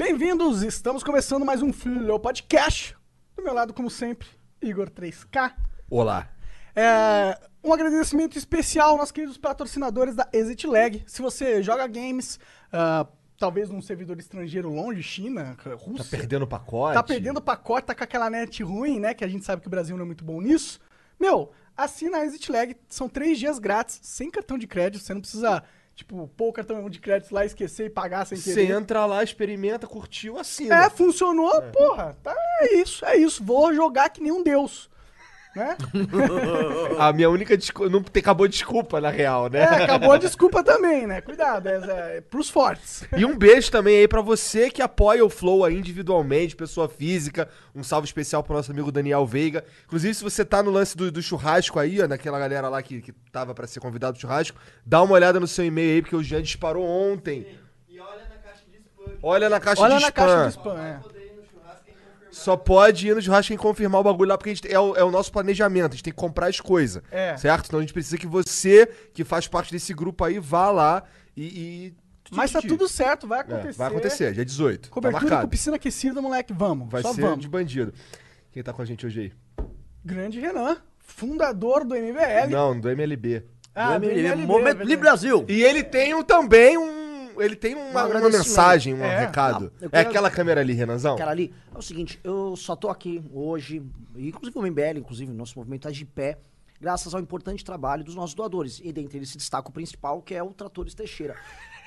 Bem-vindos, estamos começando mais um Flow Podcast. Do meu lado, como sempre, Igor 3K. Olá. É, um agradecimento especial aos nossos queridos patrocinadores da Exit Lag. Se você joga games, ah, talvez num servidor estrangeiro longe, China, Tá Rússia, perdendo pacote? tá perdendo pacote, tá com aquela net ruim, né? Que a gente sabe que o Brasil não é muito bom nisso. Meu, assina a Exit Lag, são três dias grátis, sem cartão de crédito, você não precisa, tipo, pôr o cartão de crédito lá, esquecer e pagar sem Você querer. entra lá, experimenta, curtiu, assina. É, funcionou, porra. Tá, é isso, é isso. Vou jogar que nem um deus. Né? A minha única desculpa. Não acabou desculpa, na real, né? É, acabou a desculpa também, né? Cuidado, é, é pros fortes. E um beijo também aí pra você que apoia o Flow aí individualmente, pessoa física. Um salve especial pro nosso amigo Daniel Veiga. Inclusive, se você tá no lance do, do churrasco aí, ó, naquela galera lá que, que tava pra ser convidado pro churrasco, dá uma olhada no seu e-mail aí, porque o Jean disparou ontem. Olha na caixa de spam. Olha na caixa Olha de na spam. caixa de spam, é. Só pode ir no churrasco e confirmar o bagulho lá, porque gente, é, o, é o nosso planejamento. A gente tem que comprar as coisas. É. Certo? Então a gente precisa que você, que faz parte desse grupo aí, vá lá e. e- Mas tá tudo certo, vai É, acontecer. vai acontecer, dia 18. Cobertura tá com piscina aquecida, moleque. Vamos, Vai só ser vamos. de bandido. Quem tá com a gente hoje aí? Grande Renan, fundador do MBL. Não, do MLB. Ah, Do MLB, MLB, Momento é Livre. Brasil. E ele tem um, também um. Ele tem uma, uma mensagem, um É. recado. Não, É quero- aquela câmera ali, Renanzão? Cara, ali, é o seguinte, eu só tô aqui hoje, inclusive o MBL, inclusive o nosso movimento tá de pé, graças ao importante trabalho dos nossos doadores. E dentre eles se destaca o principal, que é o Tratores Teixeira.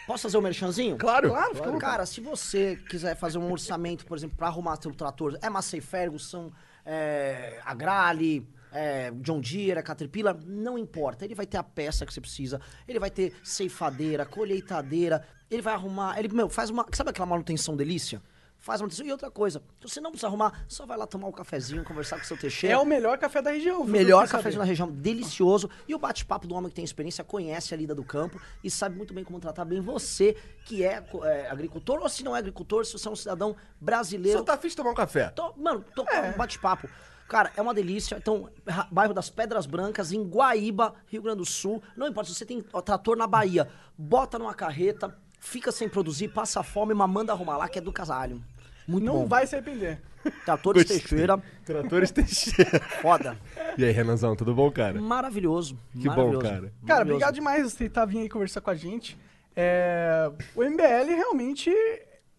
Posso fazer o merchanzinho? Claro. Claro, vontade. Cara, se você quiser fazer um orçamento, por exemplo, pra arrumar seu trator, é Massey Ferguson, é, Agrale, é, John Deere, é Caterpillar, não importa. Ele vai ter a peça que você precisa, ele vai ter ceifadeira, colheitadeira, ele vai arrumar, ele, meu, faz uma, sabe aquela manutenção delícia? Faz manutenção. E outra coisa, se você não precisa arrumar, só vai lá tomar um cafezinho, conversar com o seu Teixeira. É o melhor café da região. viu? Melhor café na região, delicioso. E o bate-papo do homem que tem experiência, conhece a lida do campo e sabe muito bem como tratar bem você, que é, é, agricultor, ou se não é agricultor, se você é um cidadão brasileiro. Só tá afim de tomar um café. Tô- mano, tô com um bate-papo. Cara, é uma delícia. Então, bairro das Pedras Brancas, em Guaíba, Rio Grande do Sul. Não importa, se você tem ó, trator na Bahia, bota numa carreta, fica sem produzir, passa fome, mas manda arrumar lá, que é do casalho. Muito Não bom. vai se arrepender. Tratores Gostei. Teixeira, Tratores Teixeira. foda. E aí, Renanzão, tudo bom, cara? Maravilhoso. Que bom, maravilhoso. cara. Cara, Maravilhoso. obrigado demais por você estar vindo aí conversar com a gente. É, O MBL realmente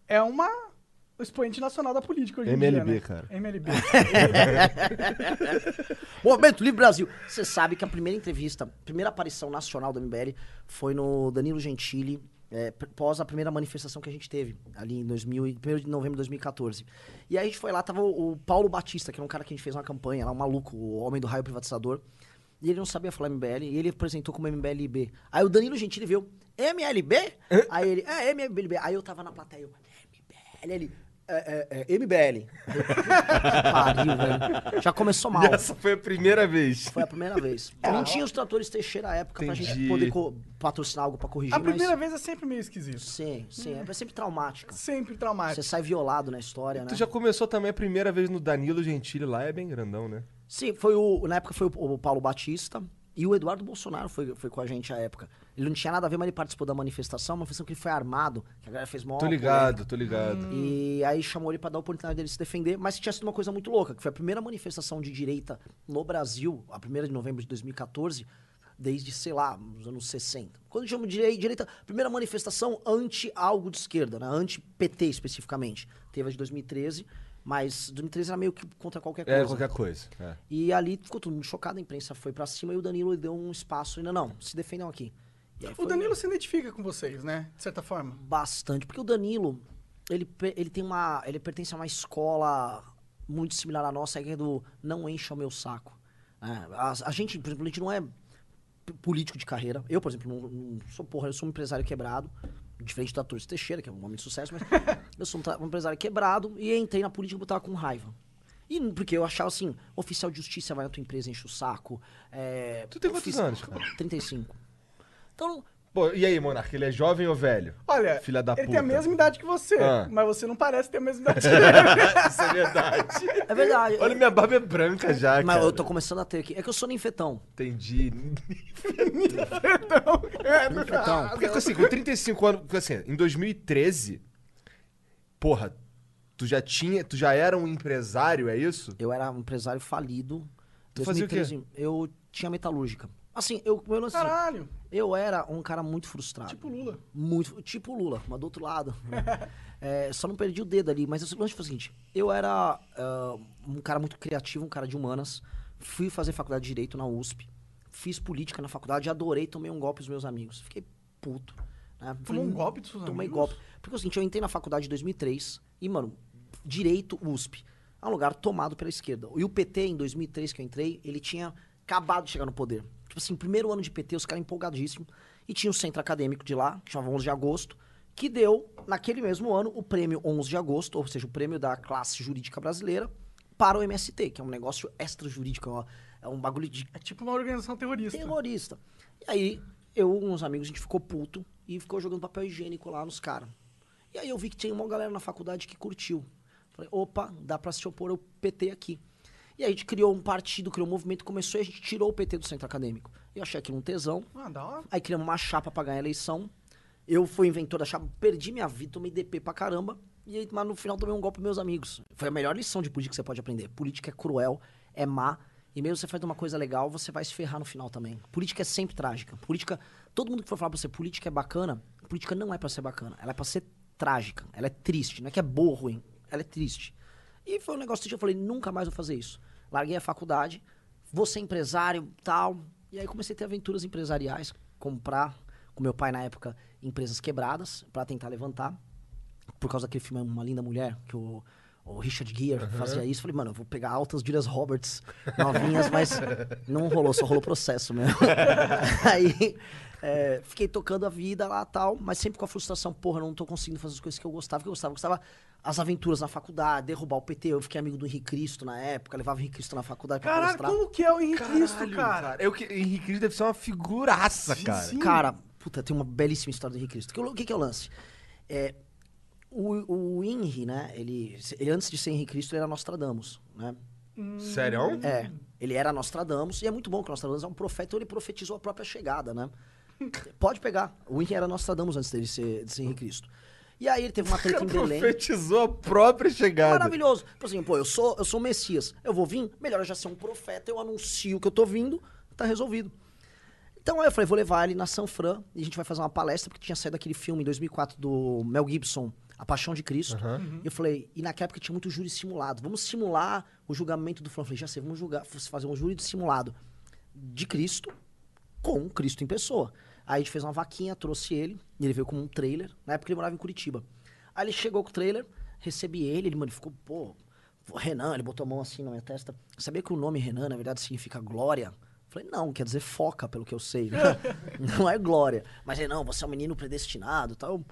é uma expoente nacional da política hoje em MLB, dia, né? cara. MLB. Movimento Livre Brasil. Você sabe que a primeira entrevista, a primeira aparição nacional do MBL foi no Danilo Gentili, é, pós a primeira manifestação que a gente teve, ali em 2000, e- 1 de novembro de 2014. E aí a gente foi lá, tava o, o Paulo Batista, que é um cara que a gente fez uma campanha lá, um maluco, o homem do raio privatizador. E ele não sabia falar MBL, e ele apresentou como MBLB. Aí o Danilo Gentili viu, MLB? aí ele, é, MLB. Aí eu tava na plateia, eu, MBL, ele, é, é, é, MBL. Pariu, velho. Já começou mal. E essa foi a primeira vez. Foi a primeira vez. Não tinha os tratores Teixeira à época pra Entendi. gente poder patrocinar algo pra corrigir, A primeira mas... vez é sempre meio esquisito. Sim, sim. É sempre traumática. Sempre Você traumático. sai violado na história, né? Tu já começou também a primeira vez no Danilo Gentili lá, é bem grandão, né? Sim, foi o... Na época foi o, o Paulo Batista e o Eduardo Bolsonaro foi, foi com a gente à época. Ele não tinha nada a ver, mas ele participou da manifestação, uma manifestação que ele foi armado, que a galera fez mó Tô ligado, tô ligado. E aí chamou ele pra dar a oportunidade dele se defender, mas tinha sido uma coisa muito louca, que foi a primeira manifestação de direita no Brasil, a primeira de novembro de 2014, desde, sei lá, nos anos 60. Quando chama de direi- direita, primeira manifestação anti algo de esquerda, né? Anti-PT especificamente. Teve a de 2013, mas 2013 era meio que contra qualquer coisa. É, qualquer coisa. é. E ali ficou todo mundo chocado, a imprensa foi pra cima e o Danilo deu um espaço ainda não, se defendam aqui. O Danilo se identifica com vocês, né? De certa forma. bastante, porque o Danilo, ele, ele tem uma, ele pertence a uma escola muito similar à nossa, que é do não encha o meu saco. É, a, a gente, por exemplo, a gente não é político de carreira. Eu, por exemplo, não, não sou porra, eu sou um empresário quebrado. Diferente da Torres Teixeira, que é um homem de sucesso, mas eu sou um, um empresário quebrado e entrei na política porque eu tava com raiva. E porque eu achava assim, oficial de justiça vai na tua empresa, enche o saco. É, Tu tem quantos ofici- anos, cara? 35. Então, Pô, e aí, Monarca, ele é jovem ou velho? Olha, Filha da ele puta. tem a mesma idade que você, Ah. mas você não parece ter a mesma idade que ele. Isso é verdade. é verdade. Olha, minha barba é branca já, mas cara. eu tô começando a ter aqui. É que eu sou ninfetão. Entendi. É, Ninfetão. Porque, assim, com 35 anos... Porque, assim, em 2013... Porra, tu já tinha... Tu já era um empresário, é isso? Eu era um empresário falido. Tu fazia o quê? 2013, Eu tinha metalúrgica. Assim, eu, eu, assim, Caralho, eu era um cara muito frustrado. tipo Lula. Muito, tipo Lula, mas do outro lado. né? É, só não perdi o dedo ali, mas o lance foi o seguinte: eu era ah, um cara muito criativo, um cara de humanas. Fui fazer faculdade de Direito na USP. Fiz política na faculdade, adorei, tomei um golpe dos meus amigos. Fiquei puto. Né? Tomou um golpe dos seus Tomei amigos? golpe. Porque o seguinte, eu entrei na faculdade em 2003 e, mano, Direito USP. É um lugar tomado pela esquerda. E o PT, em 2003 que eu entrei, ele tinha acabado de chegar no poder. Tipo assim, primeiro ano de PT, os caras empolgadíssimos. E tinha o centro acadêmico de lá, que chamava 11 de agosto, que deu, naquele mesmo ano, o prêmio 11 de agosto, ou seja, o prêmio da classe jurídica brasileira, para o MST, que é um negócio extra-jurídico, é é um bagulho de É tipo uma organização terrorista. terrorista. E aí, eu e uns amigos, a gente ficou puto e ficou jogando papel higiênico lá nos caras. E aí eu vi que tinha uma galera na faculdade que curtiu. Falei, opa, dá pra se opor ao PT aqui. E aí a gente criou um partido, criou um movimento, começou e a gente tirou o PT do centro acadêmico. Eu achei aquilo um tesão. Ah, da hora. Aí criamos uma chapa pra ganhar a eleição. Eu fui inventor da chapa, perdi minha vida, tomei DP pra caramba. E aí, mas no final tomei um golpe meus amigos. Foi a melhor lição de política que você pode aprender. Política é cruel, é má. E mesmo você faz uma coisa legal, você vai se ferrar no final também. Política é sempre trágica. Política, todo mundo que for falar pra você, política é bacana, política não é pra ser bacana. Ela é pra ser trágica. Ela é triste. Não é que é boa ou ruim. Ela é triste. E foi um negócio que eu falei, nunca mais vou fazer isso. Larguei a faculdade, vou ser empresário tal. E aí comecei a ter aventuras empresariais, comprar com meu pai na época empresas quebradas pra tentar levantar. Por causa daquele filme Uma Linda Mulher, que o, o Richard Gere fazia isso. Falei, mano, eu vou pegar altas Julias Roberts novinhas, mas não rolou, só rolou processo mesmo. aí é, fiquei tocando a vida lá tal, mas sempre com a frustração, porra, eu não tô conseguindo fazer as coisas que eu gostava, que eu gostava. Eu gostava as aventuras na faculdade, derrubar o PT. Eu fiquei amigo do Henrique Cristo na época, levava o Henrique Cristo na faculdade pra Caralho, como que é o Henrique Cristo, cara? Eu, que- Henrique Cristo deve ser uma figuraça, Sim, cara. sim. Cara, puta, tem uma belíssima história do Henrique Cristo. Que o o que, que é o lance? É, o, o Henry, né, ele, ele antes de ser Henrique Cristo, ele era Nostradamus, né? Sério? É, ele era Nostradamus, e é muito bom que o Nostradamus é um profeta, então ele profetizou a própria chegada, né? Pode pegar. O Henry era Nostradamus antes dele ser, de ser Henrique Cristo. E aí ele teve uma treta em Belém. Profetizou a própria chegada. Maravilhoso. Tipo assim, pô, eu sou, eu sou o Messias. Eu vou vir? Melhor eu já ser um profeta, eu anuncio que eu tô vindo, tá resolvido. Então aí eu falei, vou levar ele na São Fran e a gente vai fazer uma palestra, porque tinha saído aquele filme em 2004 do Mel Gibson, A Paixão de Cristo. E eu falei, e naquela época tinha muito júri simulado. Vamos simular o julgamento do Fulano. Eu falei, já sei, vamos julgar, fazer um júri simulado de Cristo com Cristo em pessoa. Aí a gente fez uma vaquinha, trouxe ele, e ele veio com um trailer. Na época ele morava em Curitiba. Aí ele chegou com o trailer, recebi ele, ele, mano, ele ficou, pô, Renan, ele botou a mão assim na minha testa. Sabia que o nome Renan, na verdade, significa glória? Falei, não, quer dizer foca, pelo que eu sei. né? não é glória. Mas ele, não, você é um menino predestinado tal.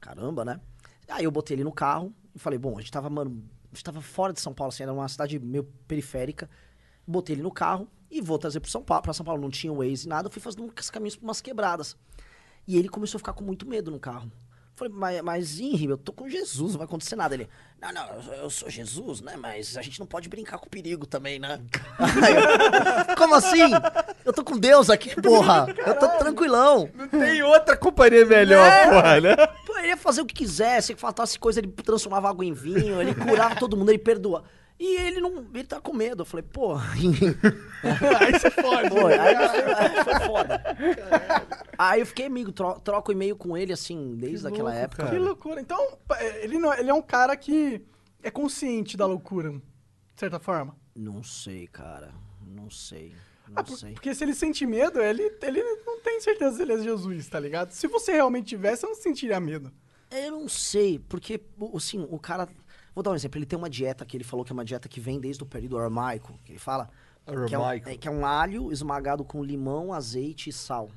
Caramba, né? Aí eu botei ele no carro e falei, bom, a gente tava, mano, a gente tava fora de São Paulo, assim, era uma cidade meio periférica. Botei ele no carro e vou trazer pro São Paulo. Pra São Paulo não tinha Waze e nada, eu fui fazendo uns caminhos umas quebradas. E ele começou a ficar com muito medo no carro. Falei, mas, mas Henry, eu tô com Jesus, não vai acontecer nada. Ele, não, não, eu- sou Jesus, né? Mas a gente não pode brincar com o perigo também, né? Eu, Como assim? Eu tô com Deus aqui, porra. Eu tô tranquilão. Não tem outra companhia melhor, É. porra, né? Pô, ele ia fazer o que quisesse, que faltasse coisa, ele transformava água em vinho, ele curava todo mundo, ele perdoa. E ele não. Ele tá com medo. Eu falei, pô. Aí você. Pô, aí, aí foi foda. Aí eu fiquei amigo, tro- troco e-mail com ele, assim, desde aquela louco, época. cara. Que loucura. Então, ele, não, ele é um cara que é consciente da loucura, de certa forma. Não sei, cara. Não sei. Não Ah, por- sei. porque se ele sente medo, ele, ele não tem certeza se ele é Jesus, tá ligado? Se você realmente tivesse, eu não sentiria medo. Eu não sei, porque, assim, o cara. Vou dar um exemplo. Ele tem uma dieta que ele falou que é uma dieta que vem desde o período aramaico, que ele fala. Que é, um, é, que é um alho esmagado com limão, azeite e sal.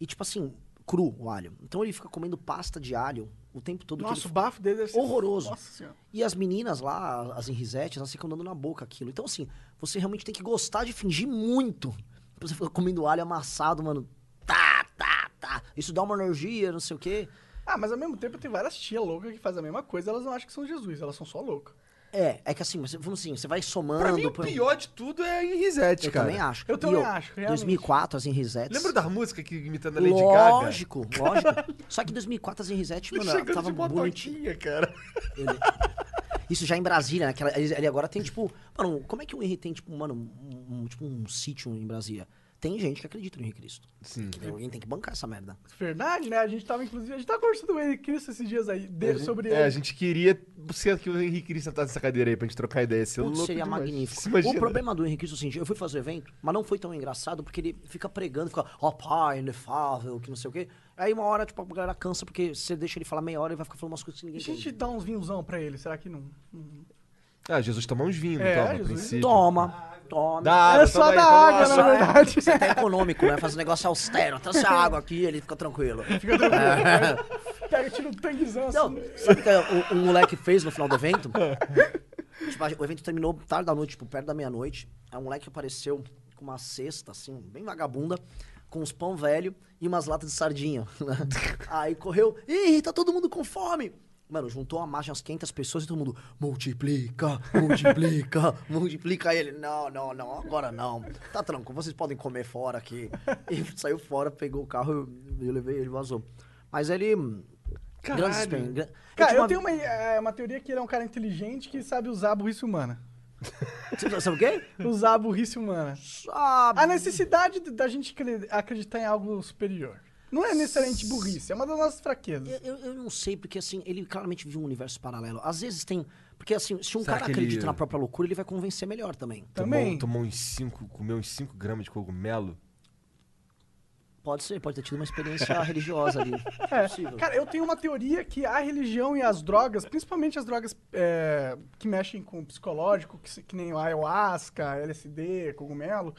E, tipo assim, cru o alho. Então ele fica comendo pasta de alho o tempo todo. Nossa, o bafo dele ser Horroroso. Nossa. E as meninas lá, as Henrisettes, elas ficam dando na boca aquilo. Então, assim, você realmente tem que gostar de fingir muito. Você ficar comendo alho amassado, mano. Tá, tá, tá. Isso dá uma energia, não sei o quê. Ah, mas ao mesmo tempo tem várias tias loucas que fazem a mesma coisa, elas não acham que são Jesus, elas são só loucas. É, é que assim, você, vamos assim, você vai somando. Pra mim, o pior de tudo é em Risete, Eu cara. também acho. Eu também ó, acho, realmente. 2004, as Henrisettes. Lembra da música que imitando a Lady Gaga? Lógico, lógico. Só que em 2004 as Henrisettes, mano, ela tava de bonitinha. cara. Ele- Isso já em Brasília, né? que ela- ele, agora tem, tipo... Mano, como é que o Henrique tem, tipo, mano, um, um- tipo, um sítio em Brasília? Tem gente que acredita no Henrique Cristo. Sim. Alguém tem que bancar essa merda. Verdade, né? A gente tava, inclusive, a gente tava conversando com ele Cristo esses dias aí, de- sobre É, ele. a gente queria ser que o Henrique Cristo sentasse nessa cadeira aí pra gente trocar ideia. É Putz, louco seria demais. magnífico. Imagina? O problema do Henrique Cristo é o seguinte, eu fui fazer o evento, mas não foi tão engraçado porque ele fica pregando, fica, ó pai, inefável, que não sei o quê. Aí uma hora, tipo, a galera cansa porque você deixa ele falar meia hora e vai ficar falando umas coisas que E ninguém se a gente entende. dá uns vinhozão pra ele, será que não? Ah, Jesus toma uns vinhos, É, toma, Jesus. princípio. Toma, toma. Dá, é só da água, aí. na verdade. Você é até econômico, né? Faz um negócio austero. Trouxe a água aqui, ele fica tranquilo. Fica tranquilo. Pega, tira um tanguezão Não, assim. sabe o que o, o moleque fez no final do evento? Tipo, o evento terminou tarde da noite, tipo, perto da meia-noite. Aí um moleque apareceu com uma cesta, assim, bem vagabunda, com uns pão velho e umas latas de sardinha. né? Aí correu, ih, tá todo mundo com fome. Mano, juntou a margem umas 500 pessoas e todo mundo, multiplica, multiplica, multiplica. Aí ele, não, não, não, agora não. Tá tranquilo, vocês podem comer fora aqui. E saiu fora, pegou o carro e eu levei ele, vazou. Mas ele... Caralho. Grandes Cara, tinha eu tenho uma, é, uma teoria que ele é um cara inteligente que sabe usar a burrice humana. Você sabe o quê? Usar a burrice humana. Sabe. A necessidade de- da gente cre- acreditar em algo superior. Não é necessariamente burrice, é uma das nossas fraquezas. Eu, eu- eu não sei, porque assim, ele claramente vive um universo paralelo. Às vezes tem. Porque assim, se um Será cara que ele- acredita na própria loucura, ele vai convencer melhor também. Também. Tomou, tomou uns 5, comeu uns 5 gramas de cogumelo. Pode ser, pode ter tido uma experiência religiosa ali. É, possível. cara, eu tenho uma teoria que a religião e as drogas, principalmente as drogas é, que mexem com o psicológico, que, se- que nem o ayahuasca, LSD, cogumelo,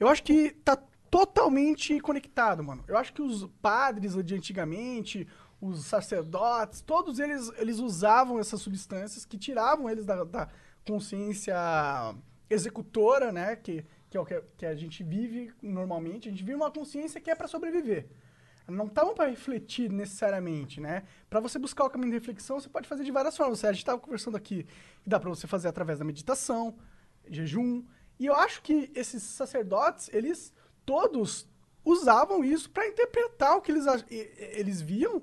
eu acho que tá totalmente conectado, mano. Eu acho que os padres de antigamente, os sacerdotes, todos eles, eles usavam essas substâncias que tiravam eles da, da consciência executora, né? Que, que é o que, que a gente vive normalmente. A gente vive uma consciência que é para sobreviver. Não estavam para refletir necessariamente, né? Para você buscar o caminho de reflexão, você pode fazer de várias formas. A gente estava conversando aqui que dá para você fazer através da meditação, jejum. E eu acho que esses sacerdotes, eles todos usavam isso para interpretar o que eles, eles viam.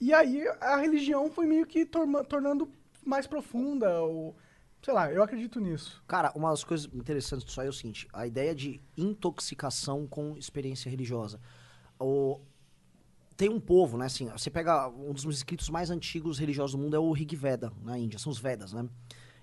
E aí a religião foi meio que torma- tornando mais profunda. Ou, sei lá, eu acredito nisso. Cara, uma das coisas interessantes disso aí é o seguinte: a ideia de intoxicação com experiência religiosa. O... Tem um povo, né? Assim, você pega um dos escritos mais antigos religiosos do mundo é o Rig Veda, na Índia, são os Vedas, né?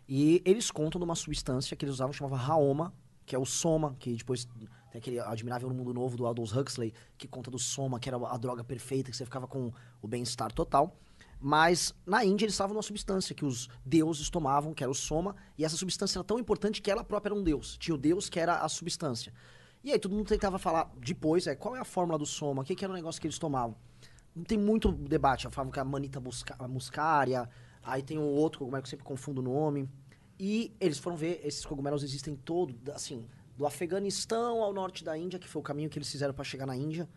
E eles contam de uma substância que eles usavam, chamava Raoma, que é o Soma, que depois tem aquele Admirável no Mundo Novo do Aldous Huxley, que conta do Soma, que era a droga perfeita, que você ficava com o bem-estar total. Mas na Índia eles estavam numa substância que os deuses tomavam, que era o Soma, e essa substância era tão importante que ela própria era um deus. Tinha o deus que era a substância. E aí todo mundo tentava falar depois, é, qual é a fórmula do Soma, o que, que era o negócio que eles tomavam. Não tem muito debate, falavam que é a manita busca, a muscária, aí tem o outro cogumelo que eu sempre confundo o nome. E eles foram ver, esses cogumelos existem todo, assim, do Afeganistão ao norte da Índia, que foi o caminho que eles fizeram para chegar na Índia,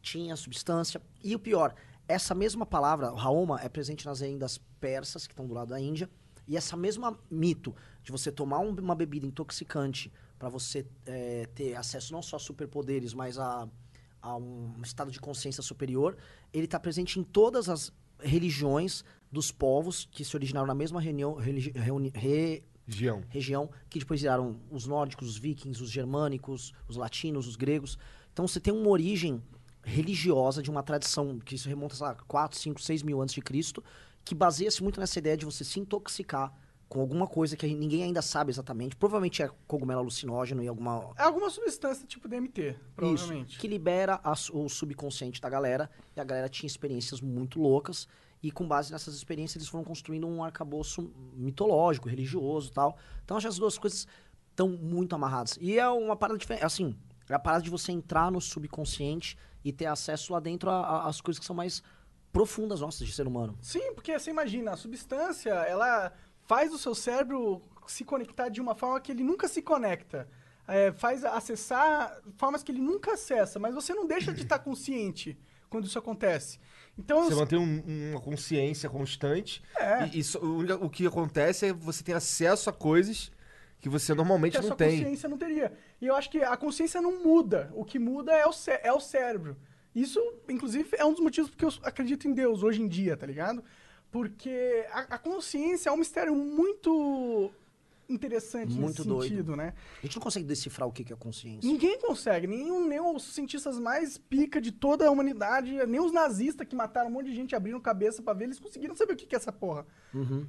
tinha substância. E o pior, essa mesma palavra, Raoma, é presente nas lendas persas, que estão do lado da Índia, e essa mesma mito de você tomar um- uma bebida intoxicante para você eh, ter acesso não só a superpoderes, mas a, a um estado de consciência superior, ele está presente em todas as religiões dos povos que se originaram na mesma reunião, religi- reuni- re- Gião. região, que depois viraram os nórdicos, os vikings, os germânicos, os latinos, os gregos. Então você tem uma origem religiosa de uma tradição que se remonta, sei lá, 4, 5, 6 mil antes de Cristo, que baseia-se muito nessa ideia de você se intoxicar com alguma coisa que ninguém ainda sabe exatamente. Provavelmente é cogumelo alucinógeno e alguma É alguma substância tipo DMT, provavelmente. isso, que libera a o subconsciente da galera, e a galera tinha experiências muito loucas, e com base nessas experiências eles foram construindo um arcabouço mitológico, religioso tal. Então acho que as duas coisas estão muito amarradas. E é uma parada diferente, assim, É a parada de você entrar no subconsciente e ter acesso lá dentro às coisas que são mais profundas nossas de ser humano. Sim, porque você imagina, a substância, ela faz o seu cérebro se conectar de uma forma que ele nunca se conecta. É, faz acessar formas que ele nunca acessa, mas você não deixa de estar consciente quando isso acontece. Então, Você mantém um- uma consciência constante. É. E, e só- o, o que acontece é que você tem acesso a coisas que você normalmente que a não tem. consciência não teria. E eu acho que a consciência não muda. O que muda é o, cé- é o cérebro. Isso, inclusive, é um dos motivos porque eu acredito em Deus hoje em dia, tá ligado? Porque a, a consciência é um mistério muito interessante Muito nesse doido. sentido, né? A gente não consegue decifrar o que que é consciência. Ninguém consegue, nenhum, nem os cientistas mais pica de toda a humanidade, nem os nazistas que mataram um monte de gente, abriram cabeça pra ver, eles conseguiram saber o que que é essa porra.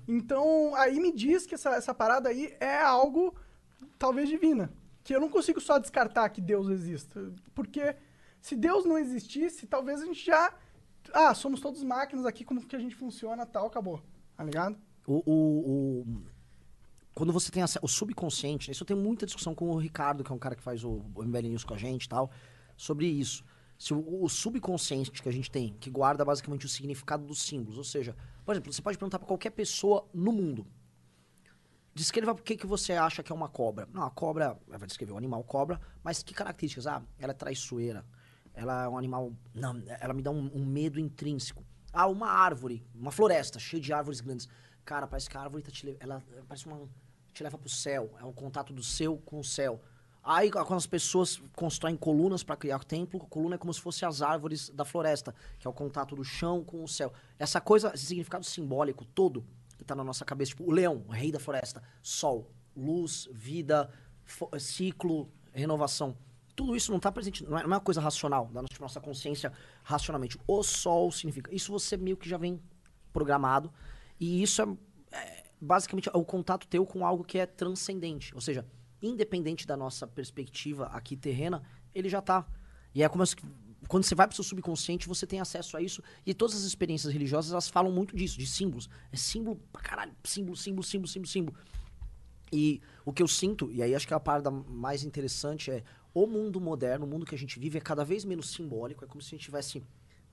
Então, aí me diz que essa, essa parada aí é algo, talvez, divina. Que eu não consigo só descartar que Deus exista. Porque se Deus não existisse, talvez a gente já... Ah, somos todos máquinas aqui, como que a gente funciona, tal, acabou. Tá ligado? O, o- o- quando você tem o subconsciente, isso eu tenho muita discussão com o Ricardo, que é um cara que faz o, MBL News com a gente e tal, sobre isso. Se o, o subconsciente que a gente tem, que guarda basicamente o significado dos símbolos, ou seja, por exemplo, você pode perguntar pra qualquer pessoa no mundo, descreva por que, que você acha que é uma cobra. Não, a cobra, ela vai descrever o animal cobra, mas que características? Ah, ela é traiçoeira, ela é um animal, não, ela me dá um, um medo intrínseco. Ah, uma árvore, uma floresta cheia de árvores grandes. Cara, parece que a árvore tá te, le- ela, ela parece uma, te leva pro céu, é um contato do seu com o céu. Aí, quando as pessoas constroem colunas para criar o templo, a coluna é como se fosse as árvores da floresta, que é o contato do chão com o céu. Essa coisa, esse significado simbólico todo que tá na nossa cabeça, tipo, o leão, o rei da floresta, sol, luz, vida, fo- ciclo, renovação. Tudo isso não tá presente, não é, não é uma coisa racional, da nossa, nossa consciência racionalmente. O sol significa. Isso você meio que já vem programado. E isso é, é, basicamente o contato teu com algo que é transcendente. Ou seja, independente da nossa perspectiva aqui terrena, ele já tá. E é como se, quando você vai pro seu subconsciente, você tem acesso a isso. E todas as experiências religiosas, elas falam muito disso, de símbolos. É símbolo pra caralho. Símbolo, símbolo, símbolo, símbolo, símbolo. E o que eu sinto, e aí acho que a parada mais interessante é o mundo moderno, o mundo que a gente vive é cada vez menos simbólico, é como se a gente tivesse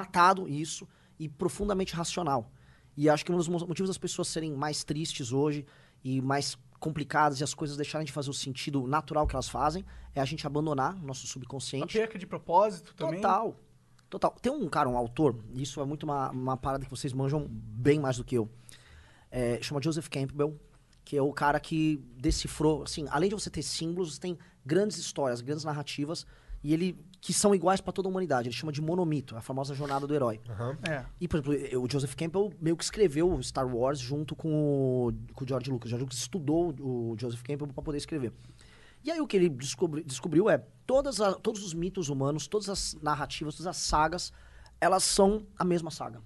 Matado isso e profundamente racional. E acho que um dos mo- motivos das pessoas serem mais tristes hoje e mais complicadas e as coisas deixarem de fazer o sentido natural que elas fazem é a gente abandonar o nosso A subconsciente. perca de propósito também. Total. Total. Tem um cara, um autor, e isso é muito uma, uma parada que vocês manjam bem mais do que eu. É, chama Joseph Campbell, que é o cara que decifrou, assim, além de você ter símbolos, você tem grandes histórias, grandes narrativas, e ele que são iguais para toda a humanidade. Ele chama de monomito, a famosa jornada do herói. É. E, por exemplo, o Joseph Campbell meio que escreveu o Star Wars junto com o, com o George Lucas. O George Lucas estudou o Joseph Campbell para poder escrever. E aí o que ele descobri- descobriu é todas a- todos os mitos humanos, todas as narrativas, todas as sagas, elas são a mesma saga.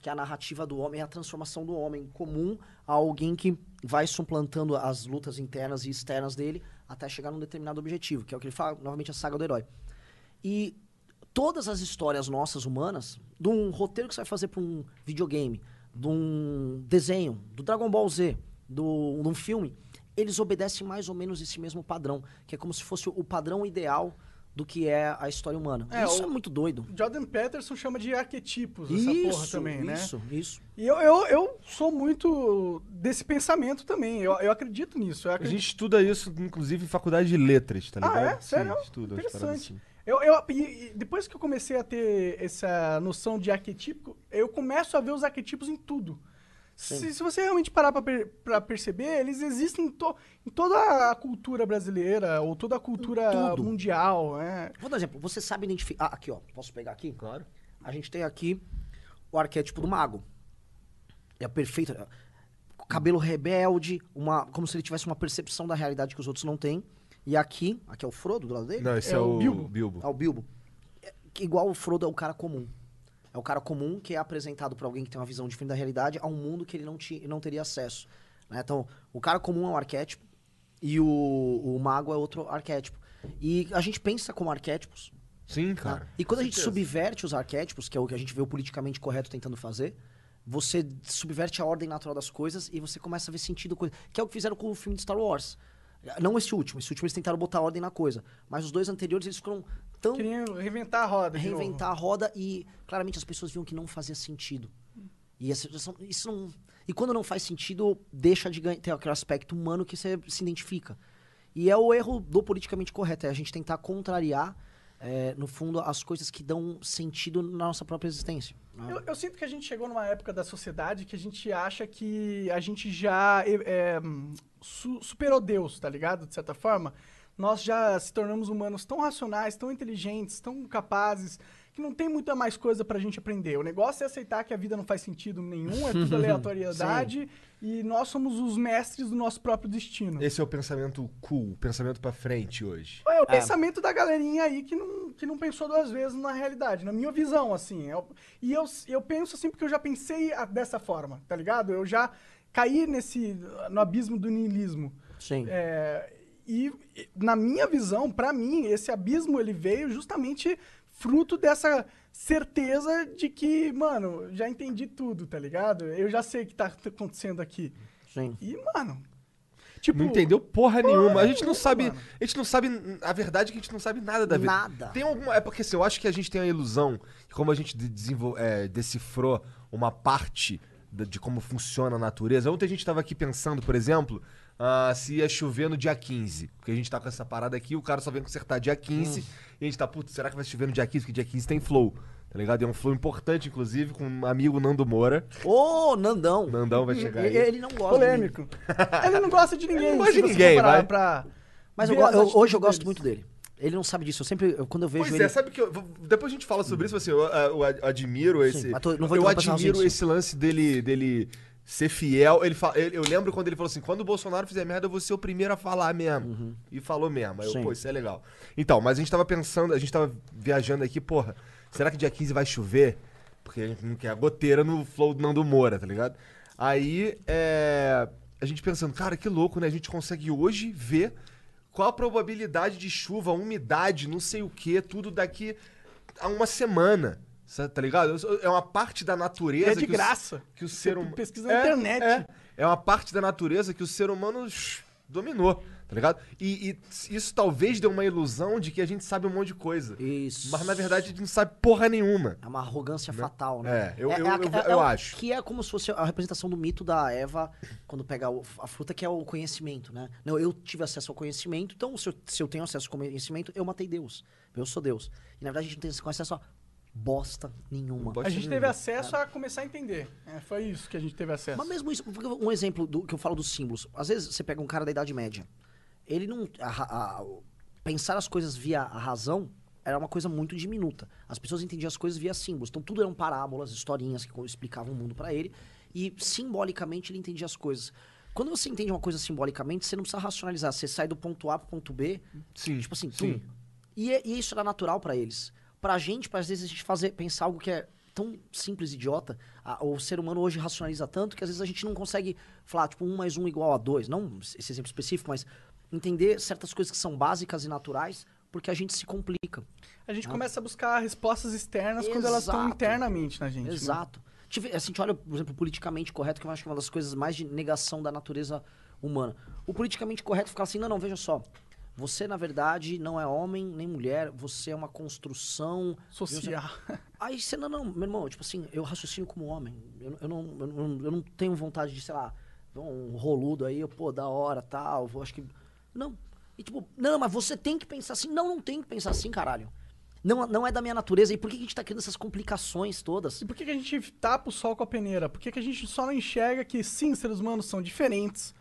Que é a narrativa do homem, é a transformação do homem comum a alguém que vai suplantando as lutas internas e externas dele até chegar num determinado objetivo, que é o que ele fala, novamente, a saga do herói. E todas as histórias nossas humanas, de um roteiro que você vai fazer para um videogame, de um desenho, do Dragon Ball Z, do, de um filme, eles obedecem mais ou menos esse mesmo padrão, que é como se fosse o padrão ideal do que é a história humana. É, isso é muito doido. Jordan Peterson chama de arquetipos essa porra também, né? isso, isso. E eu, eu, eu sou muito desse pensamento também. Eu, eu acredito nisso. Eu A acredito... gente estuda isso, inclusive, em faculdade de letras, tá ligado? Ah, é? Sério? Sim, estuda Interessante. Eu, eu, depois que eu comecei a ter essa noção de arquetípico, eu começo a ver os arquetipos em tudo. Se, se você realmente parar pra, per- pra perceber, eles existem em, to- em toda a cultura brasileira, ou toda a cultura mundial, né? Vou dar um exemplo. Você sabe identificar. Ah, aqui, ó. Posso pegar aqui? Claro. A gente tem aqui o arquétipo do mago. É perfeito. é, Cabelo rebelde, uma, como se ele tivesse uma percepção da realidade que os outros não têm. E aqui, aqui é o Frodo do lado dele? Não, esse É é, o o Bilbo. Bilbo. É o Bilbo. É, que igual o Frodo é o cara comum. É o cara comum que é apresentado pra alguém que tem uma visão diferente da realidade a um mundo que ele não, ti, não teria acesso. né? Então, o cara comum é um arquétipo e o, o mago é outro arquétipo. E a gente pensa como arquétipos. Sim, tá? cara. E quando a gente subverte os arquétipos, que é o que a gente vê o politicamente correto tentando fazer, você subverte a ordem natural das coisas e você começa a ver sentido. Que é o que fizeram com o filme de Star Wars. Não esse último, esse último eles tentaram botar ordem na coisa. Mas os dois anteriores eles foram tão Queriam reinventar a roda. reinventar a roda e claramente as pessoas viam que não fazia sentido. E essa situação, isso não. E quando não faz sentido, deixa de ganha- ter aquele aspecto humano que você se identifica. E é o erro do politicamente correto, é a gente tentar contrariar, é, no fundo, as coisas que dão sentido na nossa própria existência. né? Eu, eu sinto que a gente chegou numa época da sociedade que a gente acha que a gente já é, é, su- superou Deus, tá ligado? De certa forma. Nós já se tornamos humanos tão racionais, tão inteligentes, tão capazes, que não tem muita mais coisa pra gente aprender. O negócio é aceitar que a vida não faz sentido nenhum, é tudo aleatoriedade, e nós somos os mestres do nosso próprio destino. Esse é o pensamento cool, o pensamento pra frente hoje. É o pensamento da galerinha aí que não, que não pensou duas vezes na realidade, na minha visão, assim. Eu- e eu, eu penso assim porque eu já pensei a- dessa forma, tá ligado? Eu já caí nesse, no abismo do niilismo. Sim. É, e, na minha visão, pra mim, esse abismo ele veio justamente fruto dessa certeza de que, mano, já entendi tudo, tá ligado? Eu já sei o que tá acontecendo aqui. Sim. E, mano, tipo... Não entendeu porra nenhuma. A gente não sabe. mano. A gente não sabe. A verdade é que a gente não sabe nada da vida. Nada. Tem alguma. É porque assim, eu acho que a gente tem a ilusão que como a gente de- desenvol- é, decifrou uma parte da- de como funciona a natureza. Ontem a gente tava aqui pensando, por exemplo, ah, se ia chover no dia 15. Porque a gente tá com essa parada aqui, o cara só vem consertar dia 15. E a gente tá, putz, será que vai chover no dia 15? Porque dia 15 tem flow. Tá ligado? É um flow importante, inclusive, com um amigo Nando Moura. Ô, Nandão! Nandão vai chegar aí. Ele, ele não gosta. polêmico. ele não gosta de ninguém. Ele não gosta de ninguém, vai. Pra Mas eu, eu- hoje eu gosto deles. muito dele. Ele não sabe disso. Eu sempre, eu- quando eu vejo Pois ele. é, sabe que eu, depois a gente fala sobre isso, assim, eu, eu admiro esse. mas tô- não vou eu admiro esse lance dele, dele ser fiel. Ele, fa- ele- eu lembro quando ele falou assim: quando o Bolsonaro fizer merda, eu vou ser o primeiro a falar mesmo. E falou mesmo. Aí eu, Uhum. Sim. pô, isso é legal. Então, mas a gente tava pensando, a gente tava viajando aqui, porra, será que dia 15 vai chover? Porque a gente não quer a goteira no flow do Nando Moura, tá ligado? Aí, é. A gente pensando, cara, que louco, né? A gente consegue hoje ver qual a probabilidade de chuva, umidade, não sei o que, tudo daqui a uma semana. Tá ligado? É uma parte da natureza. É de que o- graça. que o ser humano. pesquisa na internet. É, é uma parte da natureza que o ser humano dominou, tá ligado? E, e isso talvez dê uma ilusão de que a gente sabe um monte de coisa. Isso. Mas na verdade a gente não sabe porra nenhuma. É uma arrogância fatal, né? É, eu- eu- a- eu- eu o- acho. Que é como se fosse a representação do mito da Eva quando pega o- a fruta, que é o conhecimento, né? Não, eu tive acesso ao conhecimento, então se eu, se eu tenho acesso ao conhecimento, eu matei Deus. Eu sou Deus. E na verdade a gente não tem acesso a bosta nenhuma. Bosta A gente teve nenhuma. acesso a começar a entender. É, foi isso que a gente teve acesso. Mas mesmo isso, um exemplo do que eu falo dos símbolos. Às vezes você pega um cara da Idade Média. Ele não. a a- pensar as coisas via a razão era uma coisa muito diminuta. As pessoas entendiam as coisas via símbolos. Então tudo eram parábolas, historinhas que explicavam o mundo pra ele. E simbolicamente ele entendia as coisas. Quando você entende uma coisa simbolicamente, você não precisa racionalizar. Você sai do ponto A pro ponto B. Sim, Tipo assim, sim. tum. E, é- e isso era natural pra eles. Pra gente, pra às vezes a gente fazer, pensar algo que é tão simples, idiota, a- o ser humano hoje racionaliza tanto que às vezes a gente não consegue falar, tipo, um mais um igual a dois. Não esse exemplo específico, mas entender certas coisas que são básicas e naturais, porque a gente se complica. A gente começa a buscar respostas externas quando elas estão Exato. internamente na gente. né? Exato. Tive- assim, a gente olha, por exemplo, o politicamente correto, que eu acho que é uma das coisas mais de negação da natureza humana. O politicamente correto fica assim, não, não, veja só. Você, na verdade, não é homem nem mulher, você é uma construção. Social. Aí você, não, não, meu irmão, tipo assim, eu raciocínio como homem. Eu, eu, não, eu, não, eu não tenho vontade de, sei lá, um roludo aí, eu, pô, da hora, tal, vou, acho que. Não. E tipo, não, mas você tem que pensar assim. Não, não tem que pensar assim, caralho. Não, não é da minha natureza. E por que que a gente tá criando essas complicações todas? E por que, que a gente tapa o sol com a peneira? Por que, que a gente só não enxerga que sim, seres humanos são diferentes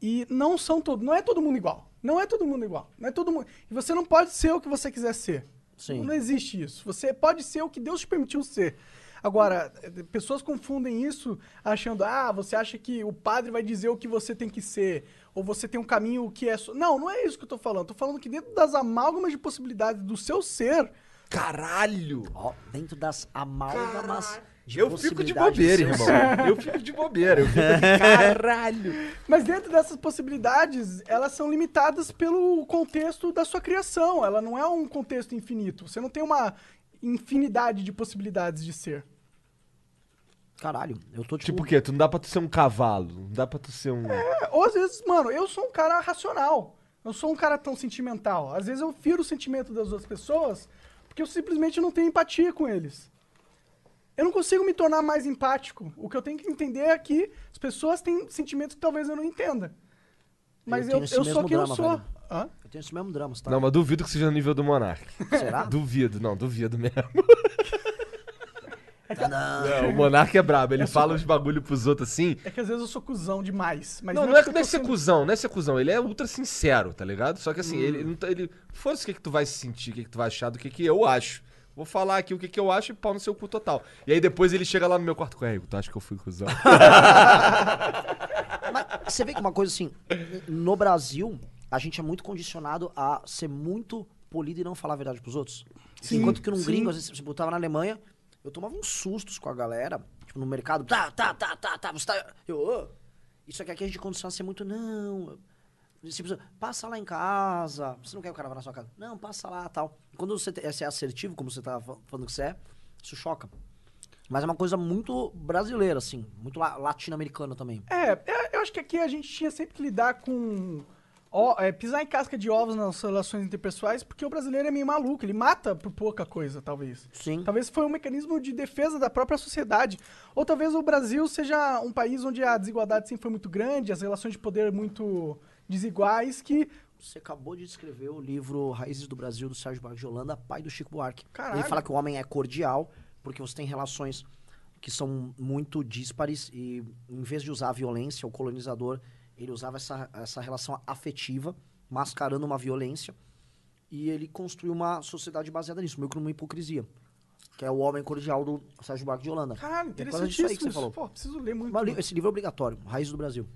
e não são todos. Não é todo mundo igual. Não é todo mundo igual. Não é todo mundo. E você não pode ser o que você quiser ser. Sim. Não existe isso. Você pode ser o que Deus te permitiu ser. Agora, pessoas confundem isso achando, ah, você acha que o padre vai dizer o que você tem que ser, ou você tem um caminho que é. só- Não, não é isso que eu tô falando. Tô falando que dentro das amálgamas de possibilidades do seu ser, Caralho! Ó, dentro das amálgamas de eu fico de bobeira, irmão. Eu fico de bobeira. Eu fico de caralho. Mas dentro dessas possibilidades, elas são limitadas pelo contexto da sua criação. Ela não é um contexto infinito. Você não tem uma infinidade de possibilidades de ser. Caralho, eu tô tipo. Tipo o quê? Tu não dá pra tu ser um cavalo. Não dá pra tu ser um. É, Ou às vezes, mano, eu sou um cara racional. Eu sou um cara tão sentimental. Às vezes eu firo o sentimento das outras pessoas porque eu simplesmente não tenho empatia com eles. Eu não consigo me tornar mais empático. O que eu tenho que entender é que as pessoas têm sentimentos que talvez eu não entenda. Mas eu, esse eu, sou quem eu drama, sou. velho. Hã? Eu tenho esse mesmo drama, tá? Não, mas duvido que seja no nível do Monark. Será? Duvido, não, duvido mesmo. Tá não. É, o Monark é brabo, ele fala uns bagulho pros outros assim. É que às vezes eu sou cuzão demais. Mas não, não é, não é eu tô ser sendo- cuzão, não é ser cuzão. Ele é ultra sincero, tá ligado? Só que assim, ele, Hum. ele não tá. Ele, Foda-se o que, que tu vai sentir, o que, que tu vai achar do que, que eu acho. Vou falar aqui o que, que eu acho e pau no seu cu total. E aí depois ele chega lá no meu quarto com "Ei, tu acha que eu fui cuzão? Mas você vê que uma coisa assim, no Brasil, a gente é muito condicionado a ser muito polido e não falar a verdade pros outros. Sim, Enquanto que num sim. gringo, às vezes, você botava na Alemanha, eu tomava uns sustos com a galera, tipo, no mercado, tá, tá, tá, tá, tá, você tá. Eu, ô. Isso aqui, aqui a gente condiciona a ser muito, não. Tipo, passa lá em casa. Você não quer que o cara vá na sua casa? Não, passa lá tal. E quando você, te- você é assertivo, como você tá fa- falando que você é, isso choca. Mas é uma coisa muito brasileira, assim. Muito la- latino-americana também. É, é, eu acho que aqui a gente tinha sempre que lidar com. ó, é, pisar em casca de ovos nas relações interpessoais, porque o brasileiro é meio maluco, ele mata por pouca coisa, talvez. Sim. Talvez foi um mecanismo de defesa da própria sociedade. Ou talvez o Brasil seja um país onde a desigualdade sempre foi muito grande, as relações de poder muito desiguais, que. Você acabou de escrever o livro Raízes do Brasil, do Sérgio Buarque de Holanda, pai do Chico Buarque. Caralho. Ele fala que o homem é cordial, porque você tem relações que são muito díspares e em vez de usar a violência, o colonizador, ele usava essa, essa relação afetiva, mascarando uma violência, e ele construiu uma sociedade baseada nisso, meio que numa hipocrisia. Que é o homem cordial do Sérgio Buarque de Holanda. Caralho, É por causa disso aí que interessantíssimo. você falou. Pô, preciso ler muito. Mas esse livro é obrigatório, Raízes do Brasil.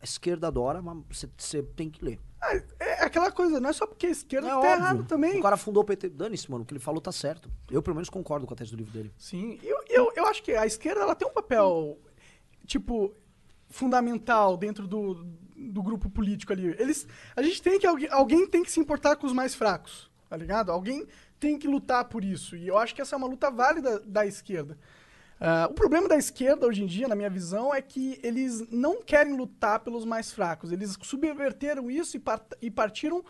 A esquerda adora, mas você- tem que ler. Ah, é aquela coisa, não é só porque a esquerda É tá óbvio. errado também. O cara fundou o PT. Dane-se, mano. O que ele falou tá certo. Eu, pelo menos, concordo com a tese do livro dele. Sim, eu, eu, eu acho que a esquerda ela tem um papel, tipo, fundamental dentro do, do grupo político ali. Eles, a gente tem que, alguém, alguém tem que se importar com os mais fracos, tá ligado? Alguém tem que lutar por isso. E eu acho que essa é uma luta válida da esquerda. Ah, o problema da esquerda hoje em dia, na minha visão, é que eles não querem lutar pelos mais fracos. Eles subverteram isso e, part- e partiram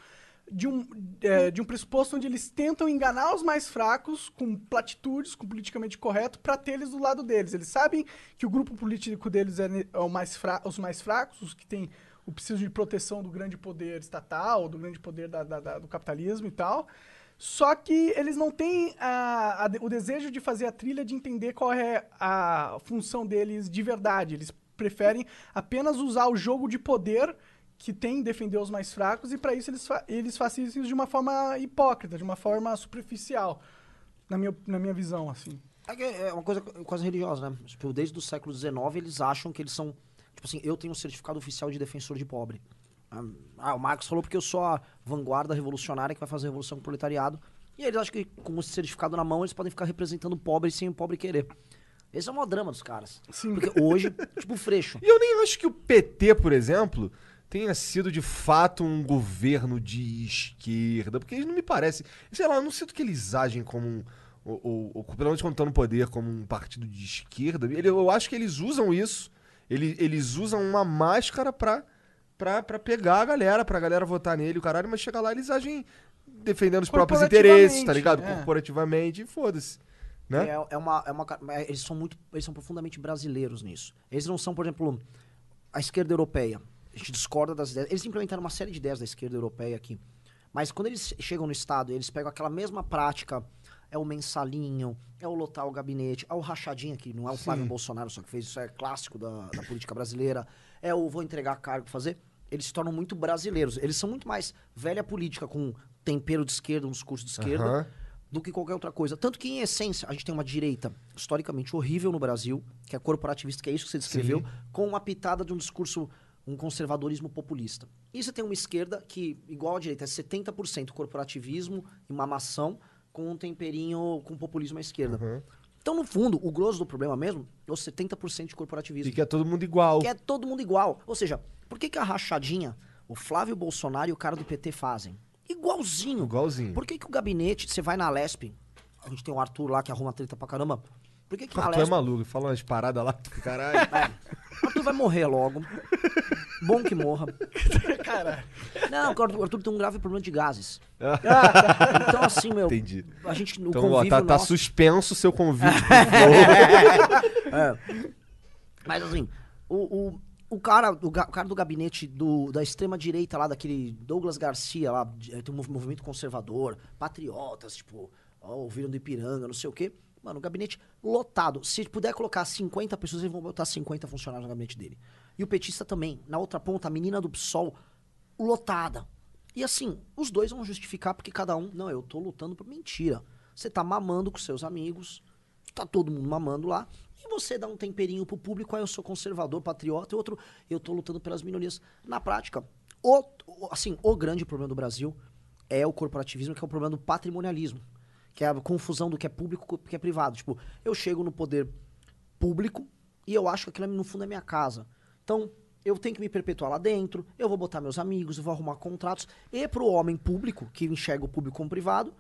de um, é, de um pressuposto onde eles tentam enganar os mais fracos com platitudes, com politicamente correto, para ter eles do lado deles. Eles sabem que o grupo político deles é, é o mais os mais fracos, os que têm o preciso de proteção do grande poder estatal, do grande poder da- da- da- do capitalismo e tal. Só que eles não têm a- a o desejo de fazer a trilha de entender qual é a função deles de verdade. Eles preferem apenas usar o jogo de poder que tem em defender os mais fracos e para isso eles, fa eles fazem isso de uma forma hipócrita, de uma forma superficial, na minha, na minha visão, assim. É É uma coisa quase religiosa, né? Tipo, desde o século XIX, eles acham que eles são... Tipo assim, eu tenho um certificado oficial de defensor de pobre. Ah, o Marx falou porque eu sou a vanguarda revolucionária que vai fazer a revolução com o proletariado. E eles acham que com esse certificado na mão, eles podem ficar representando o pobre sem o pobre querer. Esse é o maior drama dos caras. Sim. Porque hoje, tipo, Freixo. E eu nem acho que o PT, por exemplo, tenha sido de fato um governo de esquerda, porque eles não me parecem. Sei lá, eu não sinto que eles agem como um. Ou, ou, ou pelo menos quando estão no poder, como um partido de esquerda. Ele- eu acho que eles usam isso. Eles, eles usam uma máscara pra pra, pra pegar a galera, pra galera votar nele, o caralho, mas chega lá eles agem defendendo os próprios interesses, tá ligado? é. Corporativamente, e foda-se. Né? É, é uma, é uma. é, Eles são muito. Eles são profundamente brasileiros nisso. Eles não são, por exemplo, a esquerda europeia. A gente discorda das ideias. Eles implementaram uma série de ideias da esquerda europeia aqui. Mas quando eles chegam no Estado, eles pegam aquela mesma prática. É o mensalinho, é o lotar o gabinete, é o rachadinha, que não é o Flávio Bolsonaro só que fez, isso é clássico da, da política brasileira. É o vou entregar cargo fazer. Eles se tornam muito brasileiros. Eles são muito mais velha política, com tempero de esquerda, um discurso de esquerda Aham. do que qualquer outra coisa. Tanto que, em essência, a gente tem uma direita historicamente horrível no Brasil, que é corporativista, que é isso que você descreveu, com uma pitada de um discurso, um conservadorismo populista. E você tem uma esquerda que, igual à direita, é 70% corporativismo e mamação, com um temperinho com populismo à esquerda. Então, no fundo, o grosso do problema mesmo é os 70% de corporativismo E que é todo mundo igual. que é todo mundo igual. Ou seja, por que, que a rachadinha, o Flávio Bolsonaro e o cara do PT fazem? Igualzinho. Igualzinho. Por que, que o gabinete, você vai na Lesp, a gente tem o Arthur lá que arruma treta pra caramba. Por que, que na Tu é maluco, fala umas paradas lá, caralho. É, o Arthur vai morrer logo. Bom que morra. Caralho. Não, o Arthur, o Arthur tem um grave problema de gases. Então, assim, meu. Entendi. A gente, Então, ó, convívio tá, tá nosso- suspenso o seu convite. É. Mas assim, o, o, o, cara, o, o cara do gabinete do, da extrema direita lá, daquele Douglas Garcia lá, eh, tem um mov- movimento conservador, patriotas, tipo, ó, ouviram do Ipiranga, não sei o quê. Mano, o gabinete lotado. Se puder colocar 50 pessoas, eles vão botar 50 funcionários no gabinete dele. E o petista também. Na outra ponta, a menina do PSOL, lotada. E assim, os dois vão justificar porque cada um. Não, eu tô lutando por mentira. Você tá mamando com seus amigos, tá todo mundo mamando lá. E você dá um temperinho pro público, aí eu sou conservador, patriota, e outro, eu tô lutando pelas minorias. Na prática, o- assim, o grande problema do Brasil é o corporativismo, que é o problema do patrimonialismo. Que é a confusão do que é público com o que é privado. Tipo, eu chego no poder público e eu acho que aquilo, no fundo, é minha casa. Então, eu tenho que me perpetuar lá dentro, eu vou botar meus amigos, eu vou arrumar contratos. E pro homem público, que enxerga o público como privado,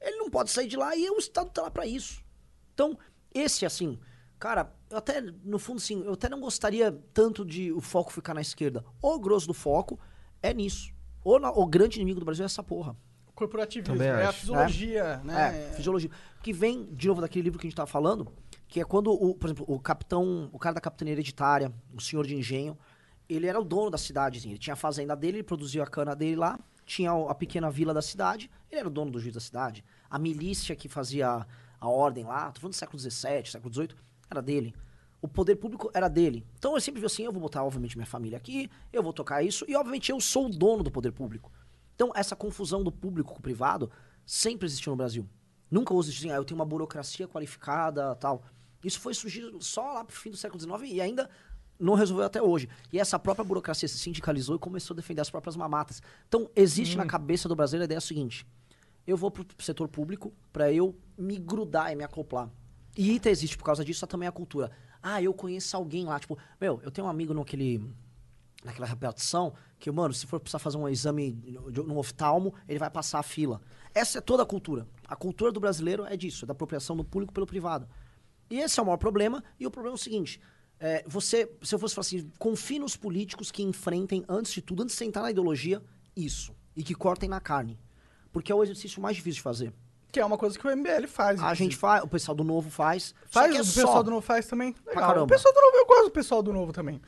ele não pode sair de lá e o Estado tá lá pra isso. Então, esse, assim, cara, eu até, no fundo, sim, eu até não gostaria tanto de o foco ficar na esquerda. O grosso do foco é nisso. O, na- o grande inimigo do Brasil é essa porra. Corporativismo. Também É a acho. fisiologia, né? É, fisiologia. Que vem, de novo, daquele livro que a gente tava falando, que é quando, o, por exemplo, o capitão, o cara da capitania hereditária, o senhor de engenho, ele era o dono da cidadezinha. Ele tinha a fazenda dele, ele produzia a cana dele lá, tinha a pequena vila da cidade, ele era o dono do juiz da cidade. A milícia que fazia a ordem lá, tô falando do século XVII, século XVIII, era dele. O poder público era dele. Então eu sempre vi assim, eu vou botar, obviamente, minha família aqui, eu vou tocar isso, e obviamente eu sou o dono do poder público. Então, essa confusão do público com o privado sempre existiu no Brasil. Nunca houve assim, ah, eu tenho uma burocracia qualificada tal. Isso foi surgir só lá pro fim do século XIX e ainda não resolveu até hoje. E essa própria burocracia se sindicalizou e começou a defender as próprias mamatas. Então, existe na cabeça do brasileiro a ideia seguinte: eu vou pro setor público para eu me grudar e me acoplar. E ITA existe por causa disso, só também a cultura. Ah, eu conheço alguém lá, tipo, meu, eu tenho um amigo naquele naquela repartição, que, mano, se for precisar fazer um exame no oftalmo, ele vai passar a fila. Essa é toda a cultura. A cultura do brasileiro é disso, é da apropriação do público pelo privado. E esse é o maior problema, e o problema é o seguinte, é, você, se eu fosse falar assim, confie nos políticos que enfrentem, antes de tudo, antes de você entrar na ideologia, isso. E que cortem na carne. Porque é o exercício mais difícil de fazer. Que é uma coisa que o MBL faz. A gente faz, o pessoal do Novo faz. só Faz, é o só- pessoal do Novo faz também. Legal. caramba. O pessoal do Novo, eu gosto do pessoal do Novo também.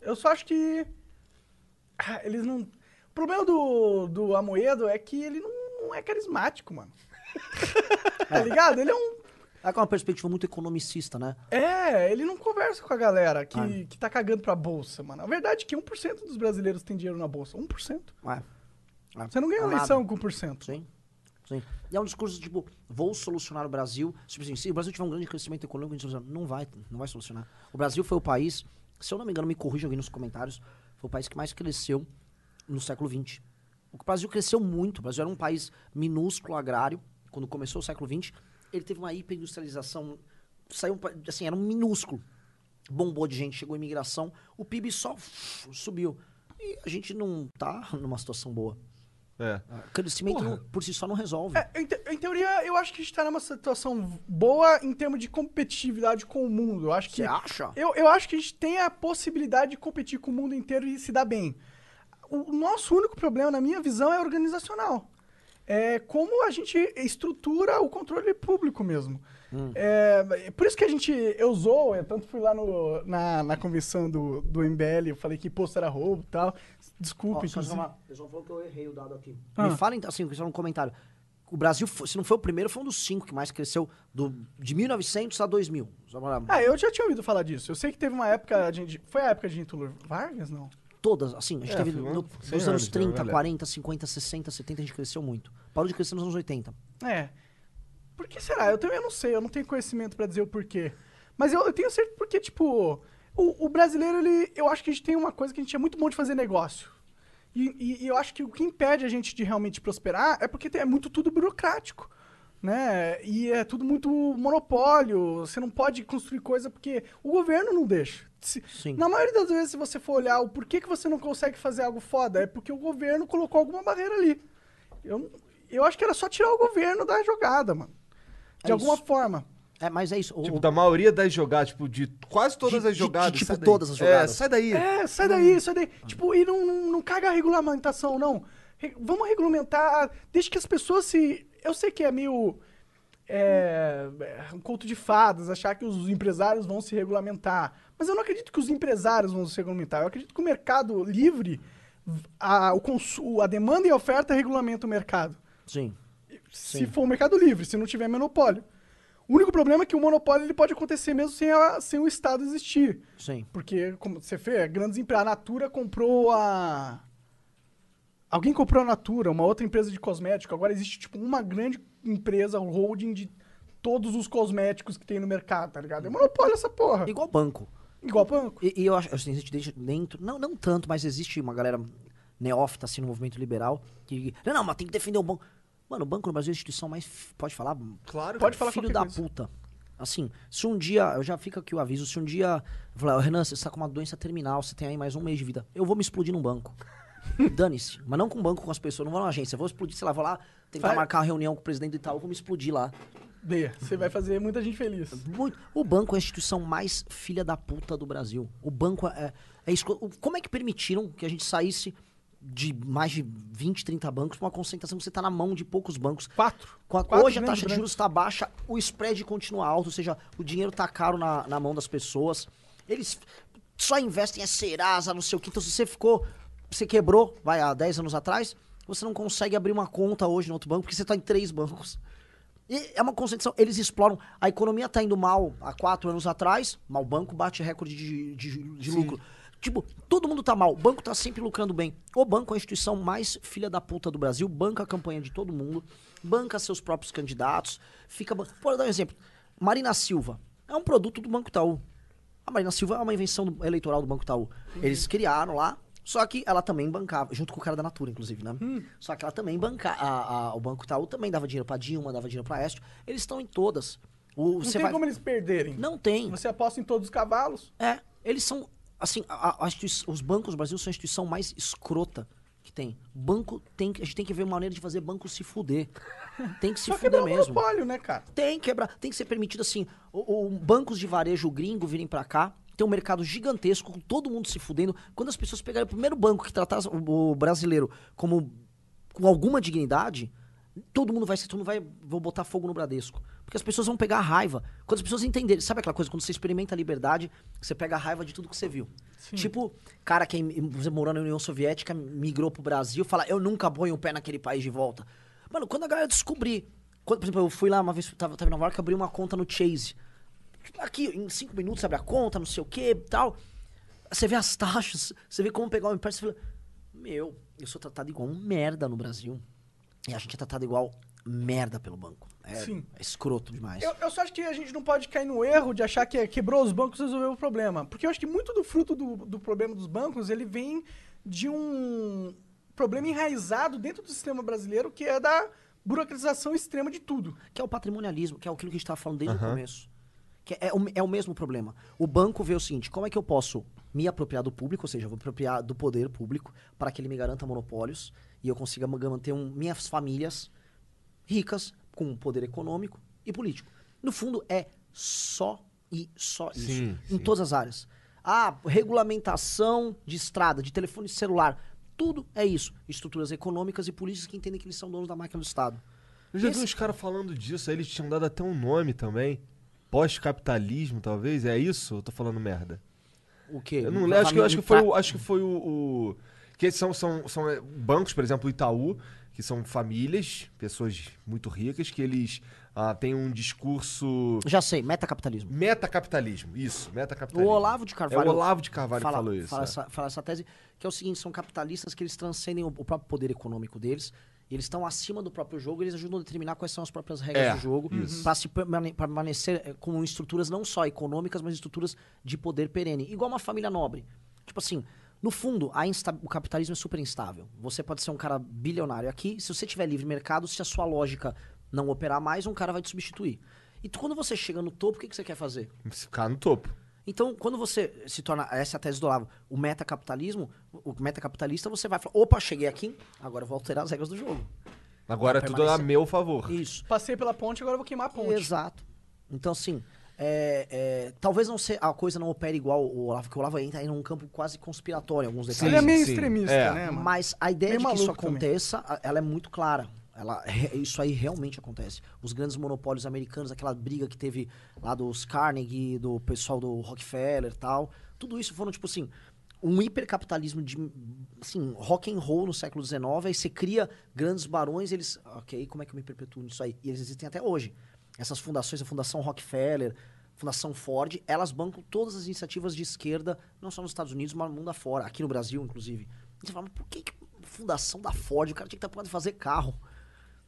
Eu só acho que. Ah, Eles não. O problema do, do Amoedo é que ele não, não é carismático, mano. tá ligado? Ele é um. É com uma perspectiva muito economicista, né? É, ele não conversa com a galera que, Ah. que tá cagando pra bolsa, mano. A verdade é que 1% dos brasileiros tem dinheiro na bolsa. 1%. É. É. Você não ganha É nada. eleição com 1%. Sim. Sim. E é um discurso tipo, vou solucionar o Brasil. Tipo assim, se o Brasil tiver um grande crescimento econômico, a gente soluciona. não vai, não vai solucionar. O Brasil foi o país, se eu não me engano, me corrijam aqui nos comentários, foi o país que mais cresceu no século XX. O Brasil cresceu muito. O Brasil era um país minúsculo, agrário, quando começou o século XX. Ele teve uma hiperindustrialização, saiu, assim, era um minúsculo. Bombou de gente, chegou a imigração, o PIB só subiu. E a gente não tá numa situação boa. É. Crescimento Porra. por si só não resolve. É, em, te- em teoria, eu acho que a gente tá numa situação boa em termos de competitividade com o mundo. Eu acho que. Você acha? Eu, eu acho que a gente tem a possibilidade de competir com o mundo inteiro e se dar bem. o nosso único problema, na minha visão, é organizacional. É como a gente estrutura o controle público mesmo. É, por isso que a gente. Eu zoo, eu tanto fui lá no, na, na convenção do, do MBL, eu falei que posto era roubo e tal. Desculpa, Ó, só inclusive. uma- O pessoal falou que eu errei o dado aqui. Ah. Me falem, assim, só um comentário. O Brasil, se não foi o primeiro, foi um dos cinco que mais cresceu do, de 1900 a 2000. Só pra- Ah, eu já tinha ouvido falar disso. Eu sei que teve uma época. de- foi a época de Getúlio Vargas, não? Todas, assim, a gente É, teve no- nos anos anos, né, 30, galera? 40, 50, 60, 70, a gente cresceu muito. Parou de crescer nos anos 80. É. Por que será? Eu também não sei, eu não tenho conhecimento pra dizer o porquê. Mas eu, eu tenho certeza porque, tipo, o, o brasileiro, ele. Eu acho que a gente tem uma coisa que a gente é muito bom de fazer negócio. E, e- e eu acho que o que impede a gente de realmente prosperar é porque é muito tudo burocrático. Né? E é tudo muito monopólio. Você não pode construir coisa porque o governo não deixa. Se- Sim. Na maioria das vezes, se você for olhar o porquê que você não consegue fazer algo foda, é porque o governo colocou alguma barreira ali. Eu, eu acho que era só tirar o governo da jogada, mano. De É alguma isso. forma. É, mas é isso. Tipo, o- da maioria das jogadas, tipo, de quase todas De- as jogadas. de, tipo, sai daí. todas as jogadas. É, sai daí. É, sai daí, sai daí. Tipo, e não, não, não caga a regulamentação, não. Re- vamos regulamentar, deixa que as pessoas se... Eu sei que é meio... É, é um conto de fadas, achar que os empresários vão se regulamentar. Mas eu não acredito que os empresários vão se regulamentar. Eu acredito que o mercado livre, a, o consu- a demanda e a oferta regulamenta o mercado. Sim. Se for o mercado livre, se não tiver monopólio. O único problema é que o monopólio ele pode acontecer mesmo sem, a- sem o Estado existir. Sim. Porque, como você vê, grandes empresas. A Natura comprou a. Alguém comprou a Natura, uma outra empresa de cosmético. Agora existe, tipo, uma grande empresa, holding de todos os cosméticos que tem no mercado, tá ligado? É monopólio essa porra. Igual banco. Igual banco. E, e eu acho, assim, existe dentro, não, não tanto, mas existe uma galera neófita, assim, no movimento liberal, que, não, não, mas tem que defender o banco. Mano, o banco no Brasil é a instituição mais, pode falar? Claro. Pode falar Filho da puta. Assim, se um dia, eu já fica aqui o aviso, se um dia, falar, "Ô, Renan, você está com uma doença terminal, você tem aí mais um mês de vida, eu vou me explodir num banco. Dane-se. Mas não com o banco, com as pessoas, não vou na agência, eu vou explodir, sei lá, vou lá tentar Vai. marcar uma reunião com o presidente do Itaú, vou me explodir lá. Dê, você vai fazer muita gente feliz. Muito. O banco é a instituição mais filha da puta do Brasil. O banco é, é o- Como é que permitiram que a gente saísse de mais de 20, 30 bancos uma concentração que você tá na mão de poucos bancos? Quatro. Com a- Quatro hoje a taxa de juros está baixa, o spread continua alto, ou seja, o dinheiro tá caro na, na mão das pessoas. Eles só investem em Serasa, não sei o que. Então, se você ficou. Você quebrou, vai, há 10 anos atrás, você não consegue abrir uma conta hoje no outro banco, porque você tá em três bancos. E é uma concentração. Eles exploram. A economia tá indo mal há quatro anos atrás, mas o banco bate recorde de, de, de lucro. Tipo, todo mundo tá mal. O banco tá sempre lucrando bem. O banco é a instituição mais filha da puta do Brasil. Banca a campanha de todo mundo. Banca seus próprios candidatos. Fica. Vou dar um exemplo. Marina Silva é um produto do Banco Itaú. A Marina Silva é uma invenção do- eleitoral do Banco Itaú. Eles criaram lá. Só que ela também bancava, junto com o cara da Natura, inclusive, né? Só que ela também bancava. O Banco Itaú também dava dinheiro pra Dilma, dava dinheiro pra Aécio. Eles estão em todas. O, Não você tem vai- como eles perderem. Não tem. Você aposta em todos os cavalos. É, eles são. Assim, a- a- os bancos do Brasil são a instituição mais escrota que tem. Banco tem. que- A gente tem que ver uma maneira de fazer banco se fuder. Tem que se Só fuder mesmo. monopólio, né, cara? Tem que quebrar, tem que ser permitido assim, o, o- bancos de varejo gringo virem pra cá, tem um mercado gigantesco, com todo mundo se fudendo. Quando as pessoas pegarem o primeiro banco que tratasse o, o brasileiro como com alguma dignidade, todo mundo vai ser, todo mundo vai, vou botar fogo no Bradesco. Porque as pessoas vão pegar a raiva. Quando as pessoas entenderem, sabe aquela coisa, quando você experimenta a liberdade, você pega a raiva de tudo que você viu. Tipo, cara que você morou na União Soviética, migrou pro Brasil, fala, eu nunca ponho o pé naquele país de volta. Mano, quando a galera descobrir, quando, por exemplo, eu fui lá uma vez, tava, tava em Nova York, abri uma conta no Chase. Aqui, em cinco minutos, você abre a conta, não sei o que tal. Você vê as taxas, você vê como pegar um empréstimo, você fala, meu, eu sou tratado igual um merda no Brasil. E a gente é tratado igual merda pelo banco. É, Sim. é escroto demais. Eu, eu só acho que a gente não pode cair no erro de achar que é, quebrou os bancos e resolveu o problema. Porque eu acho que muito do fruto do, do problema dos bancos, ele vem de um problema enraizado dentro do sistema brasileiro, que é da burocratização extrema de tudo. Que é o patrimonialismo, que é aquilo que a gente estava falando desde o começo. Que é, o, é o mesmo problema. O banco vê o seguinte: como é que eu posso me apropriar do público, ou seja, eu vou apropriar do poder público para que ele me garanta monopólios e eu consiga ma- manter um- minhas famílias ricas com poder econômico e político. No fundo, é só e só isso. Sim, em todas as áreas. Ah, regulamentação de estrada, de telefone celular. Tudo é isso. Estruturas econômicas e políticas que entendem que eles são donos da máquina do Estado. Eu já vi Esse- uns caras falando disso, aí eles tinham dado até um nome também. Pós-capitalismo, talvez? É isso? Eu tô falando merda. O quê? Eu não acho que, acho que foi o. Acho que foi o. o- que são, são, são é, bancos, por exemplo, o Itaú, que são famílias, pessoas muito ricas, que eles ah, têm um discurso. Já sei, metacapitalismo. Metacapitalismo, isso, O metacapitalismo. Olavo de Carvalho. É o Olavo de Carvalho fala, que falou isso. Fala, é. essa, fala essa tese, que é o seguinte: são capitalistas que eles transcendem o, o próprio poder econômico deles. E eles estão acima do próprio jogo, eles ajudam a determinar quais são as próprias regras É, do jogo para se permane- permanecer eh, com estruturas não só econômicas, mas estruturas de poder perene. Igual uma família nobre. Tipo assim, no fundo, a insta- o capitalismo é super instável. Você pode ser um cara bilionário aqui, se você tiver livre mercado, se a sua lógica não operar mais, um cara vai te substituir. E tu- quando você chega no topo, o que, que você quer fazer? Ficar no topo. Então, quando você se torna, essa é a tese do Olavo, o metacapitalismo, o metacapitalista, você vai falar, opa, cheguei aqui, agora eu vou alterar as regras do jogo. Agora tudo a meu favor. Isso. Passei pela ponte, agora eu vou queimar a ponte. Exato. Então, assim, é, é, talvez não se, a coisa não opere igual o Olavo, porque o Olavo entra aí num campo quase conspiratório em alguns detalhes. Ele é meio sim. extremista, É. né, mano? Mas a ideia Meio de que isso também. aconteça, a- ela é muito clara. Ela, isso aí realmente acontece. Os grandes monopólios americanos, aquela briga que teve lá dos Carnegie, do pessoal do Rockefeller e tal, tudo isso foram, tipo assim, um hipercapitalismo de, assim, rock and roll no século XIX, aí você cria grandes barões, eles, ok, como é que eu me perpetuo nisso aí? E eles existem até hoje. Essas fundações, a Fundação Rockefeller, Fundação Ford, elas bancam todas as iniciativas de esquerda, não só nos Estados Unidos, mas no mundo afora, aqui no Brasil, inclusive. E você fala, mas por que, que fundação da Ford? O cara tinha que estar preocupado em fazer carro.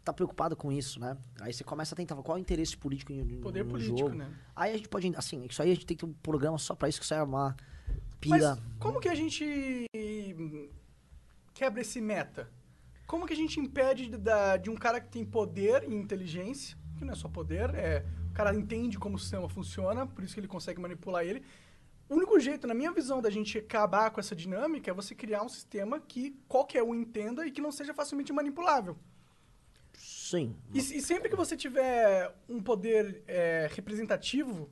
Tá preocupado com isso, né? Aí você começa a tentar, qual é o interesse político em, Poder no político, jogo? né? Aí a gente pode, assim, isso aí a gente tem que ter um programa só pra isso, que isso aí é uma Mas pira. como que a gente quebra esse meta? Como que a gente impede da- de um cara que tem poder e inteligência, que não é só poder, é, o cara entende como o sistema funciona, por isso que ele consegue manipular ele. O único jeito, na minha visão, da gente acabar com essa dinâmica é você criar um sistema que qualquer um entenda e que não seja facilmente manipulável. Sim. E, e sempre que você tiver um poder é, representativo,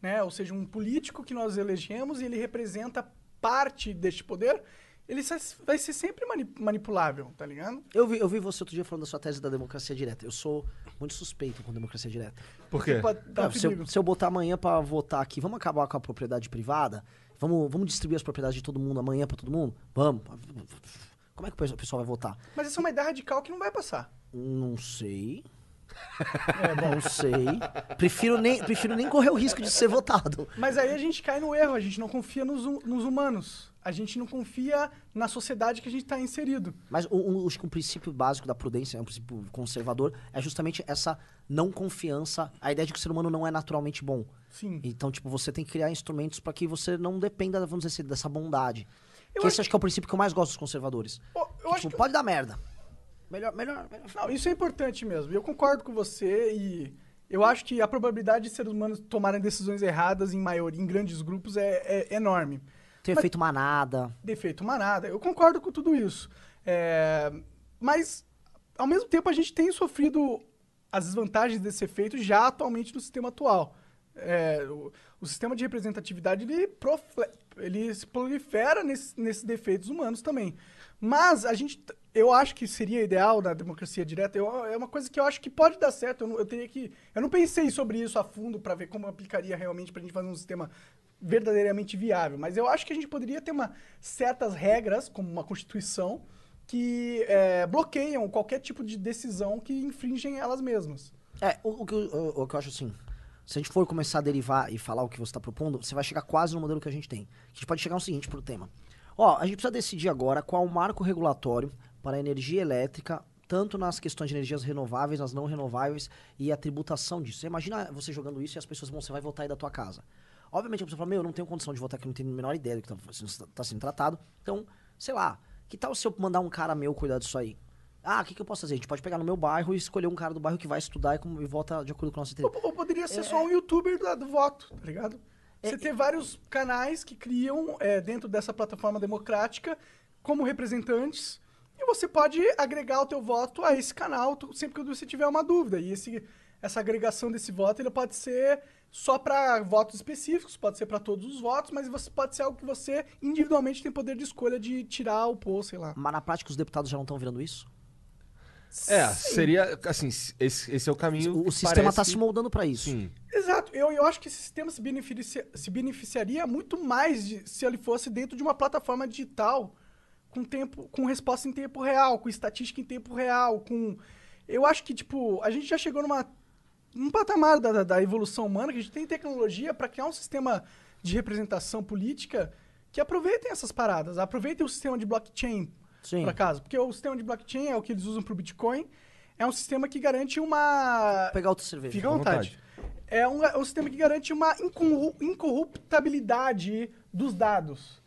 né, ou seja, um político que nós elegemos e ele representa parte deste poder, ele vai ser sempre mani- manipulável, tá ligado? Eu vi, eu vi você outro dia falando da sua tese da democracia direta. Eu sou muito suspeito com democracia direta. Por quê? Pode dar Ah, se, eu, se eu botar amanhã pra votar aqui, vamos acabar com a propriedade privada? Vamos, vamos distribuir as propriedades de todo mundo amanhã pra todo mundo? Vamos. Como é que o pessoal- vai votar? Mas essa é uma ideia radical que não vai passar. Não sei. não sei. Prefiro nem, prefiro nem correr o risco de ser votado. Mas aí a gente cai no erro, a gente não confia nos, hu- nos humanos. A gente não confia na sociedade que a gente está inserido. Mas o, o- um princípio básico da prudência, é um princípio conservador, é justamente essa não confiança, a ideia de que o ser humano não é naturalmente bom. Sim. Então, tipo, você tem que criar instrumentos para que você não dependa, vamos dizer assim, dessa bondade. Eu que esse acho que é o princípio que eu mais gosto dos conservadores. Ó, Eu Que, tipo, que pode dar merda. Melhor, melhor, melhor. Não, isso é importante mesmo. Eu concordo com você e eu acho que a probabilidade de seres humanos tomarem decisões erradas em maioria, em grandes grupos, é, é enorme. Ter Mas- feito manada. Defeito manada. Eu concordo com tudo isso. É, mas, ao mesmo tempo, a gente tem sofrido as desvantagens desse efeito já atualmente no sistema atual. É, o, o sistema de representatividade ele, profle- ele se prolifera nesse- nesses defeitos humanos também. Mas a gente, eu acho que seria ideal na democracia direta. eu- é uma coisa que eu acho que pode dar certo. Eu, não- eu teria que, eu não pensei sobre isso a fundo para ver como aplicaria realmente para a gente fazer um sistema verdadeiramente viável. Mas eu acho que a gente poderia ter uma, certas regras, como uma constituição, que é, bloqueiam qualquer tipo de decisão que infringem elas mesmas. É, o, o que, eu- o, o que eu acho assim, se a gente for começar a derivar e falar o que você está propondo, você vai chegar quase no modelo que a gente tem. A gente pode chegar ao seguinte pro tema. Ó, a gente precisa decidir agora qual o marco regulatório para a energia elétrica, tanto nas questões de energias renováveis, nas não renováveis e a tributação disso. Você imagina você jogando isso e as pessoas vão, você vai votar aí da tua casa. Obviamente a pessoa fala, meu, eu não tenho condição de votar aqui, não tenho a menor ideia do que está tá sendo tratado. Então, sei lá, que tal se eu mandar um cara meu cuidar disso aí? Ah, o que, que eu posso fazer? A gente pode pegar no meu bairro e escolher um cara do bairro que vai estudar e, como- e vota de acordo com o nosso interesse. Ou, poderia ser só um youtuber do, do voto, tá ligado? Você ter vários canais que criam é, dentro dessa plataforma democrática como representantes e você pode agregar o teu voto a esse canal sempre que você tiver uma dúvida. E esse, essa agregação desse voto ele pode ser só para votos específicos, pode ser para todos os votos, mas você pode ser algo que você individualmente tem poder de escolha de tirar ou pôr, sei lá. Mas na prática os deputados já não estão virando isso? É, seria, assim, esse, esse é o caminho. O, o que sistema parece tá se moldando para isso. Sim. Exato, eu, eu acho que esse sistema se, beneficia- se beneficiaria muito mais de- se ele fosse dentro de uma plataforma digital com tempo, com resposta em tempo real, com estatística em tempo real, com. Eu acho que, tipo, a gente já chegou numa. Num patamar da, da- da evolução humana que a gente tem tecnologia para criar um sistema de representação política que aproveitem essas paradas, aproveitem o sistema de blockchain, por acaso. Porque o sistema de blockchain é o que eles usam para o Bitcoin, é um sistema que garante uma. Vou pegar outra cerveja. Fica à vontade. É um, é um sistema que garante uma incorru- incorruptabilidade dos dados.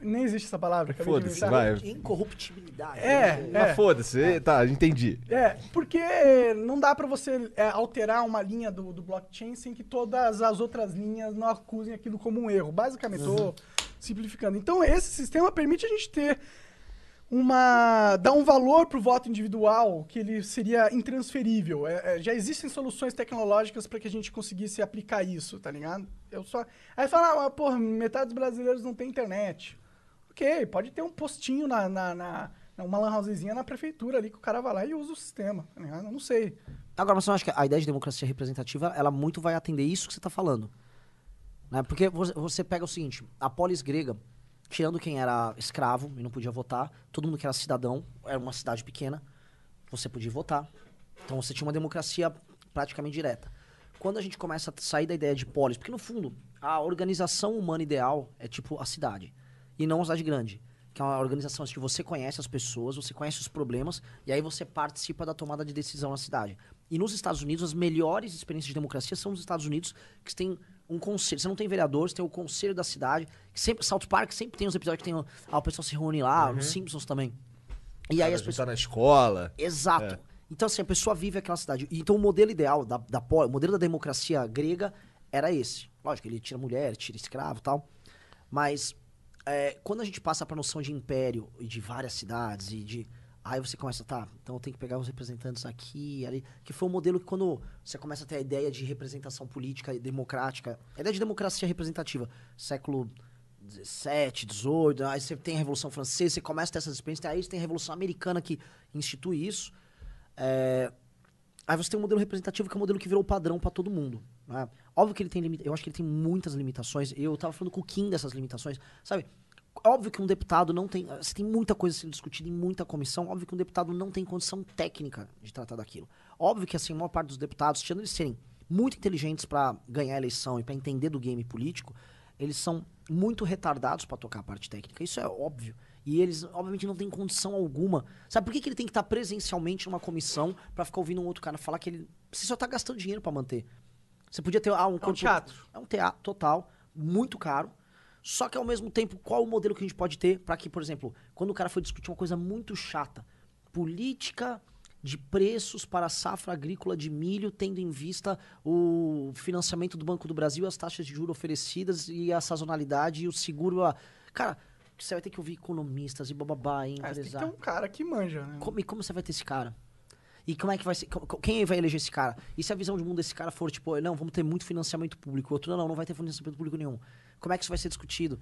Nem existe essa palavra. Foda-se, vai. Incorruptibilidade. É, Mas é. foda-se, tá, entendi. É, porque não dá pra você é, alterar uma linha do, do blockchain sem que todas as outras linhas não acusem aquilo como um erro. Basicamente, tô simplificando. Então, esse sistema permite a gente ter uma. dar um valor pro voto individual que ele seria intransferível. É, é, já existem soluções tecnológicas para que a gente conseguisse aplicar isso, tá ligado? Eu só. Aí fala, ah, porra, metade dos brasileiros não tem internet. Ok, pode ter um postinho na, na, na- uma lan housezinha na prefeitura ali que o cara vai lá e usa o sistema. Eu não sei. Agora, mas eu acho que a ideia de democracia representativa, ela muito vai atender isso que você está falando. Né? Porque você, você pega o seguinte, a polis grega, tirando quem era escravo e não podia votar, todo mundo que era cidadão, era uma cidade pequena, você podia votar. Então você tinha uma democracia praticamente direta. Quando a gente começa a sair da ideia de polis, porque no fundo, a organização humana ideal é tipo a cidade, e não a cidade grande. Que é uma organização onde você conhece as pessoas, você conhece os problemas, e aí você participa da tomada de decisão na cidade. E nos Estados Unidos, as melhores experiências de democracia são nos Estados Unidos, que você tem um conselho. Você não tem vereador, você tem o conselho da cidade. Que sempre, South Park sempre tem uns episódios que tem. Ah, o pessoal se reúne lá, nos Simpsons também. E aí as pessoas. tá na escola. Exato. É. Então, assim, a pessoa vive aquela cidade. Então, o modelo ideal, da, da, o modelo da democracia grega era esse. Lógico, ele tira mulher, tira escravo e tal. Mas, é, quando a gente passa pra noção de império e de várias cidades e de. Aí você começa, tá, então tenho que pegar os representantes aqui ali. Que foi um modelo que quando você começa a ter a ideia de representação política e democrática, a ideia de democracia representativa, século 17, 18, aí você tem a Revolução Francesa, você começa a ter essas experiências, aí você tem a Revolução Americana que institui isso. É, Aí você tem um modelo representativo que é um modelo que virou padrão pra todo mundo. né? Óbvio que ele tem limita- eu acho que ele tem muitas limitações. Eu tava falando com o Kim dessas limitações, sabe? Óbvio que um deputado não tem. Você tem muita coisa sendo discutida em muita comissão. Óbvio que um deputado não tem condição técnica de tratar daquilo. Óbvio que assim, a maior parte dos deputados, tirando eles serem muito inteligentes pra ganhar a eleição e pra entender do game político, eles são muito retardados pra tocar a parte técnica. Isso é óbvio. E eles, obviamente, não têm condição alguma. Sabe por que, que ele tem que estar presencialmente numa comissão pra ficar ouvindo um outro cara falar que ele. Você só tá gastando dinheiro pra manter. Você podia ter ah, um corpo. teatro. É um teatro total, muito caro. Só que ao mesmo tempo, qual o modelo que a gente pode ter pra que, por exemplo, quando o cara foi discutir uma coisa muito chata, política de preços para a safra agrícola de milho, tendo em vista o financiamento do Banco do Brasil, as taxas de juros oferecidas e a sazonalidade e o seguro. A... Cara, você vai ter que ouvir economistas e bababá, e Ah, você tem que ter um cara que manja, né? Como, e como você vai ter esse cara? E como é que vai ser? Quem vai eleger esse cara? E se a visão de mundo desse cara for, tipo, não, vamos ter muito financiamento público, o outro, não, não, não vai ter financiamento público nenhum. Como é que isso vai ser discutido?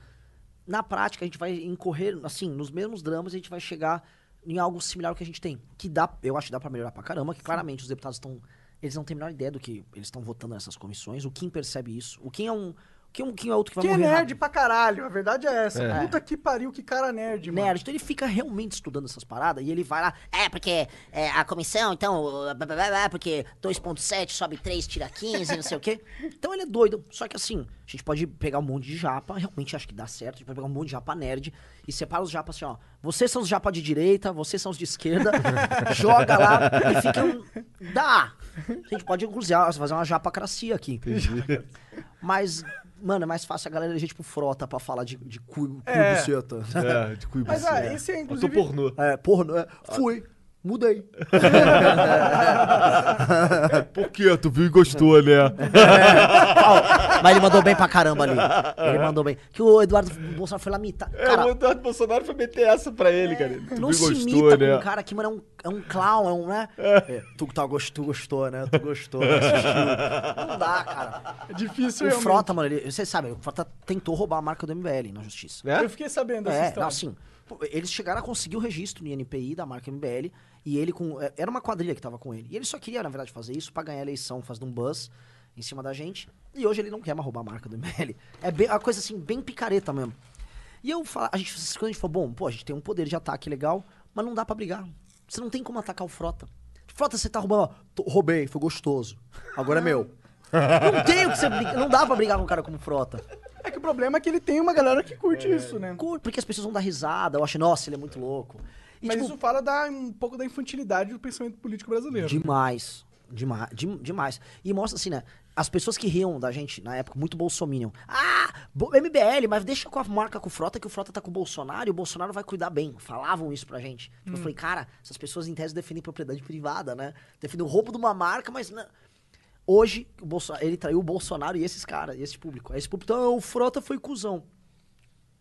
Na prática, a gente vai incorrer, assim, nos mesmos dramas, a gente vai chegar em algo similar ao que a gente tem. Que dá, eu acho que dá pra melhorar pra caramba, que claramente os deputados estão. Eles não têm a menor ideia do que eles estão votando nessas comissões. O Kim percebe isso. O Kim é um. É um- Kim é outro que vai Que é morrer nerd rápido. pra caralho, a verdade é essa. É. Puta que pariu, que cara nerd, mano. Nerd. Então ele fica realmente estudando essas paradas e ele vai lá. É, porque é, a comissão, então, blá, blá, blá, blá, porque 2.7 sobe 3, tira 15, não sei o quê. Então ele é doido. Só que assim, a gente pode pegar um monte de japa, realmente acho que dá certo. A gente pode pegar um monte de japa nerd e separa os japas assim, ó. Vocês são os japa de direita, vocês são os de esquerda. joga lá e fica um. Dá! A gente pode, inclusive, fazer uma japacracia aqui. Mas, mano, é mais fácil a galera eleger, tipo, frota pra falar de, de cu, cu É. buceta. É, de cuibo. Mas ah, esse é Eu tô inclusive. pornô. É, porra, é, fui. Mudei. Por quê? Tu viu e gostou, né? Ó, mas ele mandou bem pra caramba ali. Ele mandou bem. Que o Eduardo Bolsonaro foi lá mitar. É, Cara, o Eduardo Bolsonaro foi meter essa pra ele, cara. Tu não viu e se gostou, imita né? com um cara que, mano, é um. é um clown, é um, né? É, tu, tá, tu gostou, né? Tu gostou, né? assistiu. Não dá, cara. É difícil O realmente. Frota, mano, ele, você sabe, o Frota tentou roubar a marca do MBL na justiça. É? Eu fiquei sabendo dessa É, história. não, assim, eles chegaram a conseguir o registro no INPI da marca MBL e ele com. é, Era uma quadrilha que tava com ele. E ele só queria, na verdade, fazer isso pra ganhar a eleição, fazendo um buzz em cima da gente. E hoje ele não quer mais roubar a marca do MBL. É bem, uma coisa assim, bem picareta mesmo. E eu falo, a gente, quando a gente falou, bom, pô, a gente tem um poder de ataque legal, mas não dá pra brigar. Você não tem como atacar o Frota. Frota, você tá roubando. roubei, foi gostoso. Agora é meu. Não tem o que você brigar. Não dá pra brigar com um cara como Frota. É problema é que ele tem uma galera que curte isso, né? Porque as pessoas vão dar risada, eu acho, nossa, ele é muito louco. E, Mas tipo, isso fala da, um pouco da infantilidade do pensamento político brasileiro. Demais. Demais, dem- demais. E mostra assim, né? As pessoas que riam da gente na época, muito bolsominion. Ah, MBL, mas deixa com a marca com o Frota, que o Frota tá com o Bolsonaro e o Bolsonaro vai cuidar bem. Falavam isso pra gente. Tipo, Eu falei, cara, essas pessoas em tese defendem propriedade privada, né? Defendem o roubo de uma marca, mas. Não. Hoje, o Bolso- ele traiu o Bolsonaro e esses caras, e esse público. Aí esse público, então, o Frota foi cuzão.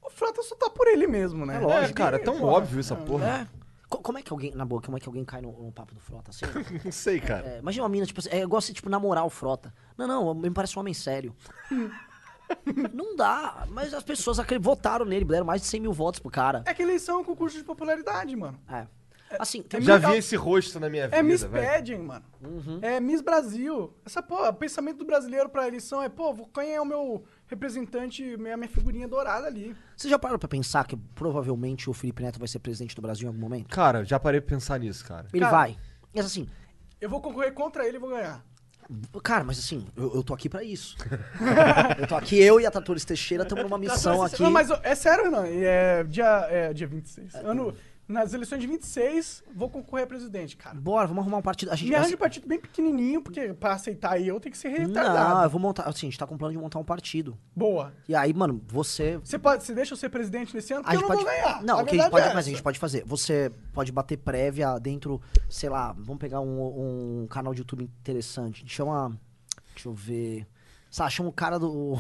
O Frota só tá por ele mesmo, né? É lógico, Cara, é tão porra. óbvio essa porra. É. Co- Como é que alguém, na boa, como é que alguém cai no, no papo do Frota assim? Não sei, cara. É, imagina uma mina, tipo assim, é igual você, tipo, namorar o Frota. Não, não, me parece um homem sério. não dá, mas as pessoas votaram nele, deram mais de 100 mil votos pro cara. É que eleição é um concurso de popularidade, mano. É. Assim, tem Já Miss- vi esse rosto na minha vida, É Miss velho. Pageant, mano. Uhum. É Miss Brasil. Essa, pô, o pensamento do brasileiro pra eleição é, pô, vou- quem é o meu representante, minha, minha figurinha dourada ali. Você já parou pra pensar que provavelmente o Felipe Neto vai ser presidente do Brasil em algum momento? Cara, já parei pra pensar nisso, cara. Ele Cara- vai. Mas assim, Eu vou concorrer contra ele e vou ganhar. cara, mas assim, eu, eu tô aqui pra isso. eu tô aqui, eu e a Tratores Teixeira estamos numa missão aqui. Não, mas é sério, não. É dia, é dia 26. Ano, nas eleições de 26, vou concorrer a presidente, cara. Bora, vamos arrumar um partido. A gente Me arranja assim, um partido bem pequenininho, porque pra aceitar eu tem que ser Não, retardado. eu vou montar. Assim, a gente tá com plano de montar um partido. Boa. E aí, mano, você Você, pode, você deixa eu ser presidente nesse ano? A eu gente não pode. vou ganhar. Não, A o que a gente pode, é mas a gente pode fazer. Você pode bater prévia dentro, sei lá, vamos pegar um, um canal de YouTube interessante. Chama. Deixa eu ver. Sabe, chama o cara do.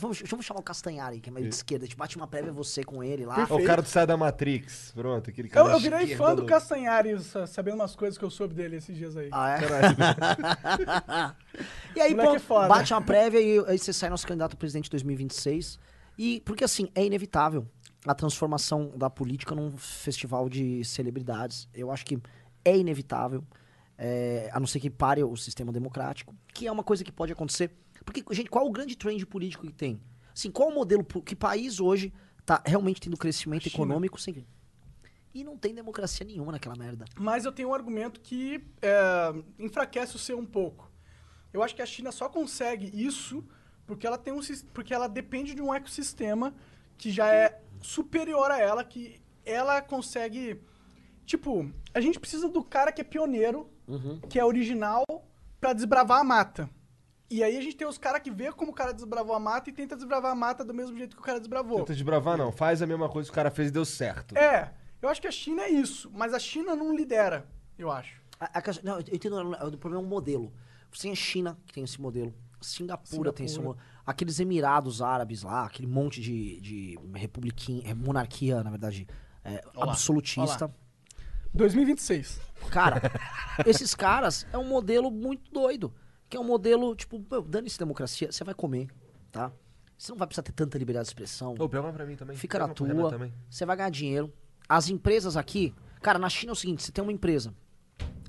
Vamos, vamos chamar o Castanhari, que é meio de esquerda. A gente bate uma prévia você com ele lá. Ó, o cara do Sai da Matrix. Pronto, aquele cara Eu, eu virei fã do. Castanhari, sa- sabendo umas coisas que eu soube dele esses dias aí. Ah, é? e aí, Moleque pô, é foda. bate uma prévia e aí você sai nosso candidato a presidente em 2026. E, porque assim, é inevitável a transformação da política num festival de celebridades. Eu acho que é inevitável, é, a não ser que pare o sistema democrático, que é uma coisa que pode acontecer. Porque, gente, qual o grande trend político que tem? Assim, qual o modelo, que país hoje tá realmente tendo crescimento China. econômico sem... E não tem democracia nenhuma naquela merda. Mas eu tenho um argumento que é, enfraquece o seu um pouco. Eu acho que a China só consegue isso porque ela tem um porque ela depende de um ecossistema que já é superior a ela, que ela consegue. Tipo, a gente precisa do cara que é pioneiro, que é original, pra desbravar a mata. E aí a gente tem os caras que vê como o cara desbravou a mata e tenta desbravar a mata do mesmo jeito que o cara desbravou. Tenta desbravar, não. Faz a mesma coisa que o cara fez e deu certo. É, eu acho que a China é isso, mas a China não lidera, eu acho. A- a não, eu entendo, o problema é um modelo. Você tem a China, que tem esse modelo. Singapura, tem esse Singapura. modelo. Aqueles Emirados Árabes lá, aquele monte de, de republiquinha, é, monarquia, na verdade, é, absolutista. 2026. Cara, esses caras é um modelo muito doido. Que é um modelo, tipo, dane-se democracia, você vai comer, tá? Você não vai precisar ter tanta liberdade de expressão. Ô, pega uma pra mim também. Fica Pega na tua, você vai ganhar dinheiro. As empresas aqui, cara, na China é o seguinte, você tem uma empresa,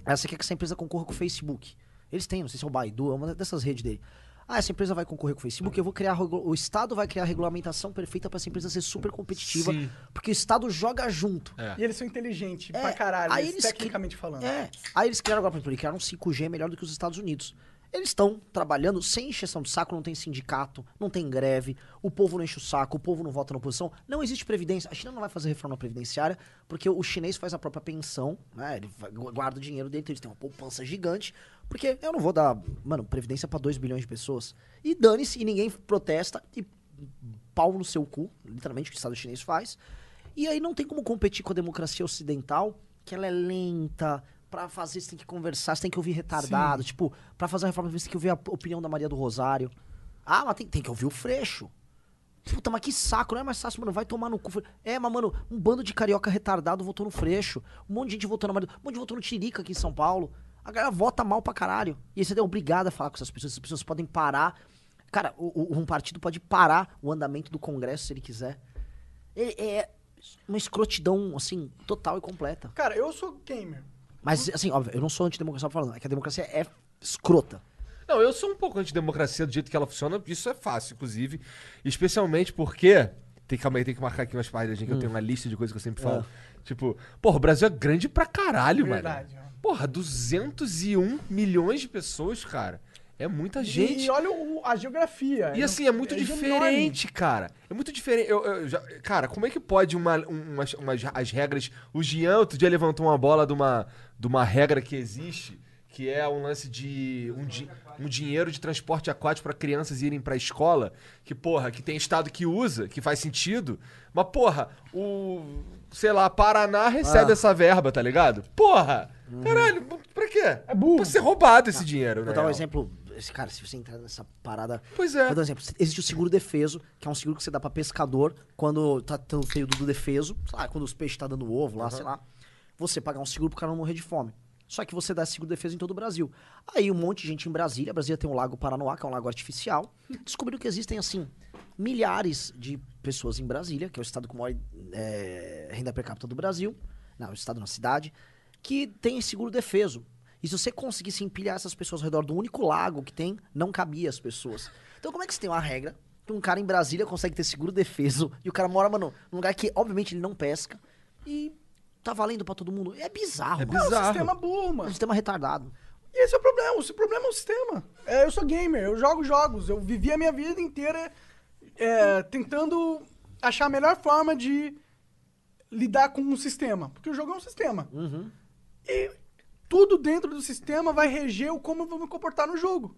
aí você quer que essa empresa concorra com o Facebook. Eles têm, não sei se é o Baidu, é uma dessas redes dele. Ah, essa empresa vai concorrer com o Facebook, eu vou criar, o Estado vai criar a regulamentação perfeita pra essa empresa ser super competitiva, Sim. porque o Estado joga junto. É. E eles são inteligentes É, pra caralho, aí eles eles tecnicamente falando. É. Aí eles criaram agora, por exemplo, eles criaram um 5G melhor do que os Estados Unidos. Eles estão trabalhando sem encheção de saco, não tem sindicato, não tem greve, o povo não enche o saco, o povo não vota na oposição, não existe previdência. A China não vai fazer reforma previdenciária, porque o chinês faz a própria pensão, né? Ele guarda o dinheiro dele, então eles têm uma poupança gigante, porque eu não vou dar, mano, previdência pra 2 bilhões de pessoas. E dane-se, e ninguém protesta, e pau no seu cu, literalmente, o que o Estado chinês faz. E aí não tem como competir com a democracia ocidental, que ela é lenta. Pra fazer, você tem que conversar, você tem que ouvir retardado. Tipo, pra fazer a reforma, você tem que ouvir a opinião da Maria do Rosário. Ah, mas tem, tem que ouvir o Freixo. Puta, mas que saco, não é mais fácil, mano. Vai tomar no cu. É, mas, mano, um bando de carioca retardado votou no Freixo. Um monte de gente votou no marido. Um monte de votou no Tirica aqui em São Paulo. A galera vota mal pra caralho. E aí você é obrigado a falar com essas pessoas. Essas pessoas podem parar. Cara, o- o- um partido pode parar o andamento do Congresso se ele quiser. Ele é uma escrotidão, assim, total e completa. Cara, eu sou gamer. Mas, assim, óbvio, eu não sou antidemocracia falando. É que a democracia é escrota. Não, eu sou um pouco antidemocracia do jeito que ela funciona, isso é fácil, inclusive. Especialmente porque. Tem, calma aí, tem que marcar aqui umas páginas, que eu tenho uma lista de coisas que eu sempre falo. Tipo, porra, o Brasil é grande pra caralho, Verdade, mano. ó. Porra, 201 milhões de pessoas, cara. É muita gente. E olha o- a geografia. E assim, é muito diferente, cara. É muito diferente. Eu, eu já- cara, como é que pode uma, um- umas, umas- as regras. O Jean outro dia levantou uma bola de uma, de uma regra que existe, que é um lance de um, di- um dinheiro de transporte aquático pra crianças irem pra escola. Que, porra, que tem estado que usa, que faz sentido. Mas, porra, o. Sei lá, Paraná recebe Ah. essa verba, tá ligado? Porra! Caralho, pra quê? É burro. Pra ser roubado esse dinheiro, né? Vou dar um exemplo. Esse, cara, se você entrar nessa parada. Pois é. Um exemplo. Existe o seguro defeso, que é um seguro que você dá pra pescador quando tá tendo o período do defeso. Sei lá, quando os peixes tá dando ovo lá, sei lá. Você pagar um seguro pro cara não morrer de fome. Só que você dá esse seguro defeso em todo o Brasil. Aí um monte de gente em Brasília, Brasília tem um lago Paranoá, que é um lago artificial, descobriu que existem, assim, milhares de pessoas em Brasília, que é o estado com maior é, renda per capita do Brasil, não, o estado na cidade, que tem seguro defeso. E se você conseguisse empilhar essas pessoas ao redor do único lago que tem, não cabia as pessoas. Então como é que você tem uma regra que um cara em Brasília consegue ter seguro defeso e o cara mora, mano, num lugar que obviamente ele não pesca e tá valendo pra todo mundo? É bizarro. É mano. É um bizarro. sistema burro, É um mano. sistema retardado. E esse é o problema. O problema é o sistema. É, eu sou gamer, eu jogo jogos. Eu vivi a minha vida inteira é, tentando achar a melhor forma de lidar com um sistema. Porque o jogo é um sistema. E tudo dentro do sistema vai reger o como eu vou me comportar no jogo.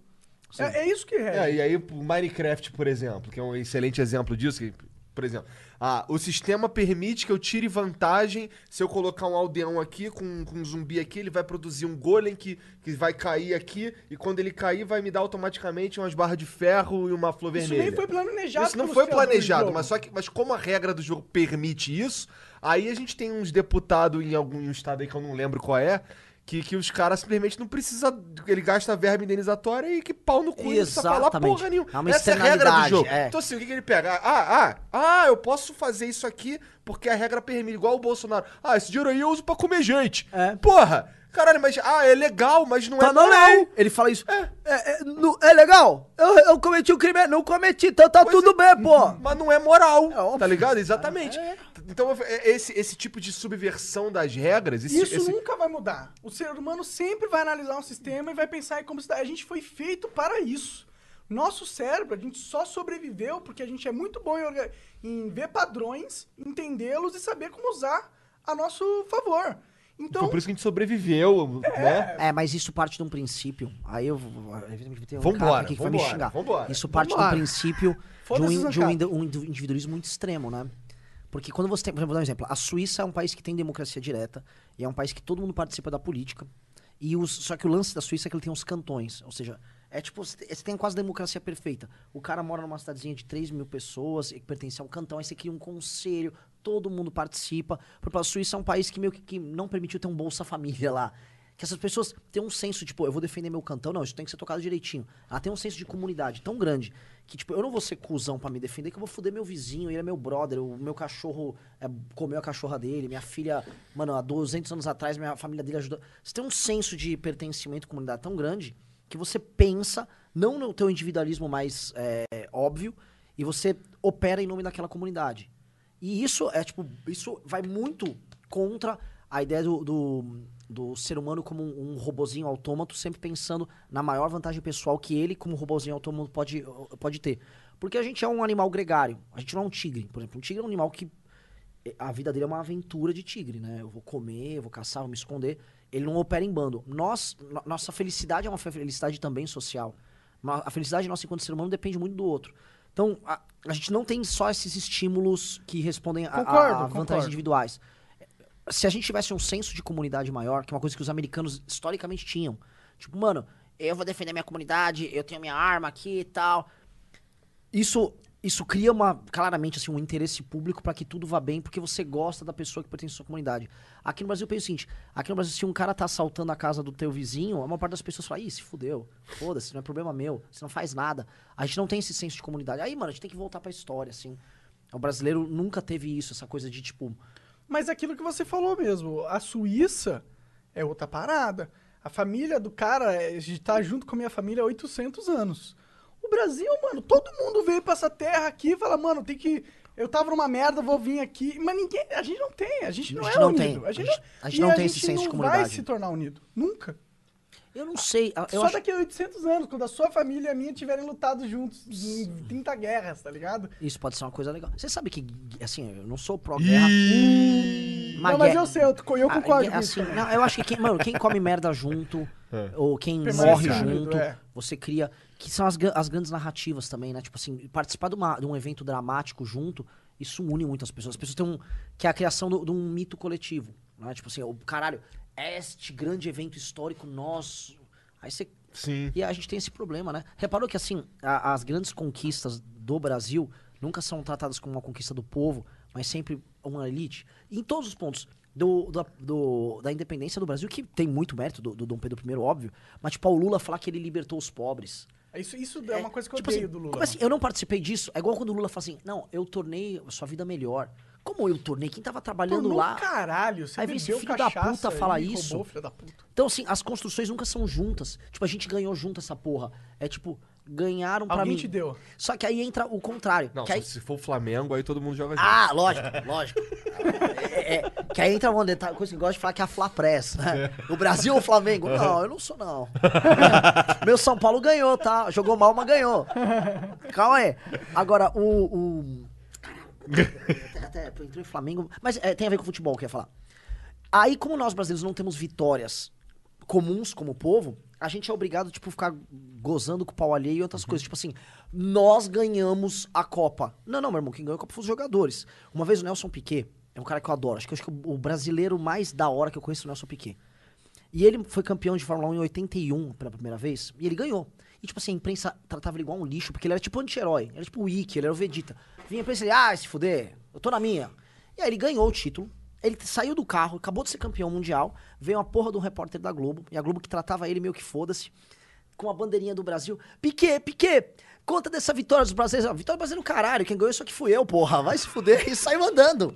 É, é isso que rege. É, e aí o Minecraft, por exemplo, que é um excelente exemplo disso, que, por exemplo, ah, o sistema permite que eu tire vantagem se eu colocar um aldeão aqui com, com um zumbi aqui, ele vai produzir um golem que, que vai cair aqui, e quando ele cair vai me dar automaticamente umas barras de ferro e uma flor Isso vermelha. nem foi planejado. Isso não foi planejado, mas só que, mas como a regra do jogo permite isso, aí a gente tem uns deputados em algum estado aí que eu não lembro qual é, que, que os caras simplesmente não precisa, ele gasta verba indenizatória e que pau no cu e não precisa falar Exatamente. porra nenhuma. É uma Essa é a regra do jogo. é. Então assim, o que, que ele pega? Ah, ah, ah, eu posso fazer isso aqui porque a regra permite, igual o Bolsonaro. Ah, esse dinheiro aí eu uso pra comer gente. É. Porra! Caralho, mas, ah, é legal, mas não Tá é moral. lei. Ele fala isso. É, é, não- é legal? Eu, eu cometi um crime. Não cometi, então tá Pois tudo é, bem, pô. Mas não é moral, É tá ligado? Exatamente. Então, é- esse, esse tipo de subversão das regras, esse, Isso esse- nunca vai mudar. O ser humano sempre vai analisar um sistema e vai pensar em como se a gente foi feito para isso. Nosso cérebro, a gente só sobreviveu porque a gente é muito bom em, orga- em ver padrões, entendê-los e saber como usar a nosso favor. Então, Foi por isso que a gente sobreviveu, né? É, mas isso parte de um princípio. Aí eu vou. evidentemente, Tem um Vambora, cara aqui que vai me vambora, xingar. vambora. Isso parte Vambora. de um princípio de um, de um um individualismo muito extremo, né? Porque quando você tem. Por exemplo, vou dar um exemplo. A Suíça é um país que tem democracia direta e é um país que todo mundo participa da política. E os, só que o lance da Suíça é que ele tem uns cantões. Ou seja, é tipo, você tem- quase democracia perfeita. O cara mora numa cidadezinha de 3 mil pessoas, e que pertence a um cantão, aí você cria um conselho, todo mundo participa. Porque a Suíça é um país que meio que, que não permitiu ter um Bolsa Família lá. Que essas pessoas têm um senso, tipo, eu vou defender meu cantão, não, isso tem que ser tocado direitinho. Ela tem um senso de comunidade tão grande que, tipo, eu não vou ser cuzão pra me defender, que eu vou foder meu vizinho, ele é meu brother, o meu cachorro é, comeu a cachorra dele, minha filha, mano, há 200 anos atrás, minha família dele ajudou. Você tem um senso de pertencimento à comunidade tão grande que você pensa, não no teu individualismo mais é, óbvio, e você opera em nome daquela comunidade. E isso é, tipo, isso vai muito contra a ideia do, do, do ser humano como um, um robozinho autômato, sempre pensando na maior vantagem pessoal que ele, como robozinho autômato, pode, pode ter. Porque a gente é um animal gregário. A gente não é um tigre. Por exemplo, um tigre é um animal que. eh, A vida dele é uma aventura de tigre, né? Eu vou comer, eu vou caçar, vou me esconder. Ele não opera em bando. Nós, no- nossa felicidade é uma felicidade também social. A felicidade nossa enquanto ser humano depende muito do outro. Então, a, a gente não tem só esses estímulos que respondem a, a- Concordo, a vantagens concordo. individuais. Se a gente tivesse um senso de comunidade maior, que é uma coisa que os americanos historicamente tinham. Tipo, mano, Eu vou defender minha comunidade, eu tenho minha arma aqui e tal. isso isso cria uma, claramente assim, um interesse público pra que tudo vá bem, porque você gosta da pessoa que pertence à sua comunidade. Aqui no Brasil eu penso o seguinte: aqui no Brasil, se um cara tá assaltando a casa do teu vizinho, a maior parte das pessoas fala, ih, se fudeu, foda-se, não é problema meu, você não faz nada. A gente não tem esse senso de comunidade. Aí, mano, a gente tem que voltar pra história, assim. O brasileiro nunca teve isso, essa coisa de tipo. Mas é aquilo que você falou mesmo, a Suíça é outra parada. A família do cara é, tá junto com a minha família há 800 anos. O Brasil, mano, todo mundo veio pra essa terra aqui e fala, mano, tem que. Eu tava numa merda, vou vir aqui. Mas ninguém. A gente não tem, a gente não gente é não unido. tem. A gente, A gente- a gente não tem esse senso de não vai comunidade. se tornar unido. Nunca. Eu não sei. Eu Só acho... daqui a 800 anos, quando a sua família e a minha tiverem lutado juntos em 30 guerras, tá ligado? Isso pode ser uma coisa legal. Você sabe que, assim, eu não sou pró-guerra. não, mas eu sei, eu, eu Ah, concordo é com isso. assim, também. não, eu acho que quem, mano, quem come merda junto, ou quem Permanece morre junto, é. você cria. Que são as, as grandes narrativas também, né? Tipo assim, participar de, uma- de um evento dramático junto, isso une muitas pessoas. As pessoas têm um. Que é a criação do- de um mito coletivo. Né? Tipo assim, o caralho, este grande evento histórico, nós. Aí você. Sim. E a gente tem esse problema, né? Reparou que, assim, a- as grandes conquistas do Brasil nunca são tratadas como uma conquista do povo, mas sempre uma elite. E em todos os pontos. Do, da- do- da independência do Brasil, que tem muito mérito do, do Dom Pedro I, óbvio, mas, tipo, o Lula falar que ele libertou os pobres. Isso, isso é uma coisa que eu Tipo odeio assim, do Lula. Como assim? Eu não participei disso. É igual quando o Lula fala assim: não, eu tornei a sua vida melhor. Como eu tornei? Quem tava trabalhando Tornou lá. caralho, você Aí vem esse filho da cachaça puta falar isso. roubou, filho da puta. Então, assim, as construções nunca são juntas. Tipo, a gente ganhou junto essa porra. É tipo, ganharam pra Alguém mim. te deu. Só que aí entra o contrário. Não, que aí... se, for o Flamengo, aí todo mundo joga junto. Ah, lógico, lógico. É, é, que aí entra uma detalhe, coisa que eu gosto de falar que é a Fla Press, né? O Brasil ou o Flamengo? Não, eu não sou, não. Meu São Paulo ganhou, tá? Jogou mal, mas ganhou. Calma aí. Agora, o. o... Até, até entrou em Flamengo. Mas é, tem a ver com futebol que eu ia falar. Aí, como nós brasileiros não temos vitórias comuns como povo, a gente é obrigado, tipo, ficar gozando com o pau alheio e outras coisas. Tipo assim, nós ganhamos a Copa. Não, não, meu irmão, quem ganhou a Copa foi os jogadores. Uma vez o Nelson Piquet, é um cara que eu adoro. Acho que, acho que o brasileiro mais da hora que eu conheço é o Nelson Piquet. E ele foi campeão de Fórmula 1 em 81 pela primeira vez, e ele ganhou. E, tipo assim, a imprensa tratava ele igual um lixo, porque ele era tipo anti-herói. Ele era tipo o Ikki, ele era o Vegeta. Vinha a imprensa e ele, ah, se fuder, eu tô na minha. E aí ele ganhou o título, ele saiu do carro, acabou de ser campeão mundial, veio uma porra do repórter da Globo, e a Globo que tratava ele meio que foda-se, com a bandeirinha do Brasil. Piquet, Piquet, conta dessa vitória dos brasileiros. Ah, Vitória do Brasil, caralho, quem ganhou isso aqui fui eu, porra, vai se fuder, e saiu andando.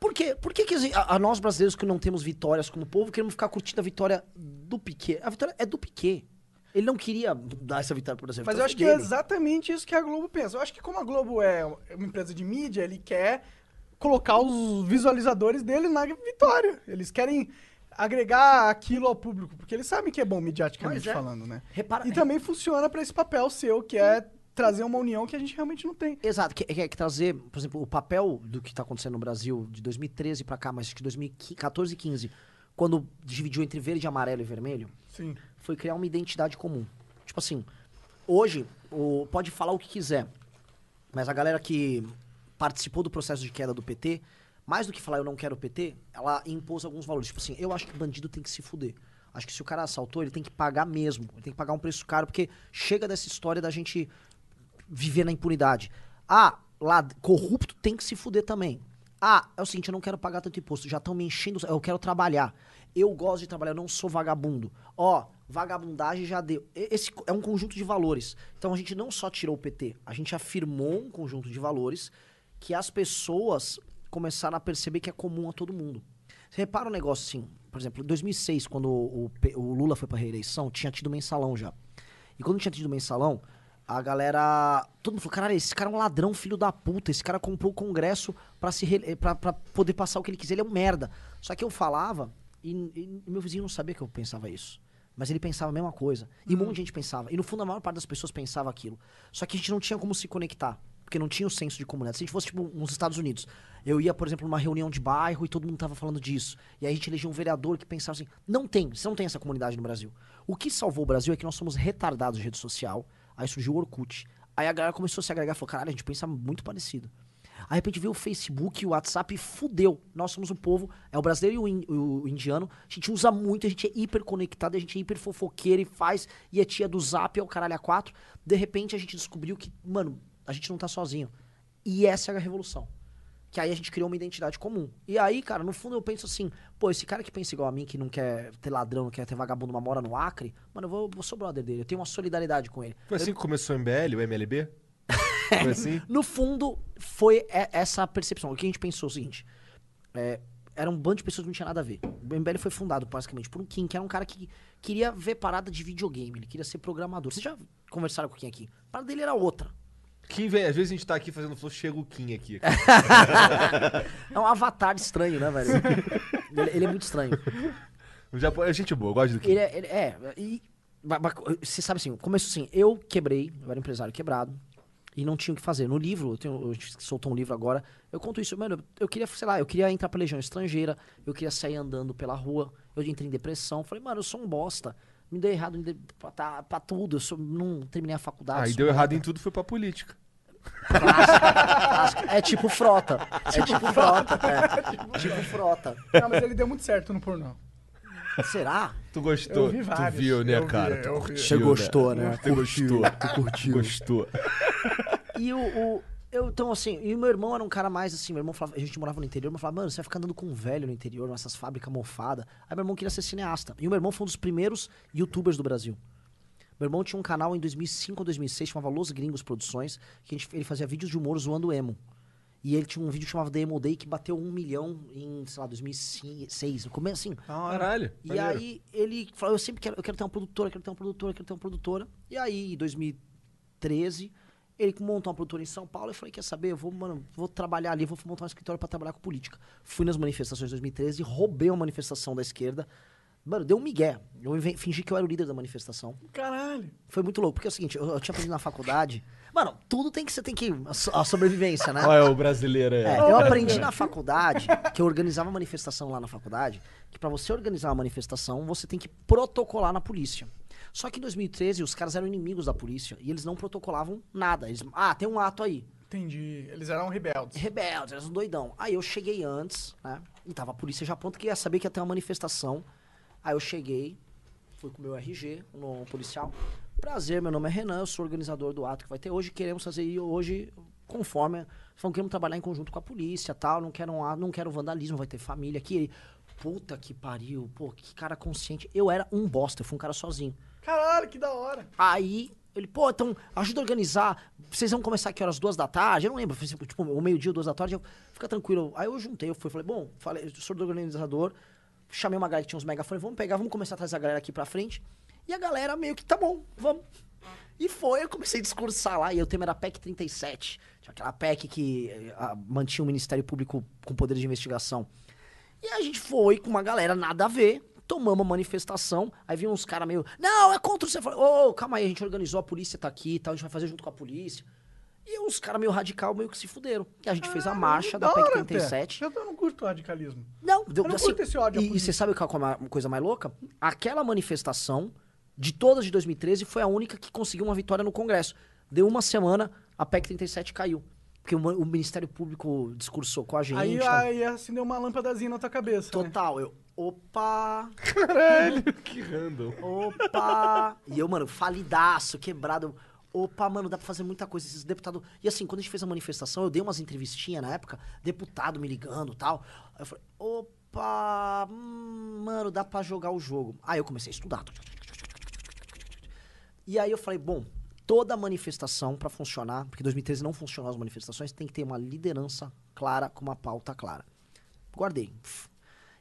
Por quê? Por que, que a, a nós brasileiros que não temos vitórias como povo queremos ficar curtindo a vitória do Piquet? A vitória é do Piquet. Ele não queria dar essa vitória Brasil. a Mas eu vitória acho que é dele. exatamente isso que a Globo pensa. Eu acho que como a Globo é uma empresa de mídia, ele quer colocar os visualizadores dele na vitória. Eles querem agregar aquilo ao público, porque eles sabem que é bom mediaticamente é. falando, né? Repara- E também funciona pra esse papel seu, que é trazer uma união que a gente realmente não tem. Exato, que, que, que trazer, por exemplo, o papel do que tá acontecendo no Brasil de 2013 pra cá, mas acho que 2014 e 15, quando dividiu entre verde, amarelo e vermelho, Sim. foi criar uma identidade comum. Tipo assim, hoje, o, pode falar o que quiser, mas a galera que participou do processo de queda do PT, mais do que falar eu não quero o PT, ela impôs alguns valores. Tipo assim, eu acho que bandido tem que se fuder. Acho que se o cara assaltou, ele tem que pagar mesmo. Ele tem que pagar um preço caro, porque chega dessa história da gente viver na impunidade. Ah, lá, corrupto tem que se fuder também. Ah, é o seguinte, eu não quero pagar tanto imposto, já estão me enchendo, eu quero trabalhar. Eu gosto de trabalhar, eu não sou vagabundo. Ó, vagabundagem já deu. Esse é um conjunto de valores. Então a gente não só tirou o PT, a gente afirmou um conjunto de valores que as pessoas começaram a perceber que é comum a todo mundo. Você repara um negócio assim, por exemplo, em 2006, quando o, o o Lula foi pra reeleição, tinha tido mensalão já. E quando tinha tido mensalão, a galera. Todo mundo falou: caralho, esse cara é um ladrão, filho da puta. Esse cara comprou o Congresso pra, se re- pra, pra poder passar o que ele quiser. Ele é um merda. Só que eu falava e, e meu vizinho não sabia que eu pensava isso. Mas ele pensava a mesma coisa. E um monte de gente pensava. E no fundo, a maior parte das pessoas pensava aquilo. Só que a gente não tinha como se conectar. Porque não tinha o senso de comunidade. Se a gente fosse, tipo, nos Estados Unidos, eu ia, por exemplo, numa reunião de bairro e todo mundo tava falando disso. E aí a gente elegia um vereador que pensava assim: não tem, você não tem essa comunidade no Brasil. O que salvou o Brasil é que nós somos retardados de rede social. Aí surgiu o Orkut. Aí a galera começou a se agregar e falou: caralho, a gente pensa muito parecido. Aí de repente veio o Facebook o WhatsApp e fudeu. Nós somos um povo, é o brasileiro e o, in- o indiano. A gente usa muito, a gente é hiper conectado, a gente é hiper fofoqueiro e faz, e é tia do zap, é o caralho a quatro. De repente a gente descobriu que, mano, a gente não tá sozinho. E essa é a revolução. Que aí a gente criou uma identidade comum. E aí, cara, no fundo eu penso assim, pô, esse cara que pensa igual a mim, que não quer ter ladrão, não quer ter vagabundo, mas mora no Acre, mano, eu vou, vou sou brother dele, eu tenho uma solidariedade com ele. Foi assim que começou o MBL, o MLB? Foi assim? No fundo, foi essa percepção. O que a gente pensou é o seguinte: é, era um bando de pessoas que não tinha nada a ver. O MBL foi fundado, basicamente, por um Kim, que era um cara que queria ver parada de videogame, ele queria ser programador. Vocês já conversaram com Kim aqui? A parada dele era outra. Kim vem, às vezes a gente tá aqui fazendo flow, chega o Kim aqui. É um avatar estranho, né, velho? ele, ele é muito estranho. O Japão é gente boa, eu gosto do Kim. Ele é. ele- é, e. Você sabe assim, começo assim, eu quebrei, eu era empresário quebrado, e não tinha o que fazer. No livro, eu tenho, a gente soltou um livro agora, eu conto isso, mano, eu queria, sei lá, eu queria entrar pra legião estrangeira, eu queria sair andando pela rua, eu entrei em depressão, falei, mano, eu sou um bosta. Me deu errado em de- pra, tá- pra tudo, eu sou- não terminei a faculdade. Aí sou deu errado em tudo, foi pra política. Clássico. É tipo frota. É tipo frota. É. Tipo frota. Não, mas ele deu muito certo no pornô. Será? Tu gostou? Eu vi tu viu, né, eu vi, cara? tu vi. curtiu, Você gostou, né? Tu gostou. Tu curtiu. Gostou. E o, o- eu, então, assim, e o meu irmão era um cara mais assim, meu irmão falava, a gente morava no interior, mas falava, mano, você vai ficar andando com um velho no interior, nessas fábricas mofadas. Aí meu irmão queria ser cineasta. E o meu irmão foi um dos primeiros youtubers do Brasil. Meu irmão tinha um canal em 2005 ou 2006, chamava Los Gringos Produções, que gente, ele fazia vídeos de humor zoando emo. E ele tinha um vídeo que chamava The Emo Day, que bateu um milhão em, sei lá, 2006. No começo, assim. Caralho. E maneiro. aí ele falou, eu sempre quero, eu quero ter uma produtora, eu quero ter uma produtora, eu quero ter uma produtora. E aí, em 2013, ele montou uma produtora em São Paulo. Eu falei, quer saber, eu vou, mano, vou trabalhar ali, vou montar um escritório pra trabalhar com política. Fui nas manifestações de 2013, roubei uma manifestação da esquerda. Mano, deu um migué. Eu fingi que eu era o líder da manifestação. Caralho. Foi muito louco, porque é o seguinte, eu, eu tinha aprendido na faculdade. Mano, tudo tem que você tem que. A, a sobrevivência, né? Olha o brasileiro aí. É, eu aprendi na faculdade, que eu organizava manifestação lá na faculdade, que pra você organizar uma manifestação, você tem que protocolar na polícia. Só que em 2013 os caras eram inimigos da polícia e eles não protocolavam nada. Eles, ah, tem um ato aí. Entendi. Eles eram rebeldes. Rebeldes, eles um doidão. Aí eu cheguei antes, né? E tava a polícia já pronta que ia saber que ia ter uma manifestação. Aí eu cheguei, fui com o meu RG, no policial. Prazer, meu nome é Renan, eu sou organizador do ato que vai ter hoje. Queremos fazer hoje, conforme. Falando, queremos trabalhar em conjunto com a polícia tal. Não quero, um ato, não quero vandalismo, vai ter família aqui. Ele, puta que pariu, pô, que cara consciente. Eu era um bosta, eu fui um cara sozinho. Caralho, que da hora. Aí ele, pô, então ajuda a organizar. Vocês vão começar aqui horas duas da tarde? Eu não lembro, foi tipo, o meio-dia, duas da tarde. Eu, Fica tranquilo. Aí eu juntei, eu fui, falei, bom, falei, sou do organizador. Chamei uma galera que tinha uns megafones, vamos pegar, vamos começar a trazer a galera aqui pra frente. E a galera meio que, tá bom, vamos. E foi, eu comecei a discursar lá, e o tema era PEC 37. Tinha aquela PEC que eh, ah, mantinha o Ministério Público com poder de investigação. E a gente foi com uma galera nada a ver, tomamos uma manifestação, aí vinham uns caras meio, não, é contra você. Eu falei, ô, calma aí, a gente organizou, a polícia tá aqui e tal, a gente vai fazer junto com a polícia. E uns caras meio radical meio que se fuderam. E a gente fez a marcha da PEC 37. Eu, não curto radicalismo. Não, deu, Eu não assim, curto esse ódio E, e você sabe qual é uma coisa mais louca? Aquela manifestação, de todas de 2013, foi a única que conseguiu uma vitória no Congresso. Deu uma semana, a PEC 37 caiu. Porque o, Ministério Público discursou com a gente. Aí, tal. aí acendeu uma lâmpadazinha na tua cabeça. né? Total, eu. Opa! Caralho, que random. Opa! e eu, mano, falidaço, quebrado. Opa, mano, dá pra fazer muita coisa. Esses deputados. E assim, quando a gente fez a manifestação, eu dei umas entrevistinhas na época, deputado me ligando e tal. Aí eu falei, opa, hum, mano, dá pra jogar o jogo. Aí eu comecei a estudar. E aí eu falei, bom, toda manifestação pra funcionar, porque em 2013 não funcionou as manifestações, tem que ter uma liderança clara com uma pauta clara. Guardei.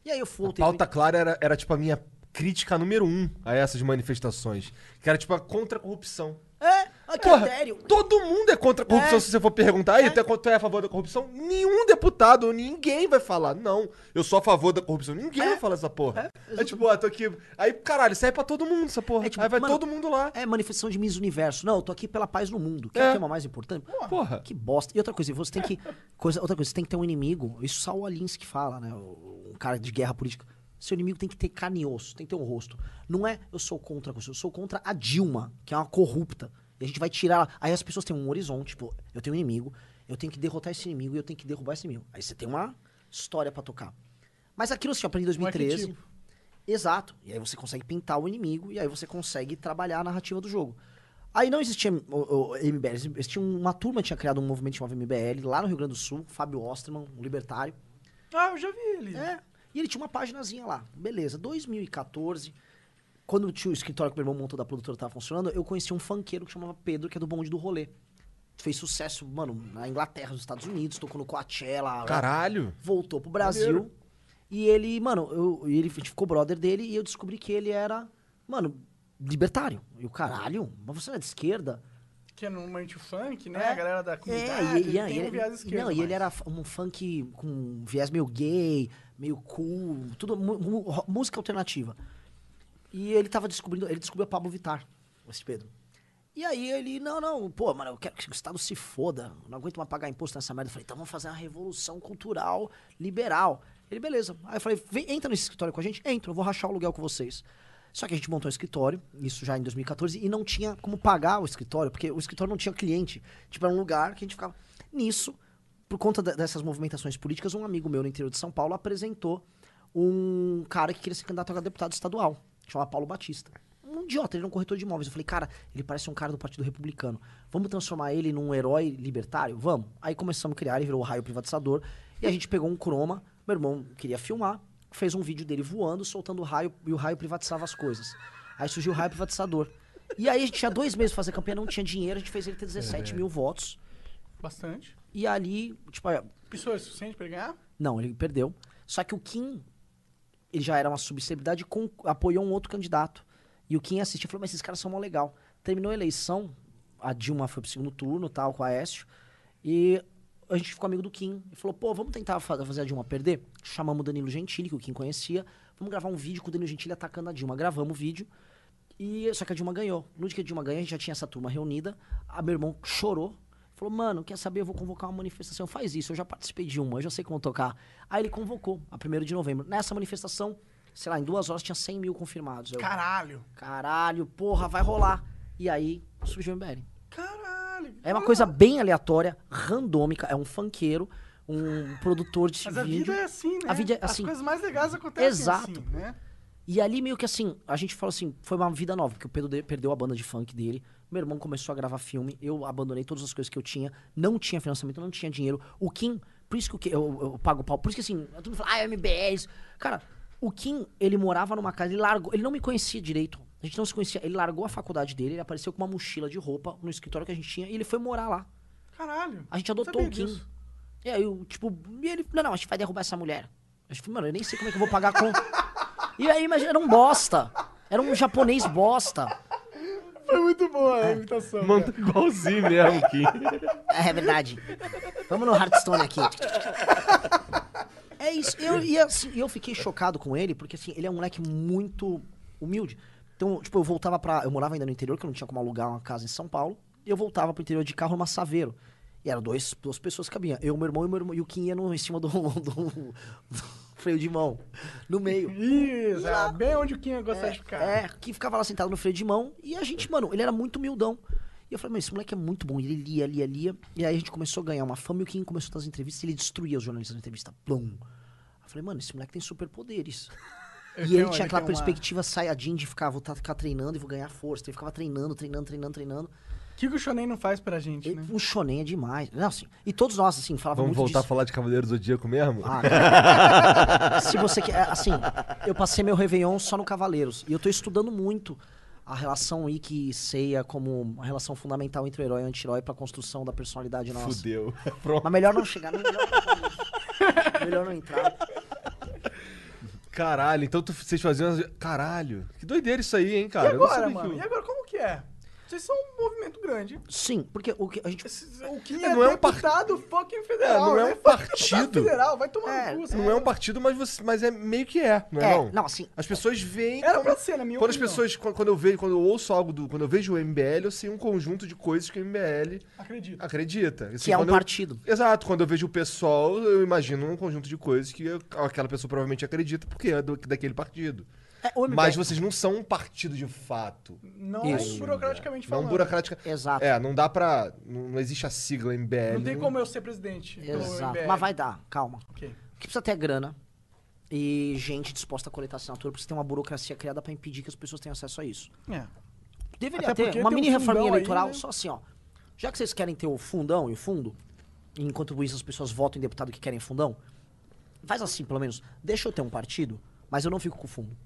E aí eu fui. A pauta clara era, era tipo a minha crítica número um a essas manifestações. Que era tipo a contra a corrupção. É, a Porra, todo mundo é contra a corrupção É. se você for perguntar. Aí, tu é, tu é a favor da corrupção? Nenhum deputado, ninguém vai falar. Não, eu sou a favor da corrupção. Ninguém vai falar essa porra. É, tipo, ah, tô aqui. Aí, caralho, serve pra todo mundo essa porra. É tipo, aí vai mano, todo mundo lá. É manifestação de Miss Universo. Não, eu tô aqui pela paz no mundo. Que é, É. o tema mais importante. Porra. Que bosta. E outra coisa, você tem que. Coisa, outra coisa, você tem que ter um inimigo. Isso só o Alinsky fala, né? Um cara de guerra política. Seu inimigo tem que ter carne e osso, tem que ter um rosto. Não é eu sou contra a Constituição, eu sou contra a Dilma, que é uma corrupta. E a gente vai tirar. Aí as pessoas têm um horizonte, tipo, eu tenho um inimigo, eu tenho que derrotar esse inimigo e eu tenho que derrubar esse inimigo. Aí você tem uma história pra tocar. Mas aquilo assim, eu aprendi em 2013. arquetipo. Exato. E aí você consegue pintar o inimigo e aí você consegue trabalhar a narrativa do jogo. Aí não existia o, o MBL, existia uma turma tinha criado um movimento chamado MBL lá no Rio Grande do Sul, Fábio Osterman, um libertário. Ah, eu já vi ele. É. E ele tinha uma paginazinha lá. Beleza, 2014, quando tinha o escritório que meu irmão montou da produtora tava funcionando, eu conheci um funkeiro que chamava Pedro, que é do bonde do rolê. Fez sucesso, mano, na Inglaterra, nos Estados Unidos, tocou no Coachella. Caralho. Voltou pro Brasil. E ele, mano, eu, ele a gente ficou brother dele e eu descobri que ele era, mano, libertário. E o caralho, mas você não é de esquerda? Que é normalmente o funk, né? É. A galera da É, comunidade. e, ele e, tem ele, um viés esquerdo. não, e ele era um funk com viés meio gay, meio cool, tudo música alternativa. E ele tava descobrindo, ele descobriu Pablo Vittar, esse Pedro. E aí ele, não, não, pô, mano, eu quero que o Estado se foda, não aguento mais pagar imposto nessa merda. Eu falei, então vamos fazer uma revolução cultural liberal. Ele, beleza. Aí eu falei, vem, entra nesse escritório com a gente? Entra, eu vou rachar o aluguel com vocês. Só que a gente montou um escritório, isso já em 2014, e não tinha como pagar o escritório, porque o escritório não tinha cliente. Tipo, era um lugar que a gente ficava. Nisso, por conta de- dessas movimentações políticas, um amigo meu no interior de São Paulo apresentou um cara que queria ser candidato a deputado estadual, chamava Paulo Batista. Um idiota, ele era um corretor de imóveis. Eu falei, cara, ele parece um cara do Partido Republicano. Vamos transformar ele num herói libertário? Vamos. Aí começamos a criar, ele virou o raio privatizador. E a gente pegou um croma, meu irmão queria filmar, fez um vídeo dele voando, soltando o raio, e o raio privatizava as coisas. Aí surgiu o raio privatizador. E aí a gente tinha dois meses pra fazer campanha, não tinha dinheiro, a gente fez ele ter 17 mil votos. Bastante. E ali, tipo, é, Pessoa é suficiente pra ele ganhar? não, ele perdeu. Só que o Kim, ele já era uma subcelebridade, com, apoiou um outro candidato. E o Kim assistiu falou, mas esses caras são mó legal. Terminou a eleição, a Dilma foi pro segundo turno, tal, com a Aécio. E a gente ficou amigo do Kim. E falou, pô, vamos tentar fa- fazer a Dilma perder? Chamamos o Danilo Gentili, que o Kim conhecia. Vamos gravar um vídeo com o Danilo Gentili atacando a Dilma. Gravamos o vídeo. E, só que a Dilma ganhou. No dia que a Dilma ganhou, a gente já tinha essa turma reunida. A meu irmão chorou. Falou, mano, quer saber? Eu vou convocar uma manifestação. Faz isso, eu já participei de uma, eu já sei como tocar. Aí ele convocou, a 1 de novembro. Nessa manifestação, sei lá, em duas horas tinha 100 mil confirmados. Eu, Caralho. caralho, porra, vai rolar. E aí surgiu o MBL. Caralho. É uma coisa bem aleatória, randômica. É um funkeiro, um produtor de Mas a vídeo. vida é assim, né? A vida é As assim. coisas mais legais acontecem Exato. assim, né? E ali meio que assim, a gente falou assim, foi uma vida nova, porque o Pedro de- perdeu a banda de funk dele, meu irmão começou a gravar filme, eu abandonei todas as coisas que eu tinha, não tinha financiamento, não tinha dinheiro. O Kim, por isso que Kim- eu, eu pago pau, por isso que assim, todo mundo fala, ah, MBS. Cara, o Kim, ele morava numa casa, ele largou, ele não me conhecia direito. A gente não se conhecia, ele largou a faculdade dele, ele apareceu com uma mochila de roupa no escritório que a gente tinha e ele foi morar lá. Caralho. A gente adotou o Kim. disso. E aí, eu, tipo, e ele, não, não, a gente vai derrubar essa mulher. Eu falei, mano, eu nem sei como é que eu vou pagar com. e aí, mas era um bosta. Era um japonês bosta. Foi muito boa a imitação. Manda igualzinho mesmo, Kim. É, verdade. Vamos no Hearthstone aqui. É isso. Eu, e assim, eu fiquei chocado com ele, porque assim, ele é um moleque muito humilde. Então, tipo, eu voltava pra. Eu morava ainda no interior, que eu não tinha como alugar uma casa em São Paulo. E eu voltava pro interior de carro numa Saveiro. E eram dois, duas pessoas que cabiam. Eu, meu irmão e meu irmão. E o Kim ia no, em cima do, do- do freio de mão. No meio. Isso, é bem onde o Kim ia gostar de ficar. É, que ficava lá sentado no freio de mão. E a gente, mano, ele era muito humildão. E eu falei, mas esse moleque é muito bom. E ele lia, lia, lia. E aí a gente começou a ganhar uma fama. E o Kim começou a dar as entrevistas. E ele destruía os jornalistas na entrevista. Plum. Eu falei, mano, esse moleque tem superpoderes. Ele E ele tinha aquela tem uma- perspectiva saiyajin de ficar, vou tá- ficar treinando e vou ganhar força. Ele ficava treinando, treinando, treinando, treinando. O que, que o Shonen não faz pra gente, né? E, o shonen é demais. Não, assim, e todos nós, assim, falávamos Vamos muito voltar disso. a falar de Cavaleiro do Zodíaco mesmo? Ah, cara. Se você quer. Assim, eu passei meu Réveillon só no Cavaleiros. E eu tô estudando muito a relação Ikki e Seiya como uma relação fundamental entre o herói e o anti-herói pra construção da personalidade nossa. Fudeu. Pronto. Mas melhor não chegar, melhor, não- melhor não entrar. Caralho, então tu- vocês faziam. as- Caralho, que doideira isso aí, hein, E cara? Não agora, mano? que- E agora como que é? Vocês são um movimento grande. Sim, porque o que a gente. O Kim É, é, não é um par- deputado fucking federal, É, não é né? um Fucking partido. Federal, vai tomar É, no cu. Não é um partido, mas, você, mas é meio que é, não é? É, não? não, assim. As pessoas veem. Era como- pra ser, na minha quando as opinião. pessoas, quando, eu vejo, quando eu ouço algo do, quando eu vejo o MBL, eu sei um conjunto de coisas que o MBL Acredito. acredita. Assim, Que é um eu- partido. Exato, quando eu vejo o pessoal, eu imagino um conjunto de coisas que eu- aquela pessoa provavelmente acredita porque é do- daquele partido. É, o Mas vocês não são um partido de fato. Não Isso. burocraticamente Não falando. burocrática. Exato. É, não dá pra. Não, não existe a sigla MBL. Não tem como eu ser presidente do Exato. MBL. Mas vai dar, calma. Ok. Porque precisa ter grana e gente disposta a coletar assinatura, porque você tem uma burocracia criada pra impedir que as pessoas tenham acesso a isso. É. Deveria Até ter uma tem um mini reforminha fundão aí, eleitoral, né? só assim, ó. Já que vocês querem ter o fundão e o fundo, enquanto isso as pessoas votam em deputado que querem fundão, faz assim, pelo menos. Deixa eu ter um partido, mas eu não fico com o fundo.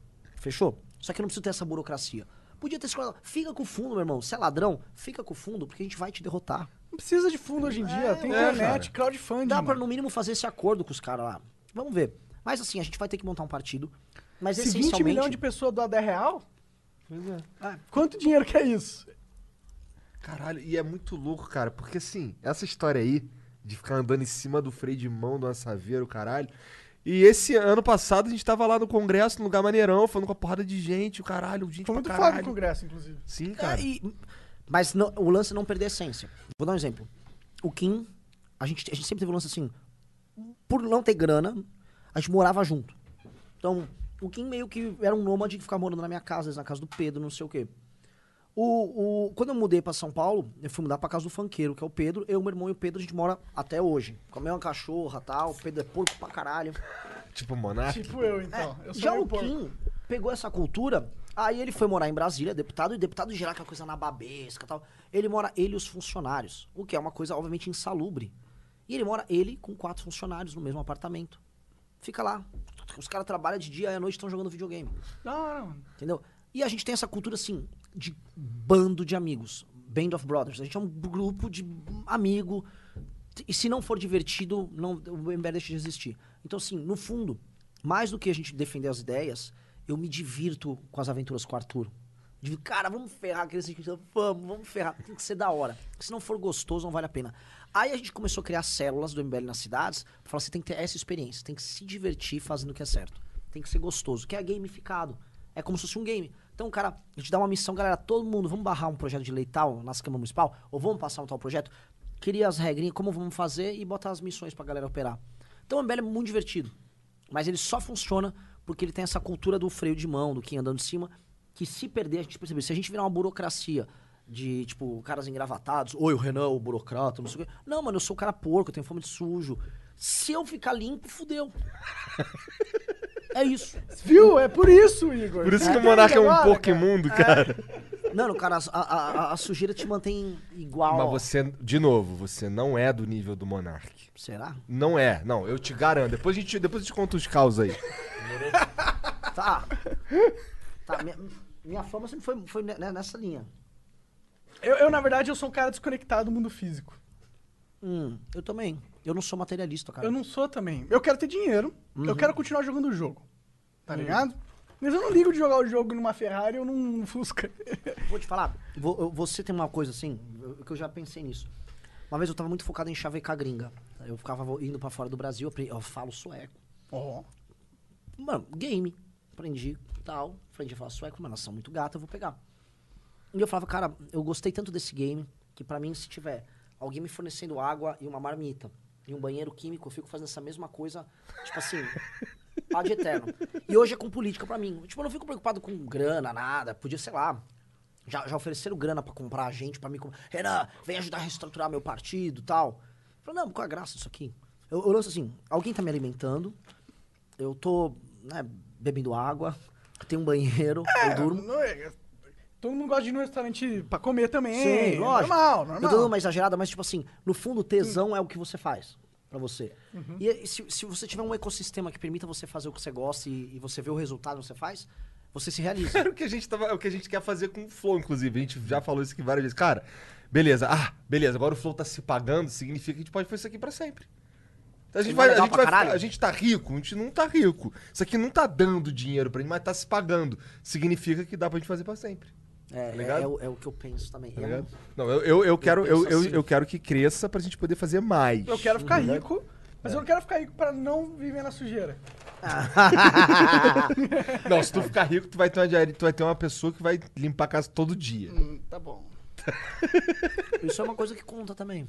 Fechou? Só que eu não preciso ter essa burocracia. Podia ter escolhido. Fica com o fundo, meu irmão. Se é ladrão, fica com o fundo, porque a gente vai te derrotar. Não precisa de fundo hoje em dia. tem é, internet, crowdfunding. Dá pra, mano. no mínimo, fazer esse acordo com os caras lá. Vamos ver. Mas assim, a gente vai ter que montar um partido. Mas Se 20 essencialmente. milhões de pessoas doar 10 real, Pois é. quanto dinheiro que é isso? Caralho, e é muito louco, cara, porque assim, essa história aí de ficar andando em cima do freio de mão do assaveiro, caralho. E esse ano passado a gente tava lá no congresso, num lugar maneirão, falando com a porrada de gente, o caralho, gente Foi pra muito caralho. foda o congresso, inclusive. Sim, É, cara. e- mas não- o lance é não perder a essência. Vou dar um exemplo. O Kim, a gente, a gente sempre teve um lance assim. Por não ter grana, a gente morava junto. Então, o Kim meio que era um nômade que ficava morando na minha casa, às vezes na casa do Pedro, não sei o quê. O, o, quando eu mudei pra São Paulo, eu fui mudar pra casa do funkeiro, que é o Pedro. Eu, meu irmão e o Pedro, a gente mora até hoje. Com a mesma cachorra e tal. O Pedro é porco pra caralho. Tipo, Monark. Tipo eu, então. eu sou Já o. Kim pegou essa cultura, aí ele foi morar em Brasília, deputado, e deputado geral, aquela coisa na babesca e tal. Ele mora, ele e os funcionários, o que é uma coisa, obviamente, insalubre. E ele mora, ele, com quatro funcionários no mesmo apartamento. Fica lá. Os caras trabalham de dia e à noite estão jogando videogame. Da hora, mano. Entendeu? E a gente tem essa cultura, assim, de bando de amigos. Band of Brothers. A gente é um grupo de amigo. E se não for divertido, não, o MBL deixa de existir. Então, assim, no fundo, mais do que a gente defender as ideias, eu me divirto com as aventuras com o Arthur. De, cara, vamos ferrar aqueles inscritos. Vamos, vamos ferrar. Tem que ser da hora. Se não for gostoso, não vale a pena. Aí a gente começou a criar células do MBL nas cidades. Pra falar, você tem que ter essa experiência. Tem que se divertir fazendo o que é certo. Tem que ser gostoso. Que é gamificado. É como se fosse um game. Então, cara, a gente dá uma missão, galera, todo mundo, vamos barrar um projeto de lei tal nas câmaras municipal, ou vamos passar um tal projeto, cria as regrinhas, como vamos fazer e botar as missões pra galera operar. Então o MBL é muito divertido. Mas ele só funciona porque ele tem essa cultura do freio de mão, do que andando de cima, que se perder, a gente percebe. Se a gente virar uma burocracia de, tipo, caras engravatados, oi, o Renan, o burocrata, não sei o quê. Não, mano, eu sou o cara porco, eu tenho fome de sujo. Se eu ficar limpo, fudeu. é isso. Viu? É por isso, Igor. Por isso que o Monark é um agora, porco cara? cara. Não, cara, a, a- a- sujeira te mantém igual. Mas você, de novo, você não é do nível do Monark. Será? Não é, não, eu te garanto. Depois a gente, depois a gente conta os caos aí. Tá. Tá, minha, minha fama sempre foi, foi ne- nessa linha. Eu, eu, na verdade, eu sou um cara desconectado do mundo físico. Hum, eu também. Eu não sou materialista, cara. Eu não sou também. Eu quero ter dinheiro. Eu quero continuar jogando o jogo. Tá ligado? Mas eu não ligo de jogar o jogo numa Ferrari ou num Fusca. Vou te falar, você tem uma coisa assim, que eu já pensei nisso. Uma vez eu tava muito focado em chavecar gringa. Eu ficava indo pra fora do Brasil, eu, falo sueco. Ó. Mano, game. Aprendi tal. Aprendi a falar sueco, mas elas são muito gata, eu vou pegar. E eu falava, cara, eu gostei tanto desse game que pra mim, se tiver alguém me fornecendo água e uma marmita e um banheiro químico, eu fico fazendo essa mesma coisa, tipo assim, ad eterno. E hoje é com política pra mim. Tipo, eu não fico preocupado com grana, nada. Podia, sei lá. Já, já ofereceram grana pra comprar gente, pra mim. Renan, vem ajudar a reestruturar meu partido e tal. Eu falei, não, qual a graça disso aqui? Eu, eu lanço assim: alguém tá me alimentando, eu tô né, bebendo água, tem um banheiro, eu durmo. Não é- Todo mundo gosta de ir no restaurante pra comer também. Sim, lógico. Normal, Eu tô normal. dando uma exagerada, mas tipo assim, no fundo, tesão é o que você faz pra você. Uhum. E e se, se você tiver um ecossistema que permita você fazer o que você gosta e, e você vê o resultado que você faz, você se realiza. Era o que a gente tava, é o que a gente quer fazer com o Flow, inclusive. A gente já falou isso aqui várias vezes. Cara, beleza. Ah, beleza. Agora o Flow tá se pagando, significa que a gente pode fazer isso aqui pra sempre. A gente, não vai, é a, gente vai, a gente tá rico? A gente não tá rico. Isso aqui não tá dando dinheiro pra gente, mas tá se pagando. Significa que dá pra gente fazer pra sempre. É, Tá é, ligado? é o, é o que eu penso também. Tá É ligado? Não, eu, eu, eu quero, eu, eu, assim. eu quero que cresça pra gente poder fazer mais. Eu quero ficar Tá rico, mas eu não quero ficar rico pra não viver na sujeira. Não, se tu ficar rico, tu vai ter uma diária, tu vai ter uma pessoa que vai limpar a casa todo dia. Hum, tá bom. Isso é uma coisa que conta também.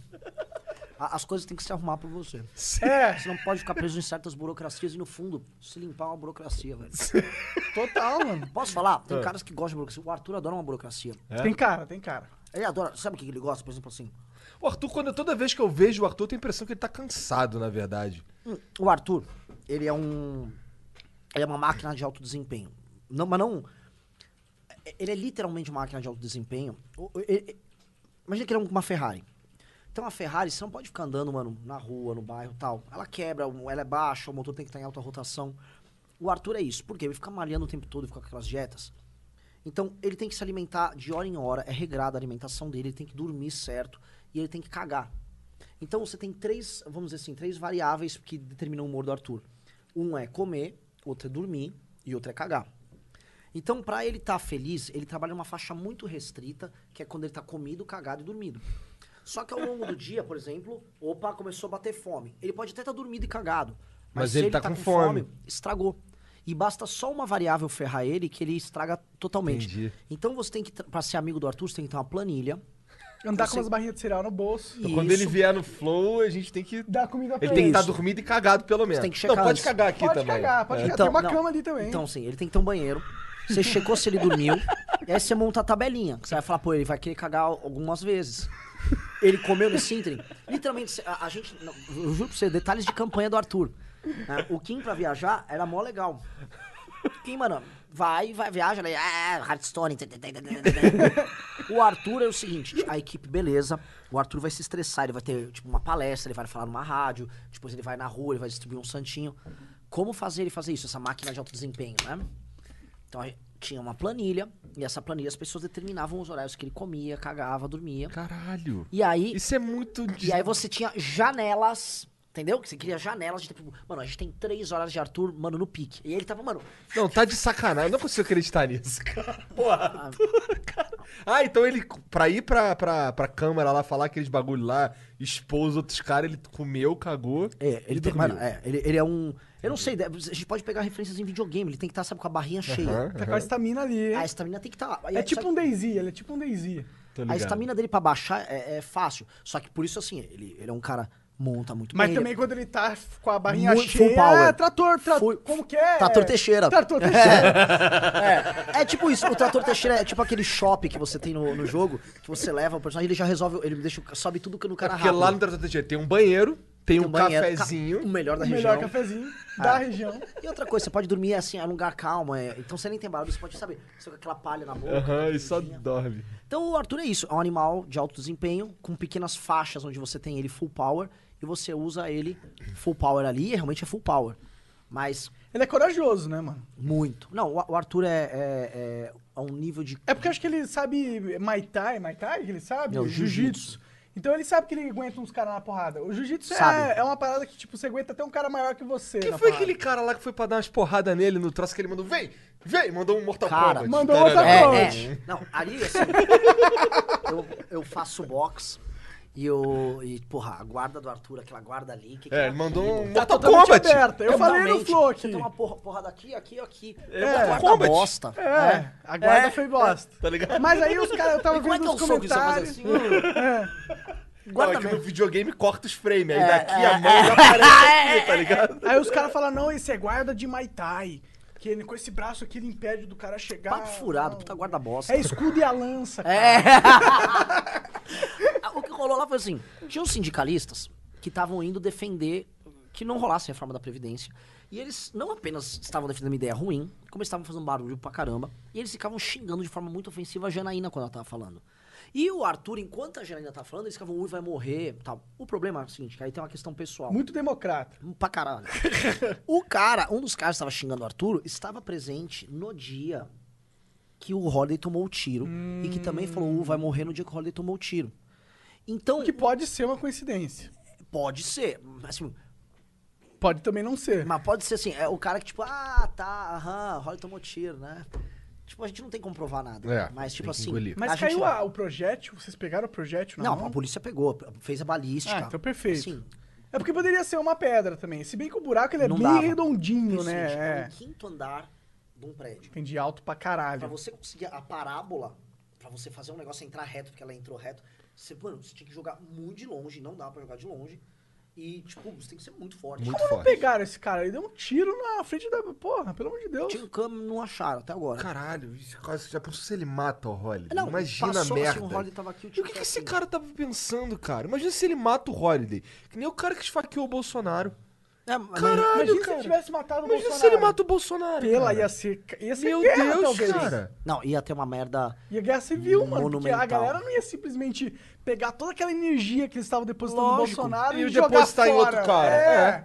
A- As coisas têm que se arrumar por você. É, Você não pode ficar preso em certas burocracias e, no fundo, se limpar uma burocracia, velho. total, mano. Posso falar? Tem caras que gostam de burocracia. O Arthur adora uma burocracia. Tem cara, tem cara. Ele adora. Sabe o que ele gosta, por exemplo, assim? O Arthur, quando, toda vez que eu vejo o Arthur, eu tenho a impressão que ele tá cansado, na verdade. Hum, O Arthur, ele é um. Ele é uma máquina de alto desempenho. Não, mas não. ele é literalmente uma máquina de alto desempenho. Ele- ele- imagina que ele é uma Ferrari. Então a Ferrari, você não pode ficar andando, mano, na rua, no bairro tal. Ela quebra, ela é baixa, o motor tem que estar em alta rotação. O Arthur é isso. Por quê? Ele fica malhando o tempo todo, fica com aquelas dietas. Então, ele tem que se alimentar de hora em hora, é regrada a alimentação dele, ele tem que dormir certo e ele tem que cagar. Então, você tem três, vamos dizer assim, três variáveis que determinam o humor do Arthur. Um é comer, outro é dormir e outro é cagar. Então, pra ele estar feliz, ele trabalha numa faixa muito restrita, que é quando ele tá comido, cagado e dormido. Só que ao longo do dia, por exemplo, opa, começou a bater fome. Ele pode até estar dormido e cagado. Mas, Mas se ele ele tá tá com com fome. fome, estragou. E basta só uma variável ferrar ele que ele estraga totalmente. Entendi. Então você tem que, pra ser amigo do Arthur, você tem que ter uma planilha. Andar Você- com umas barrinhas de cereal no bolso. Então, quando ele vier no flow, a gente tem que. Dar comida pra Ele tem que estar Isso. dormido e cagado, pelo menos. tem que não, checar pode antes. cagar aqui Pode também. cagar, pode É. cagar. Tem uma não. cama ali também. Então, sim, ele tem que ter um banheiro. Você checou se ele dormiu. e aí você monta a tabelinha. que Você vai falar, pô, ele vai querer cagar algumas vezes. Ele comeu nesse ínterim. Literalmente, a, a gente. eu juro pra você, detalhes de campanha do Arthur. né? O Kim pra viajar era mó legal. Kim, mano, vai, vai, viaja, né? Ah, tê. O Arthur é o seguinte, a equipe, beleza. O Arthur vai se estressar, ele vai ter, tipo, uma palestra, ele vai falar numa rádio, depois ele vai na rua, ele vai distribuir um santinho. Como fazer ele fazer isso, essa máquina de alto desempenho, né? Então tinha uma planilha, e essa planilha as pessoas determinavam os horários que ele comia, cagava, dormia. Caralho. E aí, Isso é muito. e aí você tinha janelas, entendeu? Que você queria janelas de tipo, mano, a gente tem três horas de Arthur, mano, no pique. E ele tava, mano, Não, tá de sacanagem. Eu não consigo acreditar nisso, cara. Porra. cara. Ah, então ele, pra ir pra, pra, pra câmera lá, falar aqueles bagulho lá, expor os outros caras, ele comeu, cagou. É, ele e tem, mano, é, ele, ele é um. Eu não sei, a gente pode pegar referências em videogame, ele tem que estar, sabe, com a barrinha cheia. Aham, Tá com a estamina ali. A estamina tem que estar. É tipo um Daisy, ele é tipo um Daisy. A estamina dele pra baixar é, é fácil. Só que por isso, assim, ele, ele é um cara monta muito Mas bem. também ele- quando ele tá com a barrinha Muito cheia, full power. é trator, tra... Full- como que é? Trator Teixeira. Trator Teixeira. É, é tipo isso, o Trator Teixeira é tipo aquele shopping que você tem no, no jogo, que você leva o personagem, ele já resolve, ele deixa, sobe tudo que no É cara porque rápido. lá no Trator Teixeira tem um banheiro, tem, um, banheiro, ca- cafezinho. O melhor da o região. melhor cafezinho da região. E outra coisa, você pode dormir assim, é um lugar calmo, é, então você nem tem barulho, você pode, sabe, você com aquela palha na boca. Aham, aquela e só dorme. Então o Arthur é isso, é um animal de alto desempenho, com pequenas faixas onde você tem ele full power, e você usa ele full power ali, e realmente é full power. Mas Ele é corajoso, né, mano? muito. Não, o, o Arthur é, é, é a um nível de É porque eu acho que ele sabe Muay Thai, Muay Thai que ele sabe? Jiu-Jitsu. Então ele sabe que ele aguenta uns caras na porrada. O Jiu-Jitsu Sabe. é, é uma parada que, tipo, você aguenta até um cara maior que você. Quem na foi porrada. aquele cara lá que foi pra dar umas porradas nele no troço que ele mandou? Vem! Vem! Mandou um Mortal Cara, Kombat. mandou Tarará. Mortal É, Kombat. é. Não, ali, assim, eu, eu faço box e eu. E, porra, a guarda do Arthur, aquela guarda ali. Que É, ele mandou um Tá Mortal Kombat. aberta. Eu falei no flow Você aqui. tem uma porra, porrada aqui, aqui, aqui. É, É, guarda Kombat. bosta. É, a guarda É, foi bosta. Tá ligado? Mas aí os caras, eu tava E como é vendo que é o que você faz comentários. assim? Não, Guarda é que no videogame corta os frames, aí É, daqui é, a mão já aparece aqui, tá ligado? Aí os caras falam, não, esse é guarda de Muay Thai. Que ele, com esse braço aqui ele impede do cara chegar. Papo furado, Não. puta guarda bosta. É escudo e a lança, cara. É. rolou lá foi assim: tinha uns sindicalistas que estavam indo defender que não rolasse a reforma da Previdência. E eles não apenas estavam defendendo uma ideia ruim, como eles estavam fazendo barulho pra caramba, e eles ficavam xingando de forma muito ofensiva a Janaína quando ela tava falando. E o Arthur, enquanto a Janaína tava falando, eles ficavam, ui, vai morrer tal. O problema é o seguinte, que aí tem uma questão pessoal. Muito democrata. Pra caralho. o cara, um dos caras que estava xingando o Arthur, estava presente no dia que o Holiday tomou o tiro. E que também falou, vai morrer no dia que o Holiday tomou o tiro. Então, Que pode ser uma coincidência. pode ser. Assim, Pode também não ser. mas pode ser assim, é o cara que tipo, ah, tá, aham, o Holiday tomou tiro, né? Tipo, a gente não tem como provar nada. É, mas tipo assim... engolir. Mas a gente- caiu a- o projétil? Vocês pegaram o projétil na Não, mão? a polícia pegou, fez a balística. Ah, então perfeito. Assim, É porque poderia ser uma pedra também. Se bem que o buraco ele é Não bem dava. redondinho, o seguinte, né? é É. o quinto andar de um prédio. Entendi, alto pra Pra caralho. você conseguir a parábola, pra você fazer um negócio entrar reto, porque ela entrou reto, você, mano, você tinha que jogar muito de longe, não dá pra jogar de longe. E, tipo, você tem que ser muito forte. Muito Como não forte. pegaram esse cara? Ele deu um tiro na frente da. Porra, pelo amor de Deus. Tinha um câmbio, não acharam até agora. Caralho, isso quase- já pensou se ele mata o Holiday? Não, Imagina a merda. assim, o Holiday tava aqui, o e o tiro que, que esse cara tava pensando, cara? Imagina se ele mata o Holiday. Que nem o cara que esfaqueou o Bolsonaro. É, mas- Caralho, Imagina se cara. ele tivesse matado o Imagina Bolsonaro. se ele mata o Bolsonaro. Pela cara. ia ser, ia ser Meu guerra, Deus, talvez. cara. Não, ia ter uma merda. Ia guerra civil, mano. Porque a galera não ia simplesmente pegar toda aquela energia que eles estavam depositando no Lógico. Bolsonaro E e, jogar depositar em fora. outro cara. É. É.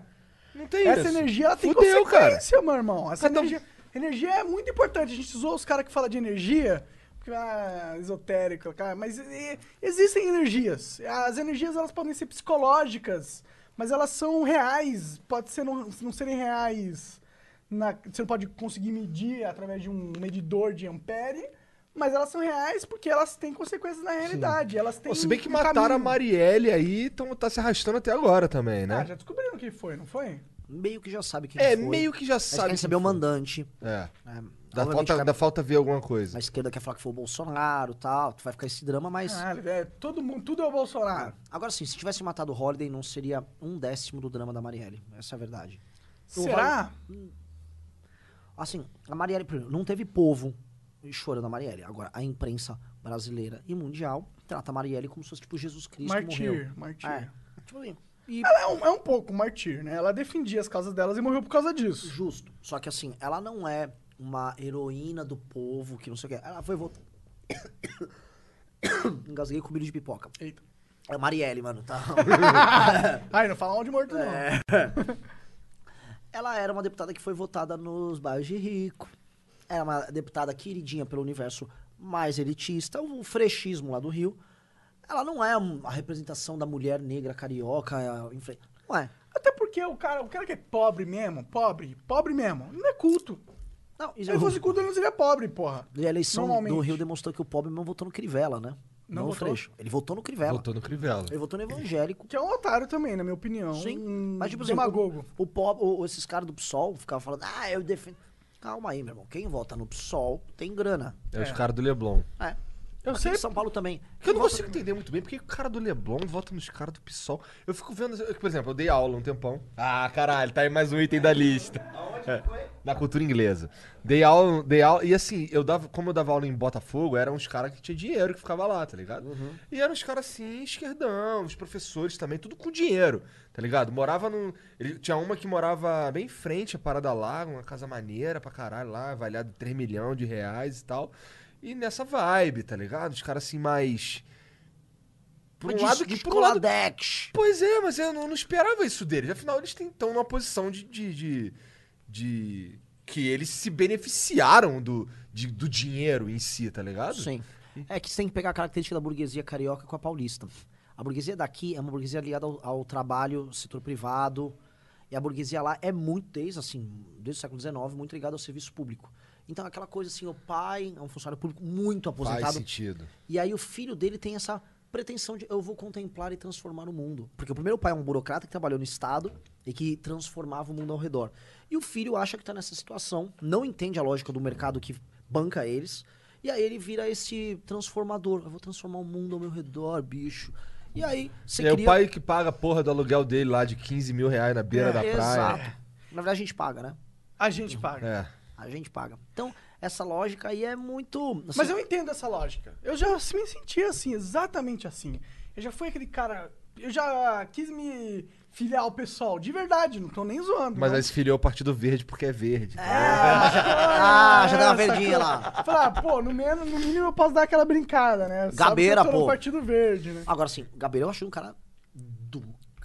Não tem Essa isso. energia ela tem Fudeu, consequência, meu irmão. Essa energia, energia é muito importante. A gente usou os caras que falam de energia, porque ah, esotérico, cara, mas e- existem energias. As energias elas podem ser psicológicas, mas elas são reais. Pode ser não, não serem reais. na- você não pode conseguir medir através de um medidor de ampere. Mas elas são reais porque elas têm consequências na realidade. Elas têm Pô, se bem que um mataram a caminho. Marielle aí, então tá se arrastando até agora também, né? Ah, já descobriram quem foi, não foi? Meio que já sabe quem É, foi. meio que já sabe quer saber o mandante. É. É, Dá obviamente falta, vai- dá falta ver alguma coisa. A esquerda quer falar que foi o Bolsonaro e tal. Tu vai ficar esse drama, mas. Ah, é, todo mundo, tudo é o Bolsonaro. Agora sim, se tivesse matado o Holiday, não seria um décimo do drama da Marielle. Essa é a verdade. Será? Assim, a Marielle, primeiro, não teve povo chorando a Marielle. Agora, a imprensa brasileira e mundial trata a Marielle como se fosse tipo Jesus Cristo Martir, morreu. martir. É, tipo assim. E Ela é um, é um pouco martir, né? Ela defendia as causas delas e morreu por causa disso. justo. Só que assim, ela não é uma heroína do povo que não sei o quê. Ela foi votar. Engasguei com milho de pipoca. Eita. É Marielle, mano, tá? Ai, não fala mal de morto, É. não. Ela era uma deputada que foi votada nos bairros de rico. Era uma deputada queridinha pelo universo mais elitista, o frechismo lá do Rio. Ela não é a representação da mulher negra carioca. Não é. Até porque o cara, o cara que é pobre mesmo, pobre, pobre mesmo, não é culto. Não, e Se ele fosse culto, ele não seria pobre, porra. E a eleição do Rio demonstrou que o pobre não votou no Crivella, né? Não Não, no votou? Freixo. Ele votou no Crivella. Voltou no Crivella. Ele votou no evangélico. Que é um otário também, na minha opinião. Sim. Um Mas, tipo assim, demagogo. o, o, pobre- o- esses caras do PSOL ficavam falando, ah, eu defendo. Calma aí, meu irmão. Quem vota no PSOL tem grana. É os caras do Leblon. É. Eu sei. São Paulo também. Que eu não consigo entender muito bem porque o cara do Leblon vota nos caras do PSOL. Eu fico vendo, por exemplo, eu dei aula um tempão. Ah, caralho, tá aí mais um item da lista. É, na cultura inglesa. Dei aula, dei aula, e assim, eu dava, como eu dava aula em Botafogo, eram uns caras que tinha dinheiro que ficava lá, tá ligado? E eram uns caras assim, esquerdão, os professores também, tudo com dinheiro, tá ligado? Morava num. Ele, tinha uma que morava bem em frente à parada lá, uma casa maneira pra caralho lá, avaliada 3 milhões de reais e tal. E nessa vibe, tá ligado? Os caras assim mais. Por um lado que. Por um lado. Pois é, mas eu não, não esperava isso deles. Afinal, eles estão numa posição de, de, de, de- Que eles se beneficiaram do, de- do dinheiro em si, tá ligado? Sim. É que você tem que pegar a característica da burguesia carioca com a paulista. A burguesia daqui é uma burguesia ligada ao, ao trabalho, setor privado. E a burguesia lá é muito, desde, assim, desde o século XIX, muito ligada ao serviço público. Então, aquela coisa assim, o pai é um funcionário público muito Faz aposentado. sentido. E aí o filho dele tem essa pretensão de eu vou contemplar e transformar o mundo. Porque o primeiro pai é um burocrata que trabalhou no Estado e que transformava o mundo ao redor. E o filho acha que tá nessa situação, não entende a lógica do mercado que banca eles. E aí ele vira esse transformador. Eu vou transformar o mundo ao meu redor, bicho. E aí você cria... o pai que paga a porra do aluguel dele lá de 15 mil reais na beira É, da praia. Exato. Na verdade a gente paga, né? A gente paga. É. A gente paga. Então, essa lógica aí é muito... assim, Mas eu entendo essa lógica. Eu já me senti assim, exatamente assim. Eu já fui aquele cara. Eu já quis me filiar ao pessoal, de verdade, não tô nem zoando. Mas não. aí se filiou ao Partido Verde porque é verde. Ah, já deu uma verdinha lá. Falar, ah, pô, no mínimo, no mínimo eu posso dar aquela brincada, né? Sabe que Gabeira, eu tô no pô. Partido Verde, né? Agora sim, Gabriel eu achei um cara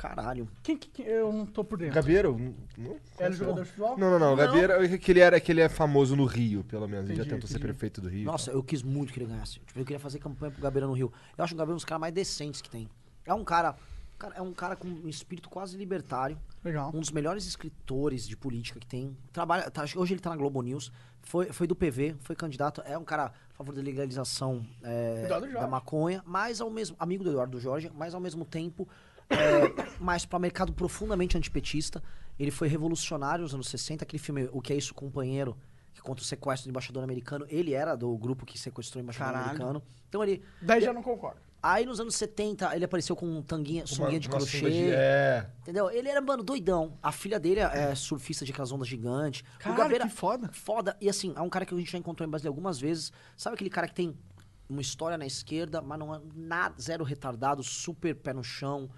caralho. Quem que, que- eu não tô por dentro? Gabeiro? não- não- Era jogador de futebol? Não, não, não. Gabeiro é que ele, era, que ele é famoso no Rio, pelo menos. ele já Entendi, tentou ser entendi. prefeito do Rio. Nossa, eu quis muito que ele ganhasse. Tipo, eu queria fazer campanha pro Gabeira no Rio. Eu acho o Gabeira um dos caras mais decentes que tem. É um cara, cara- é um cara com um espírito quase libertário. Legal. Um dos melhores escritores de política que tem. Trabalha, tá- hoje ele tá na Globo News. Foi, foi do PV, foi candidato. É um cara a favor da legalização é, da maconha, mas ao mesmo amigo do Eduardo Jorge, mas ao mesmo tempo é, mais para mercado profundamente antipetista. Ele foi revolucionário nos anos 60, aquele filme O que é isso, companheiro, que contra o sequestro do embaixador americano. Ele era do grupo que sequestrou o embaixador Caralho. americano. Então ele Daí já não concordo. Aí nos anos 70 ele apareceu com um tanguinha, sunguinha de crochê. de- É. Entendeu? Ele era, mano, doidão. A filha dele é surfista de aquelas ondas gigantes. Cara, que foda. Foda. E assim, é um cara que a gente já encontrou em Brasília algumas vezes. Sabe aquele cara que tem uma história na esquerda, mas não é nada, zero retardado, super pé no chão.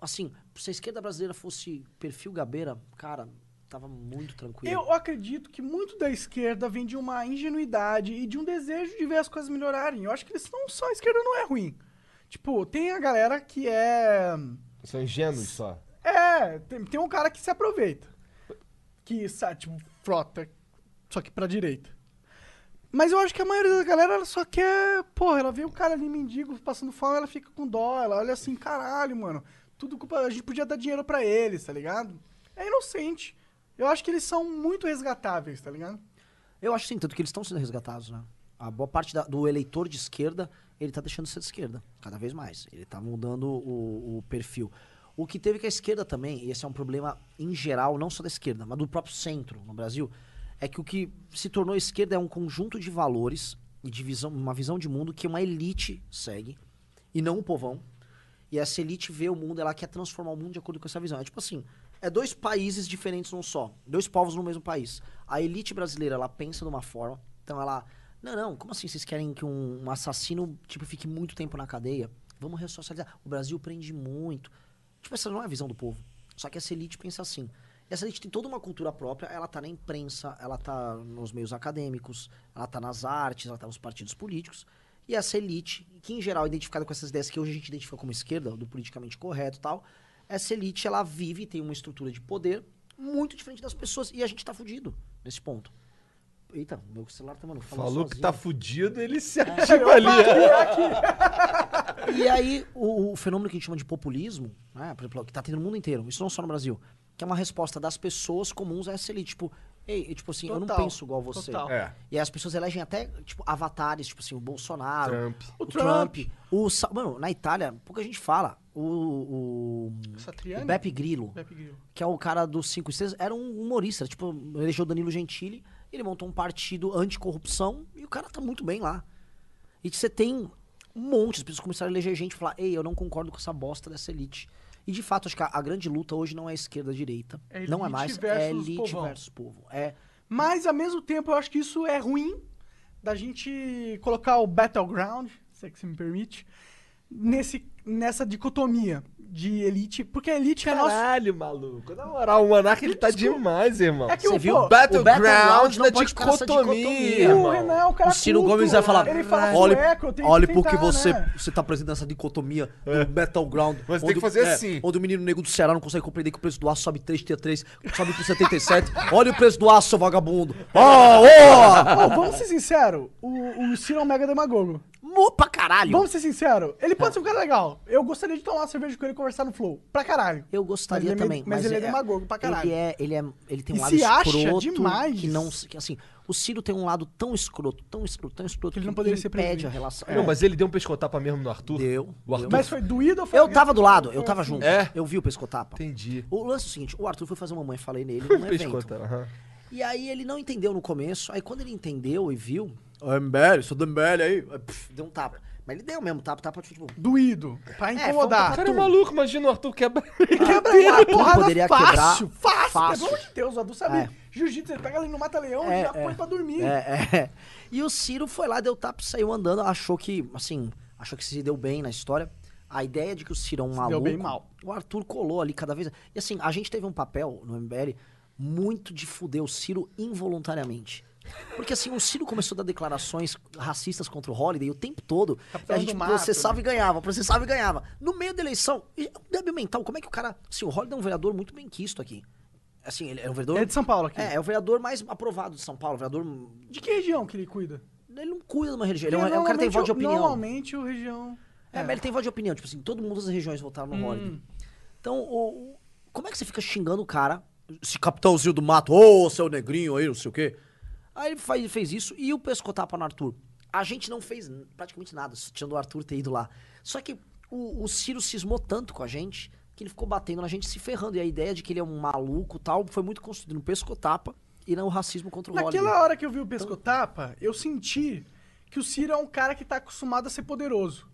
Assim, se a esquerda brasileira fosse perfil Gabeira, cara, tava muito tranquilo. Eu acredito que muito da esquerda vem de uma ingenuidade e de um desejo de ver as coisas melhorarem. Eu acho que eles não só a esquerda não é ruim. Tipo, tem a galera que é. São ingênuos só. É, tem, tem um cara que se aproveita. Que, sabe, tipo, frota. Só que pra direita. Mas eu acho que a maioria da galera ela só quer. Porra, ela vê o cara ali mendigo passando fome, ela fica com dó. Ela olha assim, caralho, mano. Tudo culpa. A gente podia dar dinheiro pra eles, tá ligado? É inocente. Eu acho que eles são muito resgatáveis, tá ligado? Eu acho sim, tanto que eles estão sendo resgatados, né? A boa parte da- do eleitor de esquerda, ele tá deixando de ser de esquerda, cada vez mais. Ele tá mudando o, o perfil. O que teve que a esquerda também, e esse é um problema em geral, não só da esquerda, mas do próprio centro no Brasil, é que o que se tornou esquerda é um conjunto de valores e de visão, uma visão de mundo que uma elite segue, e não o povão. E essa elite vê o mundo, ela quer transformar o mundo de acordo com essa visão. É tipo assim, é dois países diferentes num só, dois povos no mesmo país. A elite brasileira, ela pensa de uma forma, então ela, não, não, como assim vocês querem que um, um assassino, tipo, fique muito tempo na cadeia? Vamos ressocializar. O Brasil prende muito. Tipo, essa não é a visão do povo. Só que essa elite pensa assim. Essa elite tem toda uma cultura própria, ela tá na imprensa, ela tá nos meios acadêmicos, ela tá nas artes, ela tá nos partidos políticos. E essa elite, que em geral é identificada com essas ideias que hoje a gente identifica como esquerda, do politicamente correto e tal, essa elite, ela vive e tem uma estrutura de poder muito diferente das pessoas. E a gente tá fudido nesse ponto. Eita, meu celular tá, mano, Falou que sozinho. tá fudido, ele se ativa ali. E aí, o, o fenômeno que a gente chama de populismo, né, por exemplo, que tá tendo no mundo inteiro, isso não só no Brasil, que é uma resposta das pessoas comuns a essa elite. Tipo, ei, tipo assim, eu não Total, penso igual você. total. É. E aí as pessoas elegem até, tipo, avatares, tipo assim, o Bolsonaro, Trump. o, O Trump, Trump. o... Sa- Mano, na Itália, pouca gente fala. O, o, Satriani? o Beppe Grillo, Pepe Grillo. que é o cara dos Cinco Estrelas, era um humorista. Tipo, elegeu Danilo Gentili, ele montou um partido anticorrupção e o cara tá muito bem lá. E você tem um monte, as pessoas começaram a eleger gente e falar, ei, eu não concordo com essa bosta dessa elite. E de fato, acho que a, a grande luta hoje não é esquerda-direita. É não é mais, é elite povão. versus povo. É, Mas, ao mesmo tempo, eu acho que isso é ruim da gente colocar o battleground, se é que você me permite, nesse, nessa dicotomia de elite, porque elite é nossa... Caralho, maluco. Na moral, o Monark ele tá demais, irmão. É que Você o, viu? pô, O Battleground battleground nessa dicotomia, o. Renan é um cara o Ciro culto, Gomes vai falar, Ele fala olha, sueco, eu tenho olha que porque tentar, você, né? você tá presente nessa dicotomia do battleground. Mas tem onde que o- fazer é, assim. Onde o menino negro do Ceará não consegue compreender que o preço do aço sobe 3, 3, sobe pro 77. olha o preço do aço, seu vagabundo. Ó, ó! Ô, vamos ser sinceros, o, o Ciro é um mega demagogo. Mo pra caralho. Vamos ser sinceros, ele pode ser um cara legal. Eu gostaria de tomar uma cerveja com ele e conversar no Flow. Pra caralho. Eu gostaria Mas é também. meio- mas ele é demagogo pra caralho. Ele é, ele é, ele tem um E lado se acha escroto demais. que não, que assim, o Ciro tem um lado tão escroto, tão escroto, tão escroto Que ele não poderia ser presidente. a relação. Não, mas ele deu um pescotapa mesmo no Arthur? Deu, O Arthur? Mas foi doído ou foi... Eu tava do lado, eu tava assim? junto. É? Eu vi o pescotapa. Entendi. O lance é o seguinte, o Arthur foi fazer uma mãe, falei nele num evento. Pescotapa, aham. E aí ele não entendeu no começo, aí quando ele entendeu e viu, ô MBL, sou do MBL aí, puf, deu um tapa. Mas ele deu mesmo, tapa, tapa, tipo, Doído, pra É, incomodar. O cara é maluco, imagina o Arthur quebra. Quebra O ele a Arthur porrada poderia fácil, quebrar fácil, fácil. Pelo amor de Deus, o Adu sabe É. jiu-jitsu, ele pega ali no mata-leão e É, já é. põe pra dormir. É, é. E o Ciro foi lá, deu tapa, saiu andando, achou que, assim, achou que se deu bem na história. A ideia de que o Ciro é um maluco. bem mal. O Arthur colou ali cada vez. E assim, a gente teve um papel no MBL muito de fuder o Ciro involuntariamente. Porque assim, o Ciro começou a dar declarações racistas contra o Holiday o tempo todo. Capitão a gente mato, processava e ganhava, processava e ganhava. No meio da eleição, o débil mental, como é que o cara. Assim, o Holiday é um vereador muito bem quisto aqui. Assim, ele é um vereador. É de São Paulo aqui. É, é o vereador mais aprovado de São Paulo, o vereador De que região que ele cuida? ele não cuida de uma religião. Ele é, um, é um cara que tem voto de opinião. Normalmente o região... É, mas ele tem voto de opinião. Tipo assim, todo mundo das regiões votaram no Hum. Holiday. Então, o, o- como é que você fica xingando o cara? Esse capitãozinho do mato, ô, seu negrinho aí, não sei o quê. Aí ele faz- fez isso e o pescotapa no Arthur. A gente não fez praticamente nada, tirando o Arthur ter ido lá. Só que o, o Ciro cismou tanto com a gente que ele ficou batendo na gente, se ferrando. E a ideia de que ele é um maluco e tal foi muito construída no pescotapa e no racismo contra o Naquela Holiday. hora que eu vi o pescotapa, eu senti que o Ciro é um cara que tá acostumado a ser poderoso.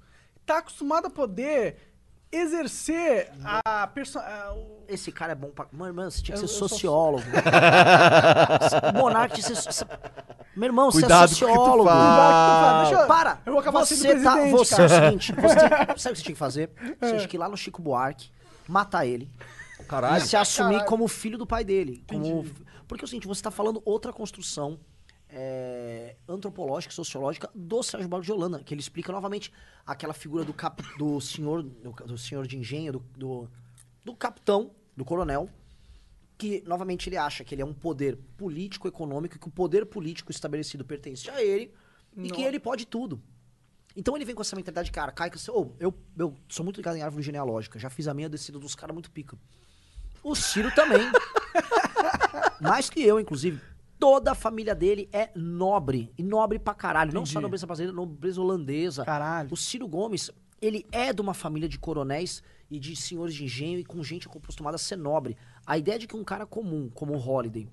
Tá acostumado a poder exercer a perso... a- o- Esse cara é bom pra. Mano, mano, você tinha que ser eu sou- sociólogo. o Monark tinha que ser. so- Meu irmão, Cuidado você é o que tu sociólogo. Cuidado que tu fala. Para! Eu vou acabar sendo você tá, presidente, você cara. é o seguinte, você tem- sabe o que você tinha que fazer? Você tinha que ir lá no Chico Buarque matar ele. Caralho. E se assumir Caralho. como filho do pai dele. Como... Porque é o seguinte, você tá falando outra construção é, antropológica, sociológica do Sérgio Borges de Holanda, que ele explica novamente aquela figura do, cap, do senhor do, do senhor de engenho, do, do, do capitão, do coronel, que novamente ele acha que ele é um poder político, econômico, e que o poder político estabelecido pertence a ele e que ele pode tudo. Então ele vem com essa mentalidade, cara, caica, oh, eu, eu sou muito ligado em árvore genealógica, já fiz a minha descida dos caras muito pica. O Ciro também. Mais que eu, inclusive. Toda a família dele é nobre. E nobre pra caralho. Não só Entendi. nobreza brasileira, nobreza holandesa. Caralho. O Ciro Gomes, ele é de uma família de coronéis e de senhores de engenho e com gente acostumada a ser nobre. A ideia de que um cara comum, como o Holiday,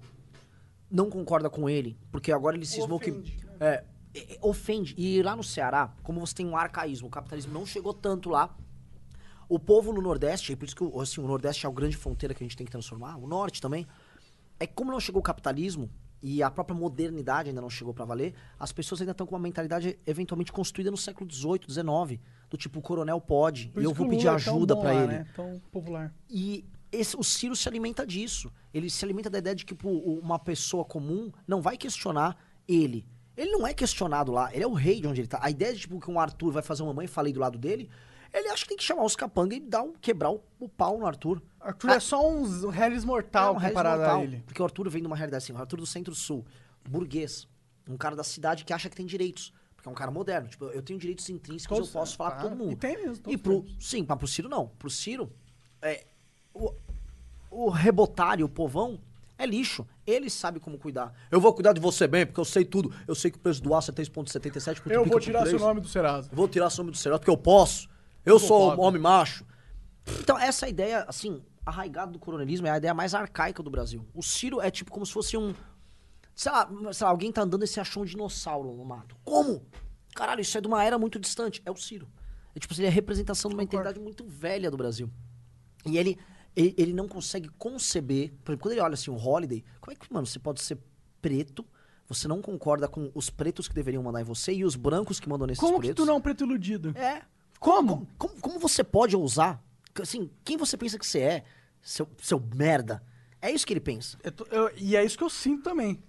não concorda com ele, porque agora ele cismou que. Ofende, né? É, é, é, ofende. E lá no Ceará, como você tem um arcaísmo, o capitalismo não chegou tanto lá. O povo no Nordeste, e por isso que assim, o Nordeste é a grande fronteira que a gente tem que transformar, o Norte também, é que como não chegou o capitalismo e a própria modernidade ainda não chegou pra valer, as pessoas ainda estão com uma mentalidade eventualmente construída no século XVIII, XIX, do tipo, o coronel pode, e eu vou pedir é ajuda pra lá, ele. Né? Tão popular. E esse- o Ciro se alimenta disso. Ele se alimenta da ideia de que pô, o- uma pessoa comum não vai questionar ele. Ele não é questionado lá, ele é o rei de onde ele tá. A ideia de tipo, que um Arthur vai fazer uma mãe falei do lado dele, ele acha que tem que chamar os capanga e dar um, quebrar o, o pau no Arthur. Arthur é só um Harris mortal É um comparado mortal, a ele. Porque o Arthur vem de uma realidade assim, o Arthur do Centro-Sul, burguês, um cara da cidade que acha que tem direitos. Porque é um cara moderno. Tipo, eu tenho direitos intrínsecos, Todos- eu posso falar com claro. todo mundo. E tem mesmo, E pro, sim, mas pro Ciro não. Pro Ciro, é, o, o rebotário, o povão, é lixo. Ele sabe como cuidar. Eu vou cuidar de você bem, porque eu sei tudo. Eu sei que o preço do aço é 3,77. Eu vou tirar seu nome do Serasa. Eu vou tirar seu nome do Serasa porque eu posso. Eu sou homem macho. Então, essa ideia, assim, arraigada do coronelismo é a ideia mais arcaica do Brasil. O Ciro é tipo como se fosse um. Sei lá, sei lá, alguém tá andando e se achou um dinossauro no mato. Como? Caralho, isso é de uma era muito distante. É o Ciro. É tipo, ele é a representação de uma mentalidade muito velha do Brasil. E ele, ele, ele não consegue conceber. Por exemplo, quando ele olha assim, o Holiday, como é que, mano, você pode ser preto, você não concorda com os pretos que deveriam mandar em você e os brancos que mandam nesses Como que pretos? tu não é um preto iludido? É. Como? Como, como você pode ousar? Assim, quem você pensa que você é, seu, seu merda? É isso que ele pensa. Eu tô- eu- e é isso que eu sinto também.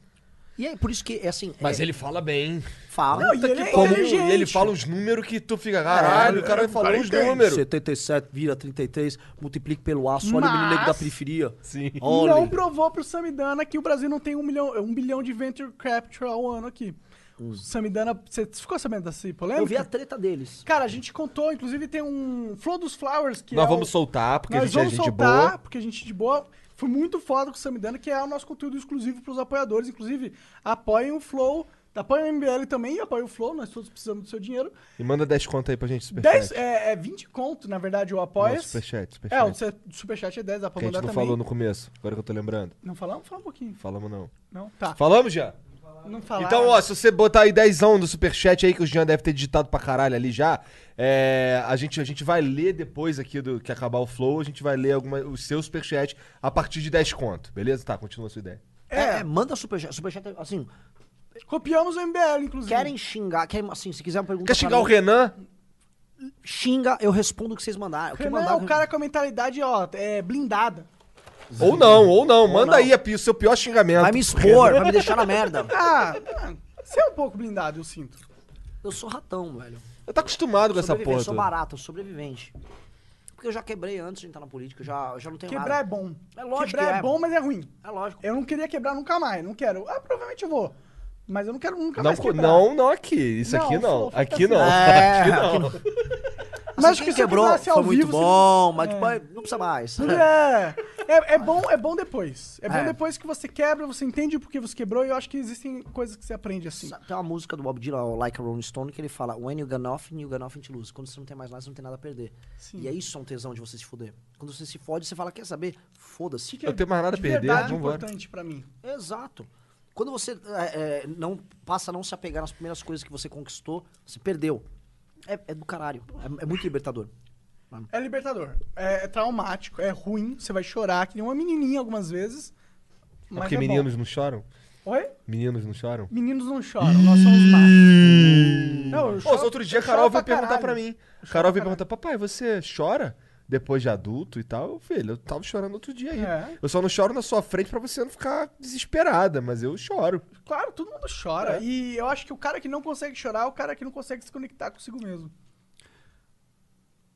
E é por isso que, é assim... Mas é, ele fala bem. fala... Não, e ele é Como, inteligente. e ele fala uns números que tu fica, caralho, o cara falou uns números. 77 vira 33, multiplique pelo aço, olha o menino negro da Mas- periferia. Sim. Olha. Não provou pro Samidana que o Brasil não tem um, milhão, um bilhão de venture capital ao ano aqui. O Samidana, você ficou sabendo dessa polêmica? Eu vi a treta deles. Cara, a gente contou, inclusive tem um Flow dos Flowers que Nós é vamos o... soltar, porque a Nós gente é vamos gente soltar, boa. porque a gente de boa. Foi muito foda com o Samidana, que é o nosso conteúdo exclusivo pros apoiadores. Inclusive, apoiem o Flow, apoiem o MBL também, apoiem o Flow, nós todos precisamos do seu dinheiro. E manda 10 conto aí pra gente, superchat. 10, é, é 20 conto, na verdade, o apoia. Não, superchat, superchat. É, o superchat é 10, dá pra Que a gente mandar não também. falou no começo, agora que eu tô lembrando. Não falamos? Fala um pouquinho. Falamos não. Não? Tá. Falamos já? Não falaram. Então, ó, se você botar aí 10 do superchat aí, que o Jean deve ter digitado pra caralho ali já, é, a, gente, a gente vai ler depois aqui do que acabar o flow, a gente vai ler alguma, os seus superchat a partir de 10 conto, beleza? Tá, continua a sua ideia. É, é, manda superchat. Superchat, assim, Copiamos o MBL, inclusive. querem xingar, querem, assim, se quiser uma pergunta Quer xingar o mim, Renan? Xinga, eu respondo o que vocês mandaram. O que Renan mandar, é o cara com a mentalidade, ó, é blindada. Ou não, ou não. Manda não. aí a o seu pior xingamento. Vai me expor, vai me deixar na merda. Ah, ah, você é um pouco blindado, eu sinto. Eu sou ratão, velho. Eu tô acostumado com essa porra. sou toda. barato, eu sou sobrevivente. Porque eu já quebrei antes de entrar na política, eu já, eu já não tenho Quebrar nada. é bom. É lógico Quebrar que é. é. bom, mas é ruim. É lógico. Eu não queria quebrar nunca mais, não quero. Ah, provavelmente eu vou. Mas eu não quero nunca Não, mais quebrar. não, não aqui. Isso Não, aqui não. Flow, Flow Aqui não. É, aqui aqui não. Mas Assim, acho que quebrou quebrasse ao foi muito vivo, bom, mas É. depois não precisa mais. É, é, é bom, é bom depois. É bom É. depois que você quebra, você entende por que você quebrou, e eu acho que existem coisas que você aprende assim. Tem uma música do Bob Dylan, o Like a Rolling Stone, que ele fala When you got nothing, you got nothing to lose. Quando você não tem mais nada, você não tem nada a perder. E é isso é um tesão de você se fuder. Quando você se fode, você fala, quer saber? Foda-se. Que Eu tenho mais nada a de perder, verdade importante pra mim. Exato. Quando você é, é, não passa a não se apegar nas primeiras coisas que você conquistou, você perdeu. É, é do caralho. É, é muito libertador. É libertador. É, é traumático, é ruim, você vai chorar, que nem uma menininha algumas vezes. É Mas porque é bom. meninos não choram? Oi? Meninos não choram? Meninos não choram, nós somos machos. Não, eu Pô, choro- outro dia eu a Carol veio pra perguntar caralho. pra mim. Carol veio perguntar, papai, você chora? Depois de adulto e tal, filho, eu tava chorando outro dia aí. É. Eu só não choro na sua frente pra você não ficar desesperada, mas eu choro. Claro, todo mundo chora. É. E eu acho que o cara que não consegue chorar é o cara que não consegue se conectar consigo mesmo.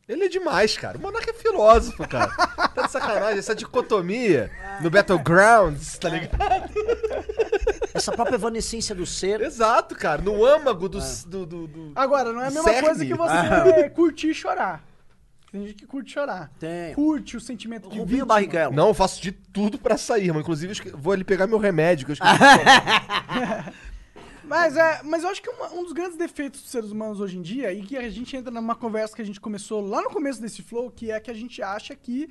Ele é demais, cara. O Monarca é filósofo, cara. tá de sacanagem, essa dicotomia no Battlegrounds, tá ligado? Essa própria evanescência do ser. Exato, cara. No âmago do. do, do- do- Agora, não é a mesma Cerne. coisa que você curtir e chorar. Tem gente que curte chorar. Tem. Curte o sentimento de Rubinho vítima. Barrichello. Não, eu faço de tudo pra sair, mano. Inclusive, eu esque- vou ali pegar meu remédio, que eu esqueci de tomar. Mas, é, mas eu acho que uma- um dos grandes defeitos dos seres humanos hoje em dia, e que a gente entra numa conversa que a gente começou lá no começo desse flow, que é que a gente acha que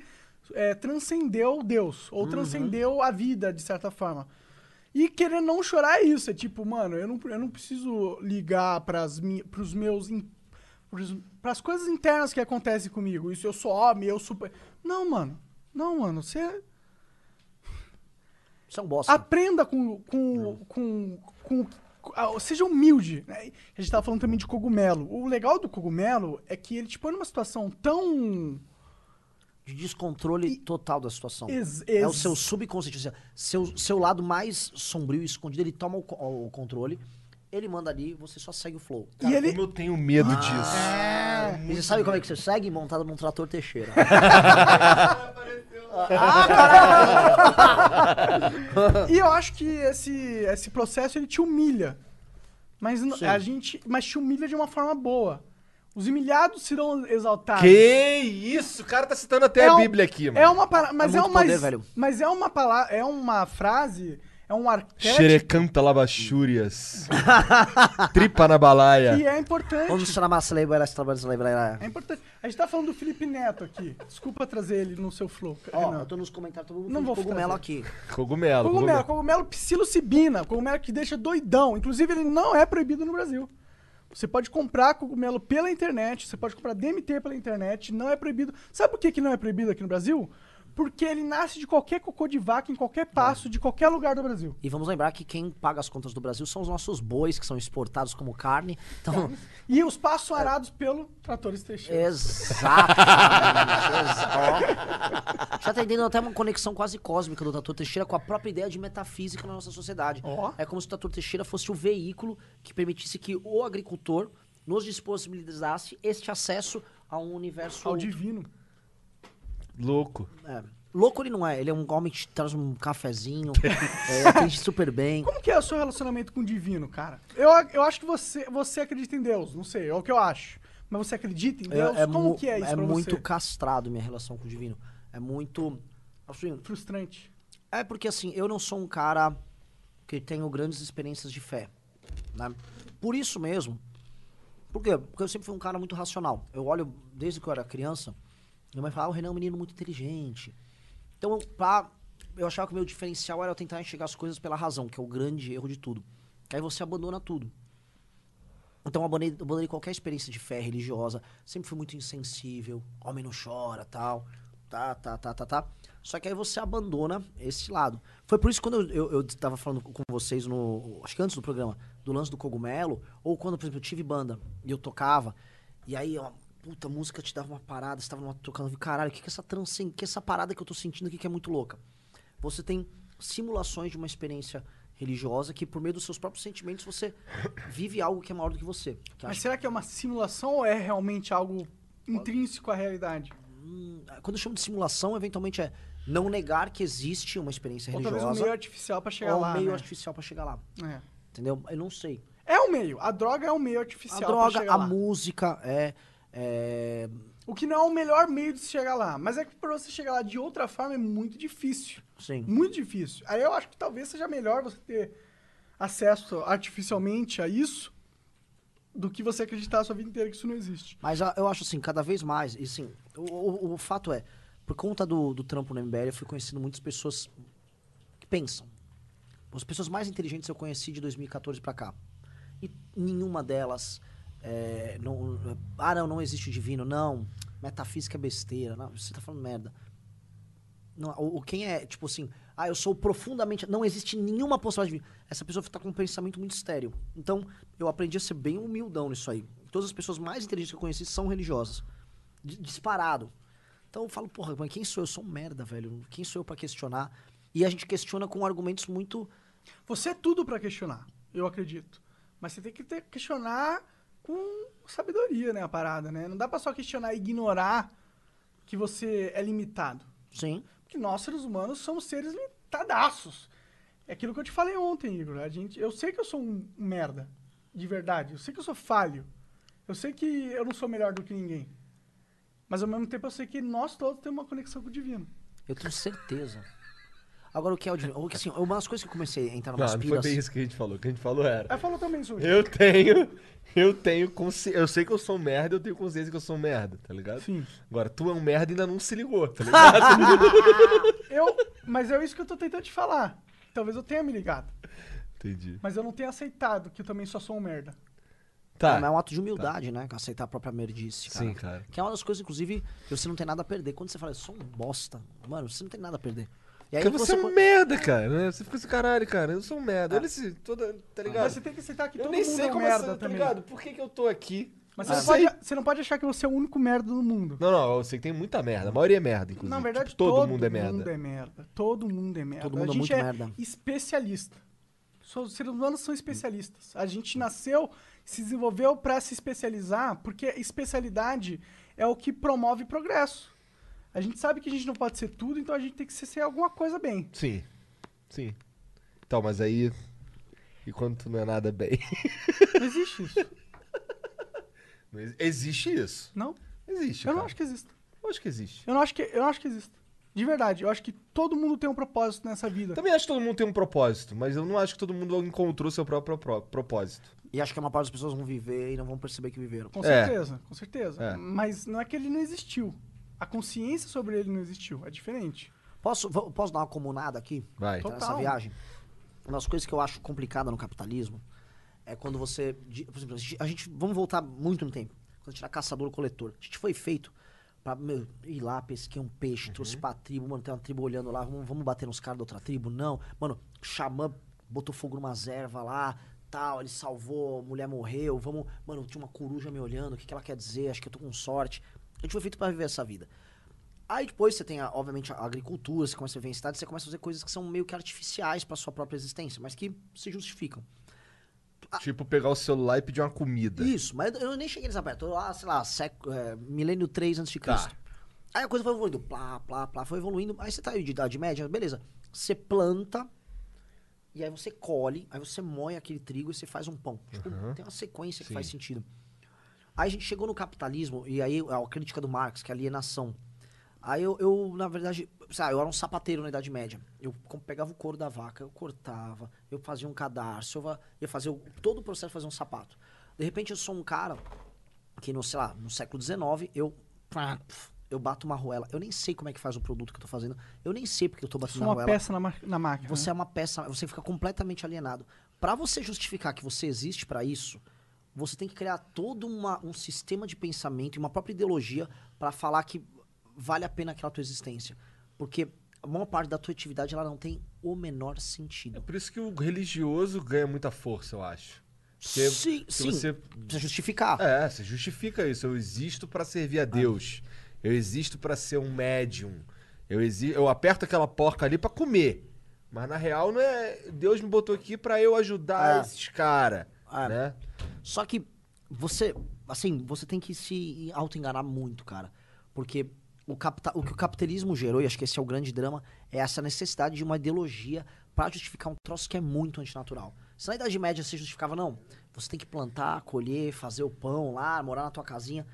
é, transcendeu Deus, ou transcendeu a vida, de certa forma. E querer não chorar é isso. É tipo, mano, eu não, eu não preciso ligar pras, mi- pros meus. in- pros- pras coisas internas que acontecem comigo. Isso eu sou homem, eu super. Não, mano. Não, mano. Você. Isso é um bosta. Aprenda com. com, com, com- ah, seja humilde. né? A gente tava falando também de cogumelo. O legal do cogumelo é que ele te põe numa situação tão. De descontrole total da situação. Ex- É o ex- seu subconsciente. Seu, seu lado mais sombrio e escondido, ele toma o, o controle, ele manda ali, você só segue o flow. e ele. Como eu tenho medo disso. É. E você sabe como é que você segue? Montado num trator Teixeira. E eu acho que esse, esse processo ele te humilha. Mas n- a gente. Mas te humilha de uma forma boa. Os humilhados serão exaltados. Que isso? O cara tá citando até É a um- Bíblia aqui, mano. É uma para... mas é, muito uma poder, velho. mas é uma palavra, é uma frase, é um arquétipo Xerecanta labachúrias. Tripa na balaia. que é importante. Vamos chamar. É importante. A gente tá falando do Felipe Neto aqui. Desculpa trazer ele no seu flow. Ó, Renan. eu tô nos comentários, todo mundo Não vou cogumelo trazer. aqui. Cogumelo. Cogumelo, cogumelo psilocibina, cogumelo que deixa doidão. Inclusive, ele não é proibido no Brasil. Você pode comprar cogumelo pela internet, você pode comprar DMT pela internet, não é proibido. Sabe por que, que não é proibido aqui no Brasil? Porque ele nasce de qualquer cocô de vaca, em qualquer passo, de qualquer lugar do Brasil. E vamos lembrar que quem paga as contas do Brasil são os nossos bois, que são exportados como carne. Então, E os passos arados pelo Tratores Teixeira. Exatamente. exa- ó. Já tá entendendo até uma conexão quase cósmica do Tatu Teixeira com a própria ideia de metafísica na nossa sociedade. Ó. É como se o Tatu Teixeira fosse o veículo que permitisse que o agricultor nos disponibilizasse este acesso a um universo. Ao divino. Louco. É. Louco ele não é, ele é um homem que te traz um cafezinho, é, atende super bem. Como que é o seu relacionamento com o divino, cara? Eu, eu acho que você, você acredita em Deus, não sei, é o que eu acho. Mas você acredita em Deus? Como mu- que é isso pra muito você? castrado minha relação com o divino. É muito. Assim, Frustrante. É porque assim, eu não sou um cara que tenho grandes experiências de fé. Né? Por isso mesmo. Por quê? Porque eu sempre fui um cara muito racional. Eu olho, desde que eu era criança, minha mãe falava, ah, o Renan é um menino muito inteligente. Então, pra, eu achava que o meu diferencial era eu tentar enxergar as coisas pela razão, que é o grande erro de tudo. Aí você abandona tudo. Então eu abandonei, abandonei qualquer experiência de fé religiosa. Sempre fui muito insensível. Homem não chora, tal. Tá, tá, tá, tá, tá. Só que aí você abandona esse lado. Foi por isso que quando eu, eu, eu tava falando com vocês no. Acho que antes do programa, do lance do cogumelo, ou quando, por exemplo, eu tive banda e eu tocava, e aí, ó, puta, a música te dava uma parada, você tava numa, tocando, caralho, o que que é essa transcend... que é essa parada que eu tô sentindo aqui que é muito louca? Você tem simulações de uma experiência religiosa que, por meio dos seus próprios sentimentos, você vive algo que é maior do que você. Que Mas acho- será que é uma simulação ou é realmente algo intrínseco à realidade? Hum, quando eu chamo de simulação, eventualmente é não negar que existe uma experiência Ou talvez religiosa um meio artificial pra chegar ou um lá, meio né? artificial pra chegar lá. Entendeu? Eu não sei. É um meio. A droga é um meio A artificial pra droga, a lá. música, é, é. O que não é o melhor meio de se chegar lá. Mas é que pra você chegar lá de outra forma é muito difícil. Sim. Muito difícil. Aí eu acho que talvez seja melhor você ter acesso artificialmente a isso do que você acreditar a sua vida inteira que isso não existe. Mas eu acho assim, cada vez mais, e assim, o, o- o fato é, por conta do, do trampo no MBL, eu fui conhecendo muitas pessoas que pensam. As pessoas mais inteligentes eu conheci de 2014 pra cá. E nenhuma delas. É, não, ah, não, não existe o divino. Não, metafísica é besteira. Não, você tá falando merda. Não, quem é, tipo assim, ah, eu sou profundamente. Não existe nenhuma possibilidade de. Essa pessoa tá com um pensamento muito estéreo. Então, eu aprendi a ser bem humildão nisso aí. Todas as pessoas mais inteligentes que eu conheci são religiosas. D- disparado. Então eu falo, porra, mas quem sou eu? Eu sou um merda, velho. Quem sou eu pra questionar? E a gente questiona com argumentos muito. Você é tudo pra questionar, eu acredito. Mas você tem que ter, questionar com sabedoria, né, a parada, né? Não dá pra só questionar e ignorar que você é limitado. Sim. Porque nós, seres humanos, somos seres limitadaços. É aquilo que eu te falei ontem, Igor. A gente, eu sei que eu sou um merda, de verdade. Eu sei que eu sou falho. Eu sei que eu não sou melhor do que ninguém. Mas ao mesmo tempo eu sei que nós todos temos uma conexão com o divino. Eu tenho certeza. Agora, o que é o divino? O que, assim, uma das coisas que eu comecei a entrar Não, numas não foi bem isso que a gente falou. O que a gente falou era. Aí falou também, Sujo. Eu tenho. Eu tenho consciência. Eu sei que eu sou um merda, eu tenho consciência que eu sou um merda, tá ligado? Sim. Agora, tu é um merda e ainda não se ligou, tá ligado? Eu, mas é isso que eu tô tentando te falar. Talvez eu tenha me ligado. Entendi. Mas eu não tenho aceitado que eu também só sou um merda. Tá. É, mas é um ato de humildade, né? Aceitar a própria merdice, cara. Sim, cara. Que é uma das coisas, inclusive, que você não tem nada a perder. Quando você fala, eu sou um bosta, mano, você não tem nada a perder. E aí Porque você é um merda, cara, né? Você fica assim, caralho, cara, eu sou um merda. Olha esse. Toda, tá ligado? Mas você tem que aceitar que eu todo nem mundo sei é um como merda essa, tá ligado? Por que, que eu tô aqui? Mas Ah, você, não sei. pode, você não pode achar que você é o único merda do mundo. Não, não, eu sei que tem muita merda. A maioria é merda, inclusive. Na verdade, Tipo, todo, mundo é merda. mundo é merda. Todo mundo é merda. Todo mundo a é gente muito é merda. especialista. Os seres humanos são especialistas. A gente nasceu, se desenvolveu para se especializar, porque especialidade é o que promove progresso. A gente sabe que a gente não pode ser tudo, então a gente tem que ser, ser alguma coisa bem. Sim. Sim. Então, mas aí. E quando tu não é nada bem? Não existe isso. Não ex- Existe isso? Não? Existe. Eu não cara. acho que exista. Eu acho que existe. Eu não acho que, eu não acho que exista. De verdade, eu acho que todo mundo tem um propósito nessa vida. Também acho que todo mundo tem um propósito, mas eu não acho que todo mundo encontrou seu próprio pro- propósito. E acho que a maior parte das pessoas vão viver e não vão perceber que viveram. Com É. certeza, com certeza. É. Mas não é que ele não existiu. A consciência sobre ele não existiu. É diferente. Posso, vou- posso dar uma comunada aqui? Vai. Total. Nessa viagem? Uma das coisas que eu acho complicada no capitalismo é quando você. Por exemplo, a gente, Vamos voltar muito no tempo. Quando a gente era caçador-coletor. A gente foi feito pra meu, ir lá, pesquei um peixe, trouxe pra tribo, mano, tem uma tribo olhando lá, vamos, vamos bater nos caras da outra tribo? Não. Mano, o xamã botou fogo numa erva lá, tal, ele salvou, a mulher morreu, vamos. Mano, tinha uma coruja me olhando, o que, que ela quer dizer? Acho que eu tô com sorte. A gente foi feito pra viver essa vida. Aí depois você tem, a- obviamente, a agricultura, você começa a viver em cidade, você começa a fazer coisas que são meio que artificiais pra sua própria existência, mas que se justificam. Tipo, pegar o celular e pedir uma comida. Isso, mas eu nem cheguei nessa perto. Eu lá, sei lá, século, é, milênio 3 a.C. Tá. Aí a coisa foi evoluindo, plá, plá, plá, foi evoluindo. Aí você tá aí de idade média, beleza. Você planta, e aí você colhe, aí você moe aquele trigo e você faz um pão. Tipo, tem uma sequência que faz sentido. Aí a gente chegou no capitalismo, e aí a crítica do Marx, que é alienação. Aí eu, eu, na verdade, sabe, eu era um sapateiro na Idade Média. Eu pegava o couro da vaca, eu cortava, eu fazia um cadarço, eu ia fazer todo o processo de fazer um sapato. De repente eu sou um cara que no, sei lá, no século XIX, eu eu bato uma arruela. Eu nem sei como é que faz o produto que eu tô fazendo. Eu nem sei porque eu tô batendo uma arruela. peça na, ma- na máquina. Você né? é uma peça, você fica completamente alienado. Pra você justificar que você existe pra isso, você tem que criar todo uma- um sistema de pensamento e uma própria ideologia pra falar que vale a pena aquela tua existência. Porque a maior parte da tua atividade ela não tem o menor É sentido. por isso que o religioso ganha muita força, eu acho. Porque sim, se sim. você- Precisa justificar. É, você justifica isso. Eu existo pra servir a Deus. Eu existo pra ser um médium. Eu, exi eu aperto aquela porca ali pra comer. Mas na real não é. Deus me botou aqui pra eu ajudar É. esses caras. É. Né? Só que você, assim, você tem que se auto-enganar muito, cara. Porque o, capta o que o capitalismo gerou, e acho que esse é o grande drama, é essa necessidade de uma ideologia pra justificar um troço que é muito antinatural. Se na Idade Média você justificava, não, você tem que plantar, colher, fazer o pão lá, morar na tua casinha.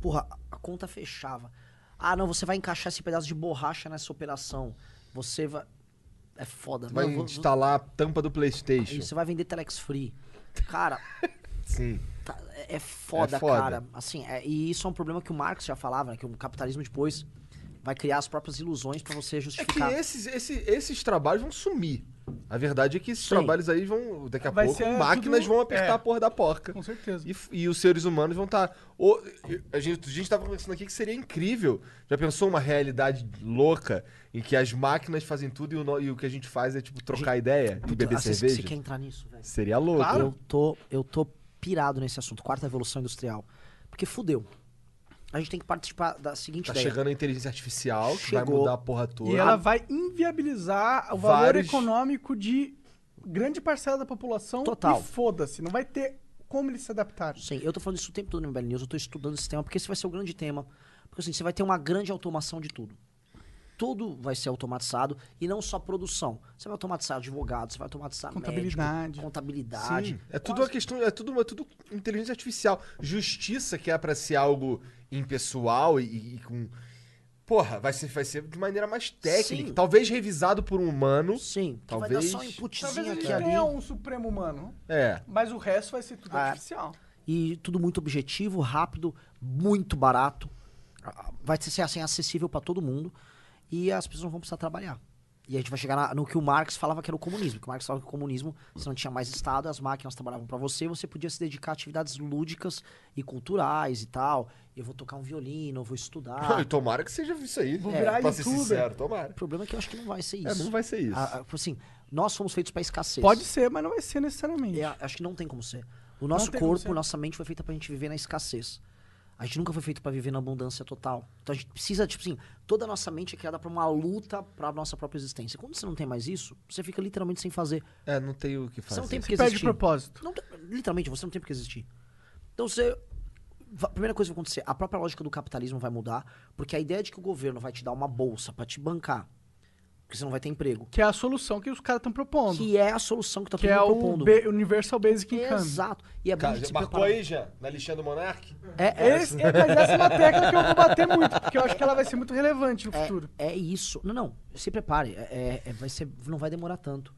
Porra, a conta fechava. Ah, não, você vai encaixar esse pedaço de borracha nessa operação. Você vai. É foda. Vai Não, vou- instalar a tampa do Playstation. você vai vender Telex Free. Cara, Sim. Tá, é- foda, É foda. cara. Assim, é- e isso é um problema que o Marx já falava, né? Que o capitalismo depois vai criar as próprias ilusões pra você É que justificar. esses, esse- esses trabalhos vão sumir. A verdade é que esses Sim. trabalhos aí vão. Daqui a Vai pouco, máquinas tudo- vão apertar é. a porra da porca. Com certeza. E, e os seres humanos vão estar. a, gente, a gente tava conversando aqui que seria incrível. Já pensou uma realidade louca em que as máquinas fazem tudo e o, no- e o que a gente faz é tipo trocar ideia e Puta, beber cerveja? Você quer entrar nisso, velho? Seria louco. Claro. Eu tô, eu tô pirado nesse assunto. Quarta evolução industrial. Porque fudeu. A gente tem que participar da seguinte Tá ideia. chegando a inteligência artificial, que vai Chegou. mudar a porra toda. E ela vai inviabilizar o valor Vários- econômico de grande parcela da população. Total. E foda-se, não vai ter como eles se adaptarem. Sim, eu tô falando isso o tempo todo no MBL News, eu tô estudando esse tema, porque esse vai ser o grande tema. Porque assim, você vai ter uma grande automação de tudo. Tudo vai ser automatizado e não só produção. Você vai automatizar advogado, você vai automatizar Contabilidade. médico, contabilidade. Sim, é tudo uma questão, é tudo, é tudo inteligência artificial. Justiça, que é pra ser algo impessoal e, e com. Porra, vai ser, vai ser de maneira mais técnica. Sim. Talvez revisado por um humano. Sim, que vai Talvez. dar só um inputzinho Talvez aqui ali. tenha um supremo humano, É. mas o resto vai ser tudo Ah. artificial. E tudo muito objetivo, rápido, muito barato. Ah, Vai ser assim, acessível pra todo mundo. E as pessoas não vão precisar trabalhar. E a gente vai chegar na- no que o Marx falava que era o comunismo. Que o Marx falava que o comunismo, você não tinha mais Estado, as máquinas trabalhavam pra você, você podia se dedicar a atividades lúdicas e culturais e tal. Eu vou tocar um violino, eu vou estudar. E tomara que seja isso aí. Vou É, virar pra ser youtuber. sincero, tomara. O problema é que eu acho que não vai ser isso. É, não vai ser isso. Ah, ah, assim, nós fomos feitos pra escassez. Pode ser, mas não vai ser necessariamente. É, acho que não tem como ser. O nosso corpo, nossa mente foi feita pra gente viver na escassez. A gente nunca foi feito pra viver na abundância total. Então a gente precisa, tipo assim, toda a nossa mente é criada pra uma luta pra nossa própria existência. Quando você não tem mais isso, você fica literalmente sem fazer. É, não tem o que Você fazer. não tem Você porque perde existir. propósito. Não literalmente, você não tem porque existir. Então você. va- Primeira coisa que vai acontecer, a própria lógica do capitalismo vai mudar, porque a ideia de que o governo vai te dar uma bolsa pra te bancar, porque você não vai ter emprego, Que é a solução que os caras estão propondo. que é a solução que tá Que todo é mundo o propondo. B- Universal Basic Income. Exato. E é Cara, se marcou preparar. aí já? Na listinha do Monark? É, é, Esse, é, essa é uma tecla que eu vou bater muito, porque eu acho que ela vai ser muito relevante no futuro. É isso. Não, não. Se prepare. É, é- vai ser, não vai demorar tanto.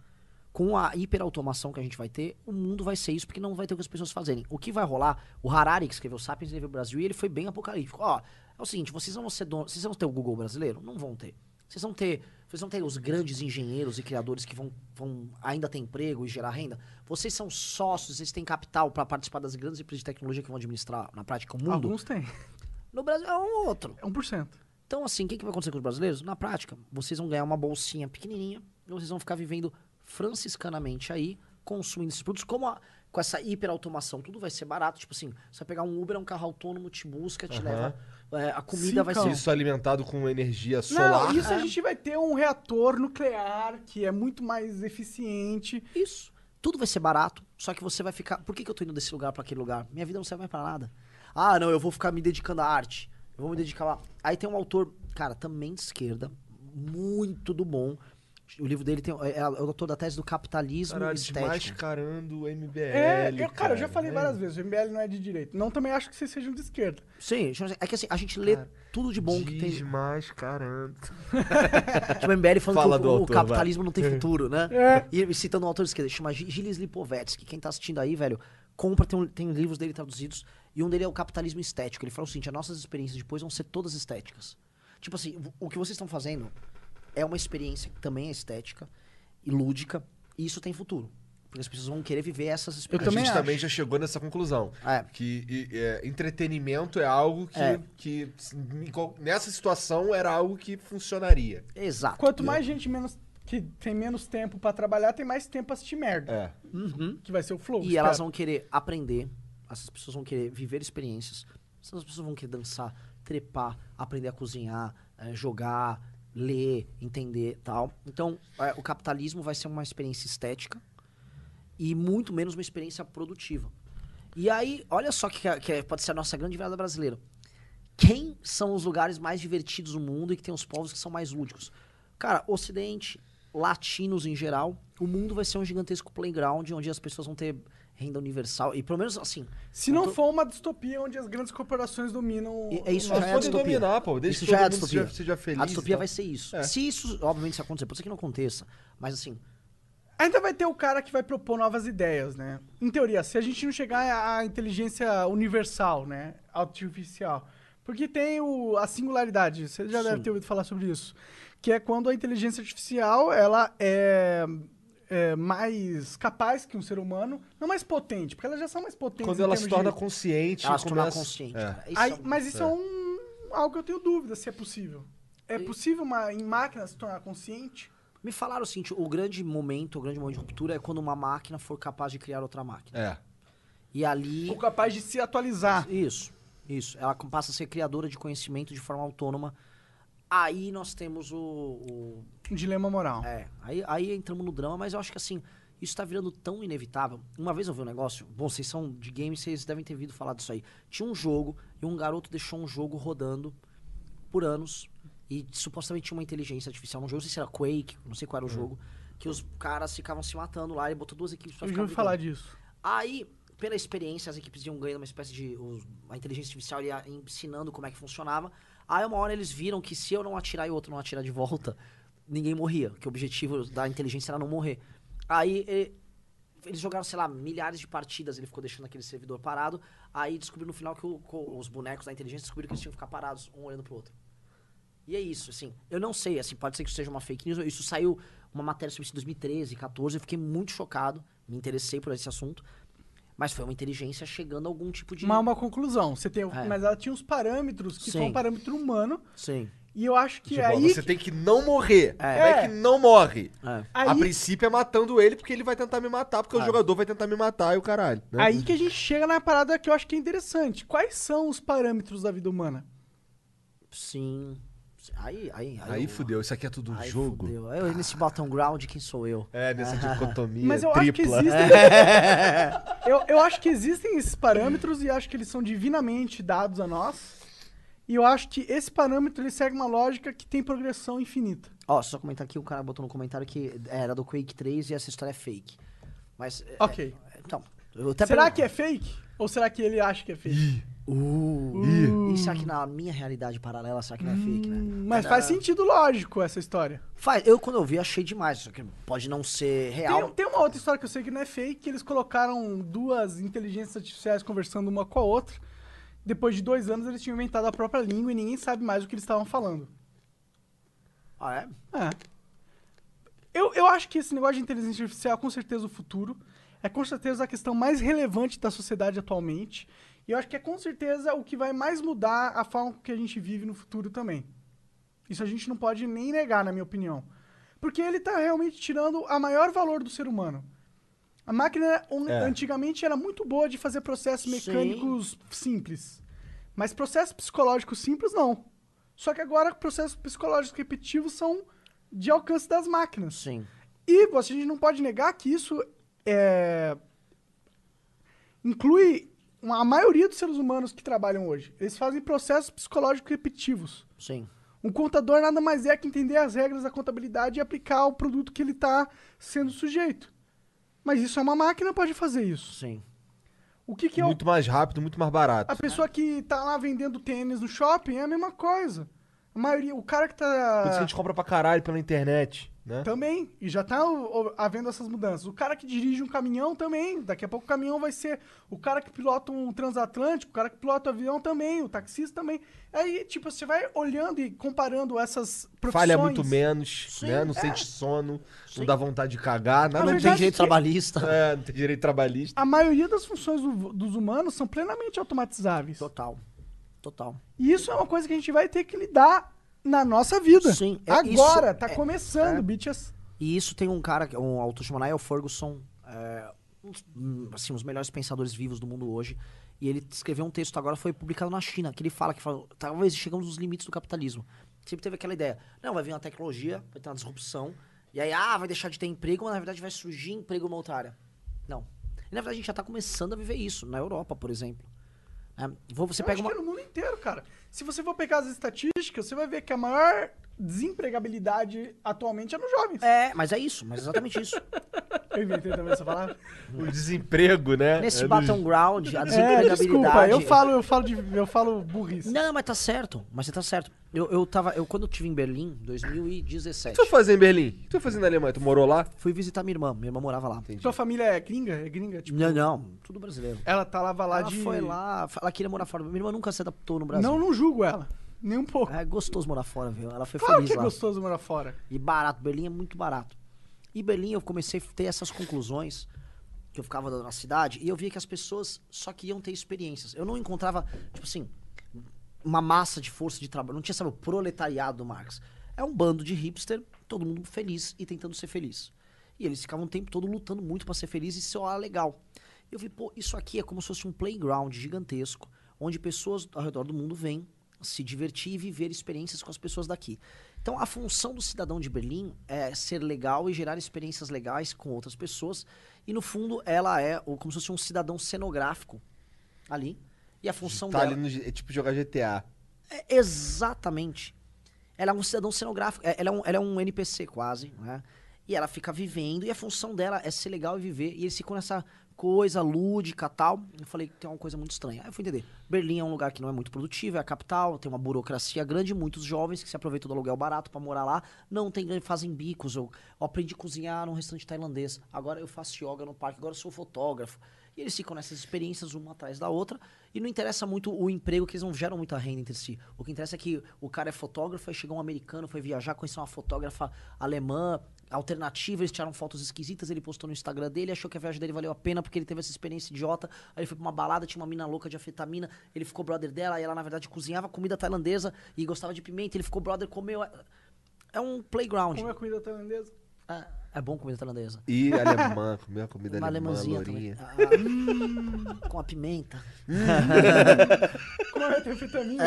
Com a hiperautomação que a gente vai ter, o mundo vai ser isso, porque não vai ter o que as pessoas fazerem. O que vai rolar, o Harari, que escreveu Sapiens, ao Brasil e ele foi bem apocalíptico. Ó, é o seguinte, vocês vão ser donos, vocês vão ter o Google brasileiro? Não vão ter. Vocês vão ter, vocês vão ter os grandes engenheiros e criadores que vão, vão ainda ter emprego e gerar renda. Vocês são sócios, vocês têm capital para participar das grandes empresas de tecnologia que vão administrar na prática o mundo. Alguns têm. No Brasil é um ou outro. É 1%. Então, assim, o que, que vai acontecer com os brasileiros? Na prática, vocês vão ganhar uma bolsinha pequenininha e vocês vão ficar vivendo franciscanamente aí, consumindo esses produtos, como a- com essa hiperautomação, tudo vai ser barato. Tipo assim, você vai pegar um Uber, é um carro autônomo, te busca, te Aham. leva. É, a comida vai Cincão. ser. Isso alimentado com energia solar. Não, isso a gente vai ter um reator nuclear que é muito mais eficiente. Isso. Tudo vai ser barato, só que você vai ficar. Por que, que eu tô indo desse lugar pra aquele lugar? Minha vida não serve mais pra nada. Ah, não, eu vou ficar me dedicando à arte. Eu vou me dedicar lá. Aí tem um autor, cara, também de esquerda, muito do bom. O livro dele tem, é, é o autor da tese do capitalismo Caralho, estético. desmascarando o MBL. É, eu, cara, eu já falei é. várias vezes, o MBL não é de direita. Não também acho que vocês sejam de esquerda. Sim, dizer, é que assim, a gente lê tudo de bom que tem. Desmascarando. Tipo, o MBL falando Fala que o, o autor, capitalismo não tem futuro, né? É. E citando um autor de esquerda, chama Gi- Gilles Lipovetsky. Quem tá assistindo aí, velho, compra, tem, um- tem livros dele traduzidos. E um dele é o capitalismo estético. Ele fala o seguinte: as nossas experiências depois vão ser todas estéticas. Tipo assim, o que vocês estão fazendo é uma experiência que também é estética e lúdica. E isso tem futuro. Porque as pessoas vão querer viver essas a experiências. também gente acho. também já chegou nessa conclusão. É. Que e, é, entretenimento é algo que, É. que nessa situação era algo que funcionaria. Exato. Quanto mais gente menos, que tem menos tempo pra trabalhar, tem mais tempo pra assistir merda. É. Uhum. Que vai ser o flow. E espero. elas vão querer aprender, essas pessoas vão querer viver experiências, essas pessoas vão querer dançar, trepar, aprender a cozinhar, eh, jogar, ler, entender tal. Então, eh, o capitalismo vai ser uma experiência estética e muito menos uma experiência produtiva. E aí, olha só que, que é- pode ser a nossa grande virada brasileira. Quem são os lugares mais divertidos do mundo e que tem os povos que são mais lúdicos? Cara, Ocidente, latinos em geral, o mundo vai ser um gigantesco playground onde as pessoas vão ter renda universal. E pelo menos assim. Se não for uma distopia onde as grandes corporações dominam. É isso já é a distopia. dominar, pô, isso que já é a distopia. seja- feliz a e distopia vai ser isso. É. Se isso, obviamente, se acontecer, pode ser que não aconteça, mas assim, Ainda vai ter o cara que vai propor novas ideias, né? Em teoria, se a gente não chegar à inteligência universal, né? Artificial. Porque tem o, a singularidade, você já deve Sim. ter ouvido falar sobre isso. Que é quando a inteligência artificial, ela é, é mais capaz que um ser humano. Não mais potente, porque elas já são mais potentes Quando ela se torna de- consciente. ela se tornar começa- consciente, É. Isso Aí- é um- mas isso é, um, algo que eu tenho dúvida se é possível. É possível uma em máquina se tornar consciente? Me falaram o seguinte, o grande momento, o grande momento de ruptura é quando uma máquina for capaz de criar outra máquina. É. E ali. Ou capaz de se atualizar? Isso. Isso. Ela passa a ser criadora de conhecimento de forma autônoma. Aí nós temos o. o- Um dilema moral. é, aí, aí entramos no drama, mas eu acho que assim, isso tá virando tão inevitável. Uma vez eu vi um negócio, bom, vocês são de games, vocês devem ter ouvido falar disso aí. Tinha um jogo e um garoto deixou um jogo rodando por anos e supostamente tinha uma inteligência artificial no jogo, não sei se era Quake, não sei qual era o jogo, que os caras ficavam se matando lá e botou duas equipes pra Eu já ouvi falar disso. Aí, pela experiência, as equipes iam ganhando uma espécie de. os- a inteligência artificial ia ensinando como é que funcionava. Aí, uma hora eles viram que se eu não atirar e o outro não atirar de volta, ninguém morria. Que o objetivo da inteligência era não morrer. Aí, e- eles jogaram, sei lá, milhares de partidas. Ele ficou deixando aquele servidor parado. Aí descobriram no final que o- os bonecos da inteligência descobriram que eles tinham que ficar parados, um olhando pro outro. E é isso, assim. Eu não sei, assim, pode ser que isso seja uma fake news. Isso saiu uma matéria sobre isso em 2013, 14. Eu fiquei muito chocado. Me interessei por esse assunto. Mas foi uma inteligência chegando a algum tipo de. Mas uma conclusão. Você tem, É. Mas ela tinha uns parâmetros que Sim. são um parâmetro humano. Sim. E eu acho que Tipo, é aí. você tem que não morrer. É. Como é que não morre? É. Aí- A princípio é matando ele porque ele vai tentar me matar, porque o É. jogador vai tentar me matar e o caralho. né? Aí que a gente chega na parada que eu acho que é interessante. Quais são os parâmetros da vida humana? Sim. Aí, aí, aí. Aí eu- fudeu, isso aqui é tudo um Aí jogo. fudeu. Eu, nesse battleground, quem sou eu? É, nessa dicotomia Mas eu acho que tripla. existem. eu, eu acho que existem esses parâmetros e acho que eles são divinamente dados a nós. E eu acho que esse parâmetro ele segue uma lógica que tem progressão infinita. Ó, só comentar aqui, o cara botou no comentário que era do Quake 3 e essa história é fake. Mas. é, Ok. é, então. Eu até será que é fake? Ou será que ele acha que é fake? Uh, E será que na minha realidade paralela, será que não é fake, né? Hum, Mas faz sentido lógico essa história. Faz. Eu, quando eu vi, achei demais. Só que pode não ser real. Tem, tem uma outra história que eu sei que não é fake, que eles colocaram duas inteligências artificiais conversando uma com a outra. Depois de dois anos, eles tinham inventado a própria língua e ninguém sabe mais o que eles estavam falando. Ah, é? É. Eu, eu acho que esse negócio de inteligência artificial é com certeza o futuro. É com certeza a questão mais relevante da sociedade atualmente. E eu acho que é com certeza o que vai mais mudar a forma que a gente vive no futuro também. Isso a gente não pode nem negar, na minha opinião. Porque ele está realmente tirando a maior valor do ser humano. A máquina um, É. antigamente era muito boa de fazer processos Sim. mecânicos simples. Mas processos psicológicos simples, não. Só que agora processos psicológicos repetitivos são de alcance das máquinas. Sim. E você, a gente não pode negar que isso é, inclui uma- a maioria dos seres humanos que trabalham hoje. Eles fazem processos psicológicos repetitivos. Sim. Um contador nada mais é que entender as regras da contabilidade e aplicar o produto que ele está sendo sujeito. Mas isso é uma máquina pode fazer isso. Sim. O que, que é o Muito mais rápido, muito mais barato. a pessoa que tá lá vendendo tênis no shopping é a mesma coisa. A maioria, o cara que Por isso que a tá. gente compra pra caralho pela internet, né? Também. E já tá o- o- havendo essas mudanças. O cara que dirige um caminhão também. Daqui a pouco o caminhão vai ser. O cara que pilota um transatlântico, o cara que pilota o avião também, o taxista também. Aí, tipo, você vai olhando e comparando essas profissões. Falha muito menos, Sim, né? Não é. sente sono, Sim. não dá vontade de cagar, nada Na Não tem direito que- trabalhista. É, não tem direito trabalhista. A maioria das funções do- dos humanos são plenamente automatizáveis. Total. Total. E isso é uma coisa que a gente vai ter que lidar na nossa vida. Sim, é Agora, isso- tá é- começando, é. bitches. E isso tem um cara, que- um autor chamado Niall Ferguson, é, um dos, hum, assim, um dos melhores pensadores vivos do mundo hoje. E ele escreveu um texto agora, foi publicado na China, que ele fala que fala, talvez chegamos nos limites do capitalismo. Sempre teve aquela ideia, não, vai vir uma tecnologia, vai ter uma disrupção, e aí, ah, vai deixar de ter emprego, mas na verdade vai surgir emprego numa outra área. Não. E na verdade a gente já tá começando a viver isso, na Europa, por exemplo. É, vou- você Eu pega uma... é no mundo inteiro, cara. Se você for pegar as estatísticas, você vai ver que a maior desempregabilidade atualmente é nos jovens. É, mas é isso, mas é exatamente isso. Eu inventei também essa palavra. O desemprego, né? Nesse É battleground, a É, desempregabilidade... desculpa, eu falo, eu falo de, eu falo burrice. Não, mas tá certo. Mas você tá certo. Eu, eu tava. Eu, quando eu estive em Berlim, O 2017, que tu fazer em Berlim? O que tu foi fazer na Alemanha? Tu morou lá? fui visitar minha irmã. Minha irmã morava lá. Sua família é gringa? É gringa? Tipo, Não, não, tudo brasileiro. ela tá lá, vai lá Ela de... foi lá, ela queria morar fora. Minha irmã nunca se adaptou no Brasil. Não, não julgo ela. Nem um pouco. É gostoso morar fora, viu? Ela foi claro feliz que é lá. gostoso morar fora. E barato. Berlim é muito barato. E Berlim eu comecei a ter essas conclusões que eu ficava na cidade e eu via que as pessoas só queriam ter experiências. Eu não encontrava, tipo assim, uma massa de força de trabalho. Não tinha, sabe, o proletariado do Marx. É um bando de hipster, todo mundo feliz e tentando ser feliz. E eles ficavam o tempo todo lutando muito pra ser feliz e ser ah, legal. Eu vi, pô, isso aqui é como se fosse um playground gigantesco, onde pessoas ao redor do mundo vêm se divertir e viver experiências com as pessoas daqui. Então, a função do cidadão de Berlim é ser legal e gerar experiências legais com outras pessoas. E, no fundo, ela é como se fosse um cidadão cenográfico ali. E a função Tá dela... ali no, é tipo jogar GTA. É, exatamente. Ela é um cidadão cenográfico. é- Ela é um, ela é um NPC quase, né? E ela fica vivendo, e a função dela é ser legal e viver. E eles ficam nessa coisa lúdica tal. Eu falei que tem uma coisa muito estranha. Aí eu fui entender. Berlim é um lugar que não é muito produtivo, é a capital, tem uma burocracia grande, muitos jovens que se aproveitam do aluguel barato pra morar lá, não tem fazem bicos. Eu, eu aprendi a cozinhar num restaurante tailandês. Agora eu faço yoga no parque, agora eu sou fotógrafo. E eles ficam nessas experiências uma atrás da outra. E não interessa muito o emprego, que eles não geram muita renda entre si. O que interessa é que o cara é fotógrafo, aí chegou um americano, foi viajar, conheceu uma fotógrafa alemã, alternativa, eles tiraram fotos esquisitas, ele postou no Instagram dele, achou que a viagem dele valeu a pena porque ele teve essa experiência idiota. Aí ele foi pra uma balada, tinha uma mina louca de afetamina, ele ficou brother dela, e ela na verdade cozinhava comida tailandesa e gostava de pimenta, ele ficou brother, comeu. É- É um playground. Como é a comida tailandesa? É, é bom comida tailandesa. E alemã, comer a comida Uma alemã, alemãzinha lourinha. também. Ah, hum, com a pimenta. Como é que tem vitamina?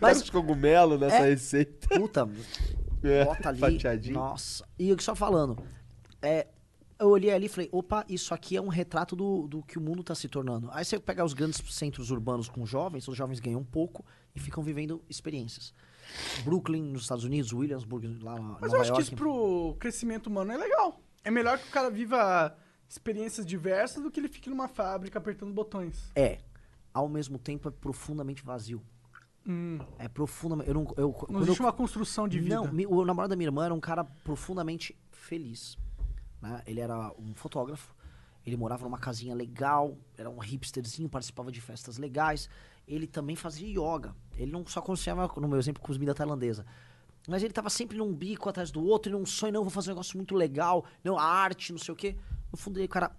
Mas... os cogumelos nessa É. receita. Puta, É, bota ali. fatiadinho. Nossa. E eu só falando, é, eu olhei ali e falei, opa, isso aqui é um retrato do, do que o mundo tá se tornando. Aí você pega os grandes centros urbanos com jovens, os jovens ganham pouco e ficam vivendo experiências. Brooklyn, nos Estados Unidos, Williamsburg, lá na Mas Nova eu acho que York. isso pro crescimento humano é legal. É melhor que o cara viva experiências diversas do que ele fique numa fábrica apertando botões. É. Ao mesmo tempo, é profundamente vazio. Hum. É profundamente... Eu não, eu, Não existe eu- uma construção de vida. Não, o namorado da minha irmã era um cara profundamente feliz. né? Ele era um fotógrafo, ele morava numa casinha legal, era um hipsterzinho, participava de festas legais. Ele também fazia yoga. Ele não só consciava, no meu exemplo, comida tailandesa. Mas ele tava sempre num bico atrás do outro, e num sonho, não, vou fazer um negócio muito legal, não, a arte, não sei o quê. No fundo, ele, o cara,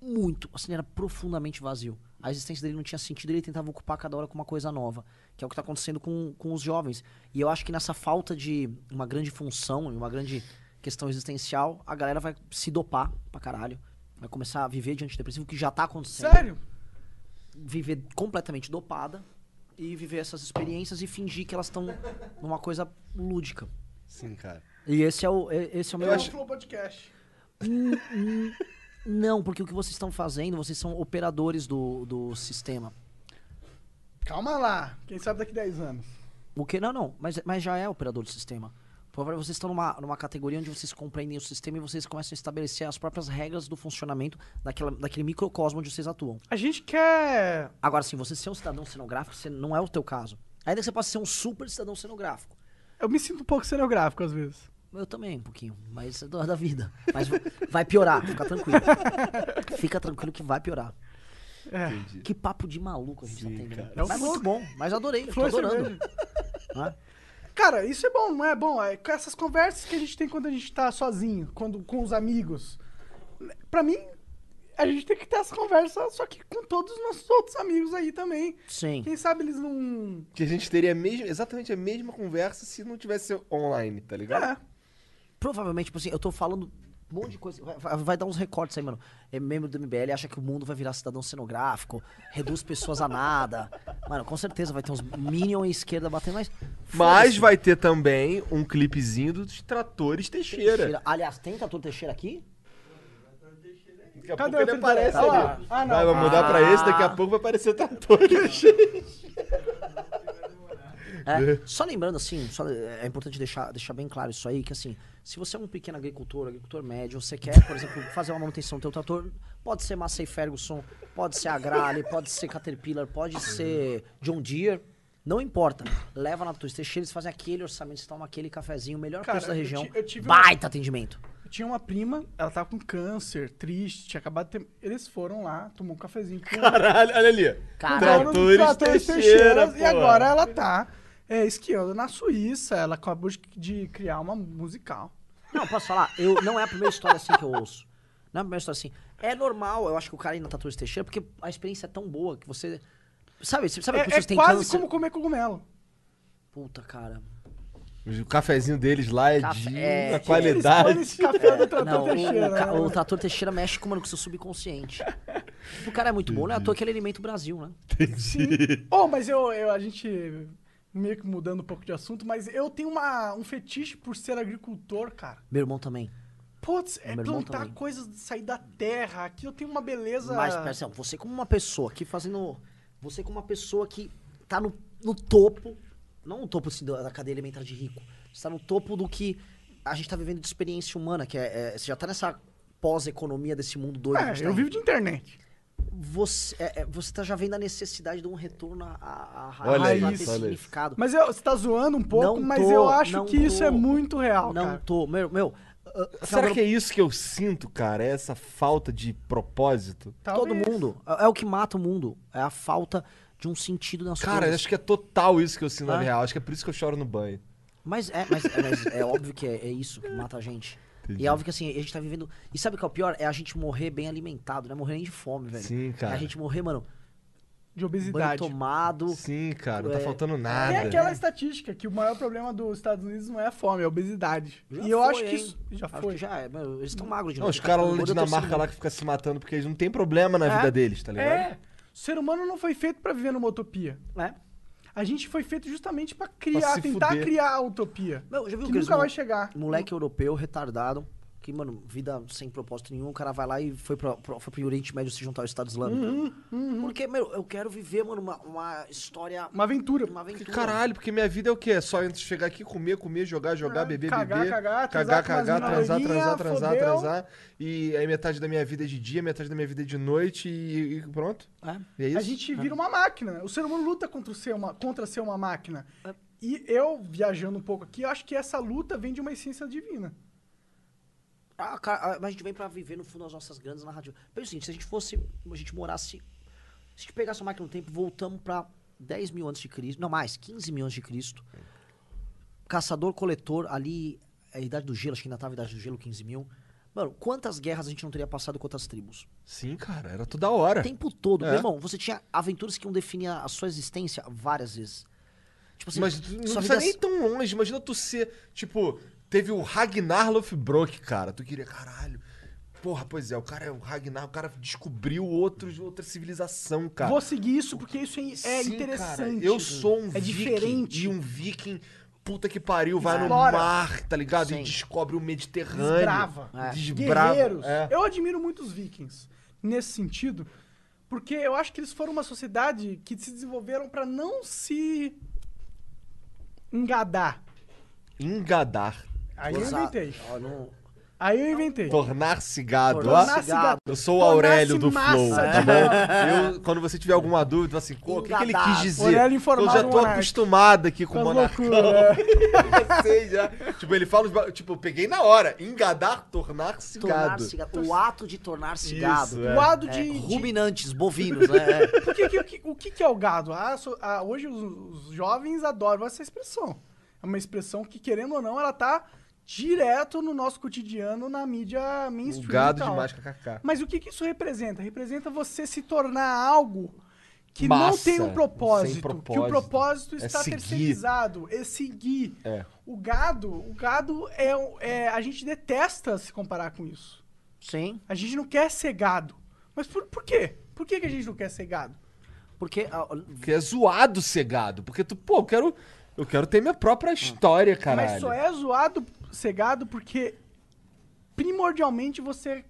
muito, assim, ele era profundamente vazio. A existência dele não tinha sentido, ele tentava ocupar cada hora com uma coisa nova, que é o que está acontecendo com, com os jovens. E eu acho que nessa falta de uma grande função, uma grande questão existencial, a galera vai se dopar pra caralho. Vai começar a viver de antidepressivo, que já tá acontecendo. Sério? Viver completamente dopada e viver essas experiências e fingir que elas estão numa coisa lúdica. Sim, cara. E esse é o, e- esse é o meu... Eu acho Flow Podcast. Hum, hum, Não, porque o que vocês estão fazendo, vocês são operadores do, do sistema. Calma lá. Quem sabe daqui 10 anos. O que? Não, não, mas, mas já é operador do sistema. Por favor, vocês estão numa, numa categoria onde vocês compreendem o sistema e vocês começam a estabelecer as próprias regras do funcionamento daquela, daquele microcosmo onde vocês atuam. A gente quer. Agora, sim, você ser um cidadão cenográfico, você não é o teu caso. Ainda que você possa ser um super cidadão cenográfico. Eu me sinto um pouco cenográfico às vezes. Eu também, um pouquinho. Mas é da vida. Mas vai- vai piorar, fica tranquilo. Fica tranquilo que vai piorar. É. Que papo de maluco a gente tá tendo. né? É o Mas Flow. muito bom, mas adorei, eu tô é adorando. Cara, isso é bom, não é bom? É com essas conversas que a gente tem quando a gente tá sozinho, quando, com os amigos. Pra mim, a gente tem que ter essa conversa, só que com todos os nossos outros amigos aí também. Sim. Quem sabe eles não. Que a gente teria a mesma, exatamente a mesma conversa se não tivesse online, tá ligado? É. Provavelmente, tipo assim, eu tô falando um monte de coisa. Vai, vai- dar uns recortes aí, mano. É membro do MBL, acha que o mundo vai virar cidadão cenográfico, reduz pessoas a nada. Mano, com certeza vai ter uns Minion e esquerda batendo, mas. Mas vai ter também um clipezinho dos tratores Teixeira. Teixeira. Aliás, tem Tatu Teixeira aqui? Daqui a Cadê pouco ele aparece Teixeira? Ah, ali. ah, não. vai, vai mudar pra Ah. esse, daqui a pouco vai aparecer trator Teixeira. É, só lembrando, assim, só, é importante deixar, deixar bem claro isso aí, que assim, se você é um pequeno agricultor, agricultor médio, você quer, por exemplo, fazer uma manutenção do teu trator, pode ser Massey Ferguson, pode ser Agrale, pode ser Caterpillar, pode ser John Deere, não importa. Leva na tua Teixeira, eles fazem aquele orçamento, eles tomam aquele cafezinho, o melhor Cara, preço da região, eu tive uma- baita atendimento. Eu tinha uma prima, ela tava com câncer, triste, tinha acabado de ter. Eles foram lá, tomou um cafezinho com Caralho, olha ali. Cara, o dono dos Tratores Teixeira, Teixeiras, E agora ela tá é, esquiando na Suíça. Ela acabou de, de criar uma musical. Não, posso falar? Eu, não é a primeira história assim que eu ouço. Não é a primeira história assim. É normal, eu acho que o cara ir na Tatuagem Teixeira, porque a experiência é tão boa que você. Sabe, você sabe É, que é têm quase câncer. como comer cogumelo. Puta, cara. O cafezinho deles lá é Café- de é, uma que- qualidade. Esse café do Trator Não, o, Teixeira. o, né? o Trator Teixeira mexe com, mano, com o seu subconsciente. O cara é muito bom, não é à toa que ele alimenta o Brasil, né? Oh, mas eu, eu- a gente meio que mudando um pouco de assunto, mas eu tenho uma, um fetiche por ser agricultor, cara. Meu irmão também. Putz, é Meu irmão plantar também. coisas, sair da terra. Aqui eu tenho uma beleza. Mas, atenção, você como uma pessoa que fazendo. Você como uma pessoa que tá no, no topo. Não no topo assim, da cadeia alimentar de rico. Você tá no topo do que a gente tá vivendo de experiência humana, que é. é- você já tá nessa pós-economia desse mundo doido. É, gente eu tá vivo de internet. Você, é, é, você tá já vendo a necessidade de um retorno à, à raiz, Olha pra isso, ter olha isso. significado. Mas eu, você tá zoando um pouco, Não mas tô, eu acho que isso tô. é muito real, Não cara. tô. Meu, meu uh, Será que é isso que eu sinto, cara? É essa falta de propósito? todo Talvez. mundo. É, é o que mata o mundo. É a falta de um sentido nas Cara, coisas. acho que é total isso que eu sinto na Ah. real. Acho que é por isso que eu choro no banho. Mas é, mas, é, mas é óbvio que é, é isso que mata a gente. E é óbvio que assim, a gente tá vivendo. E sabe o que é o pior? É a gente morrer bem alimentado, não é morrer nem de fome, velho. Sim, cara. É a gente morrer, mano, De banho obesidade. tomado. Sim, cara, não tá É. faltando Tem nada. aquela estatística que o maior problema dos Estados Unidos não é a fome, é a obesidade. Já e eu foi, acho que hein? isso. Já Acho foi. que já é. Meu, eles estão magros de Não, novo. os caras lá na é Dinamarca lá que ficam se matando porque eles não têm problema na É. vida deles, tá ligado? É. O ser humano não foi feito pra viver numa utopia. É. A gente foi feito justamente pra criar, tentar fuder. criar a utopia. Meu, já viu que aqueles nunca vai chegar. Moleque europeu, retardado. Que, mano, vida sem propósito nenhum. O cara vai lá e foi, pra, pro- foi pro Oriente Médio se juntar ao Estado Islâmico. Uhum, Porque, meu, eu quero viver, mano, uma, uma história. Uma aventura. Uma Que aventura. caralho, porque minha vida é o quê? É só antes de chegar aqui, comer, comer, jogar, jogar, É, beber, cagar, beber. cagar, cagar, cagar, transar, transar, transar, fodeu. transar. E aí metade da minha vida é de dia, metade da minha vida é de noite e, e pronto. É. E é isso. A gente vira uma máquina. O ser humano luta contra ser uma, contra ser uma máquina. E eu, viajando um pouco aqui, acho que essa luta vem de uma essência divina. Cara, ah, mas a gente vem pra viver no fundo das nossas grandes narrativas. Pensa o seguinte, se a gente fosse, a gente morasse, se a gente pegasse uma máquina no tempo, voltamos pra 10 mil antes de Cristo, não mais, 15 mil antes de Cristo, caçador-coletor, ali, a Idade do Gelo, acho que ainda tava a Idade do Gelo, 15 mil. Mano, quantas guerras a gente não teria passado com outras tribos? Sim, cara, era toda hora. O tempo todo. É. Meu irmão, você tinha aventuras que iam definir a sua existência várias vezes. Tipo assim, Mas não precisa nem tão longe. Imagina tu ser, tipo, teve o Ragnar Lothbrok, cara. Tu queria, caralho. Porra, pois é, o cara é o Ragnar, o cara descobriu outros, outra civilização, cara. Vou seguir isso porque isso é, é Sim, interessante. cara, eu sou um É viking diferente. e um viking, puta que pariu, vai Explora. no mar, tá ligado? Sim. E descobre o Mediterrâneo. Desbrava. É. Desbrava. Guerreiros. É. Eu admiro muito os vikings nesse sentido, porque eu acho que eles foram uma sociedade que se desenvolveram pra não se engadar. Engadar. Aí eu Gozar. inventei. Ó, não- Aí eu inventei. Tornar-se gado. ó. Tornar-se gado. Eu sou o Aurélio do Flow, tá bom? Eu, quando você tiver alguma dúvida, assim, pô, o que, que ele quis dizer? Aurélio informado eu já tô acostumado aqui com o monarcão. Eu sei já. Tipo, ele fala, tipo, eu peguei na hora. Engadar, tornar-se gado. Tornar-se gado. O ato de tornar-se gado. é. O lado É, de, de- ruminantes, bovinos, né? É. Por que que- o o que é o gado? Ah, so- ah, hoje os, os jovens adoram essa expressão. É uma expressão que, querendo ou não, ela tá direto no nosso cotidiano na mídia O mainstream. gado e tal. demais, kkk. Mas o que, que isso representa? Representa você se tornar algo que Massa, não tem um propósito, sem Que o propósito. propósito É está seguir. terceirizado, é seguir. É. O gado, o gado é, é. A gente detesta se comparar com isso. Sim. A gente não quer ser gado. Mas por, por quê? Por que, que a gente não quer ser gado? Porque ah, Porque é zoado ser gado. Porque tu, pô, eu quero, eu quero ter minha própria história, caralho. Mas só é zoado ser gado porque primordialmente você é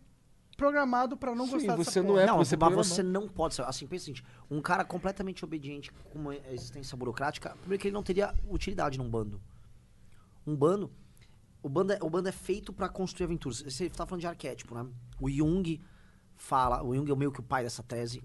programado pra não Sim, gostar você dessa não porra. é não, você mas você não pode ser. Assim, pensa o seguinte: um cara completamente obediente com uma existência burocrática, primeiro que ele não teria utilidade num bando. Um bando. O bando é, o bando é feito pra construir aventuras. Você tá falando de arquétipo, né? O Jung fala, o Jung é meio que o pai dessa tese,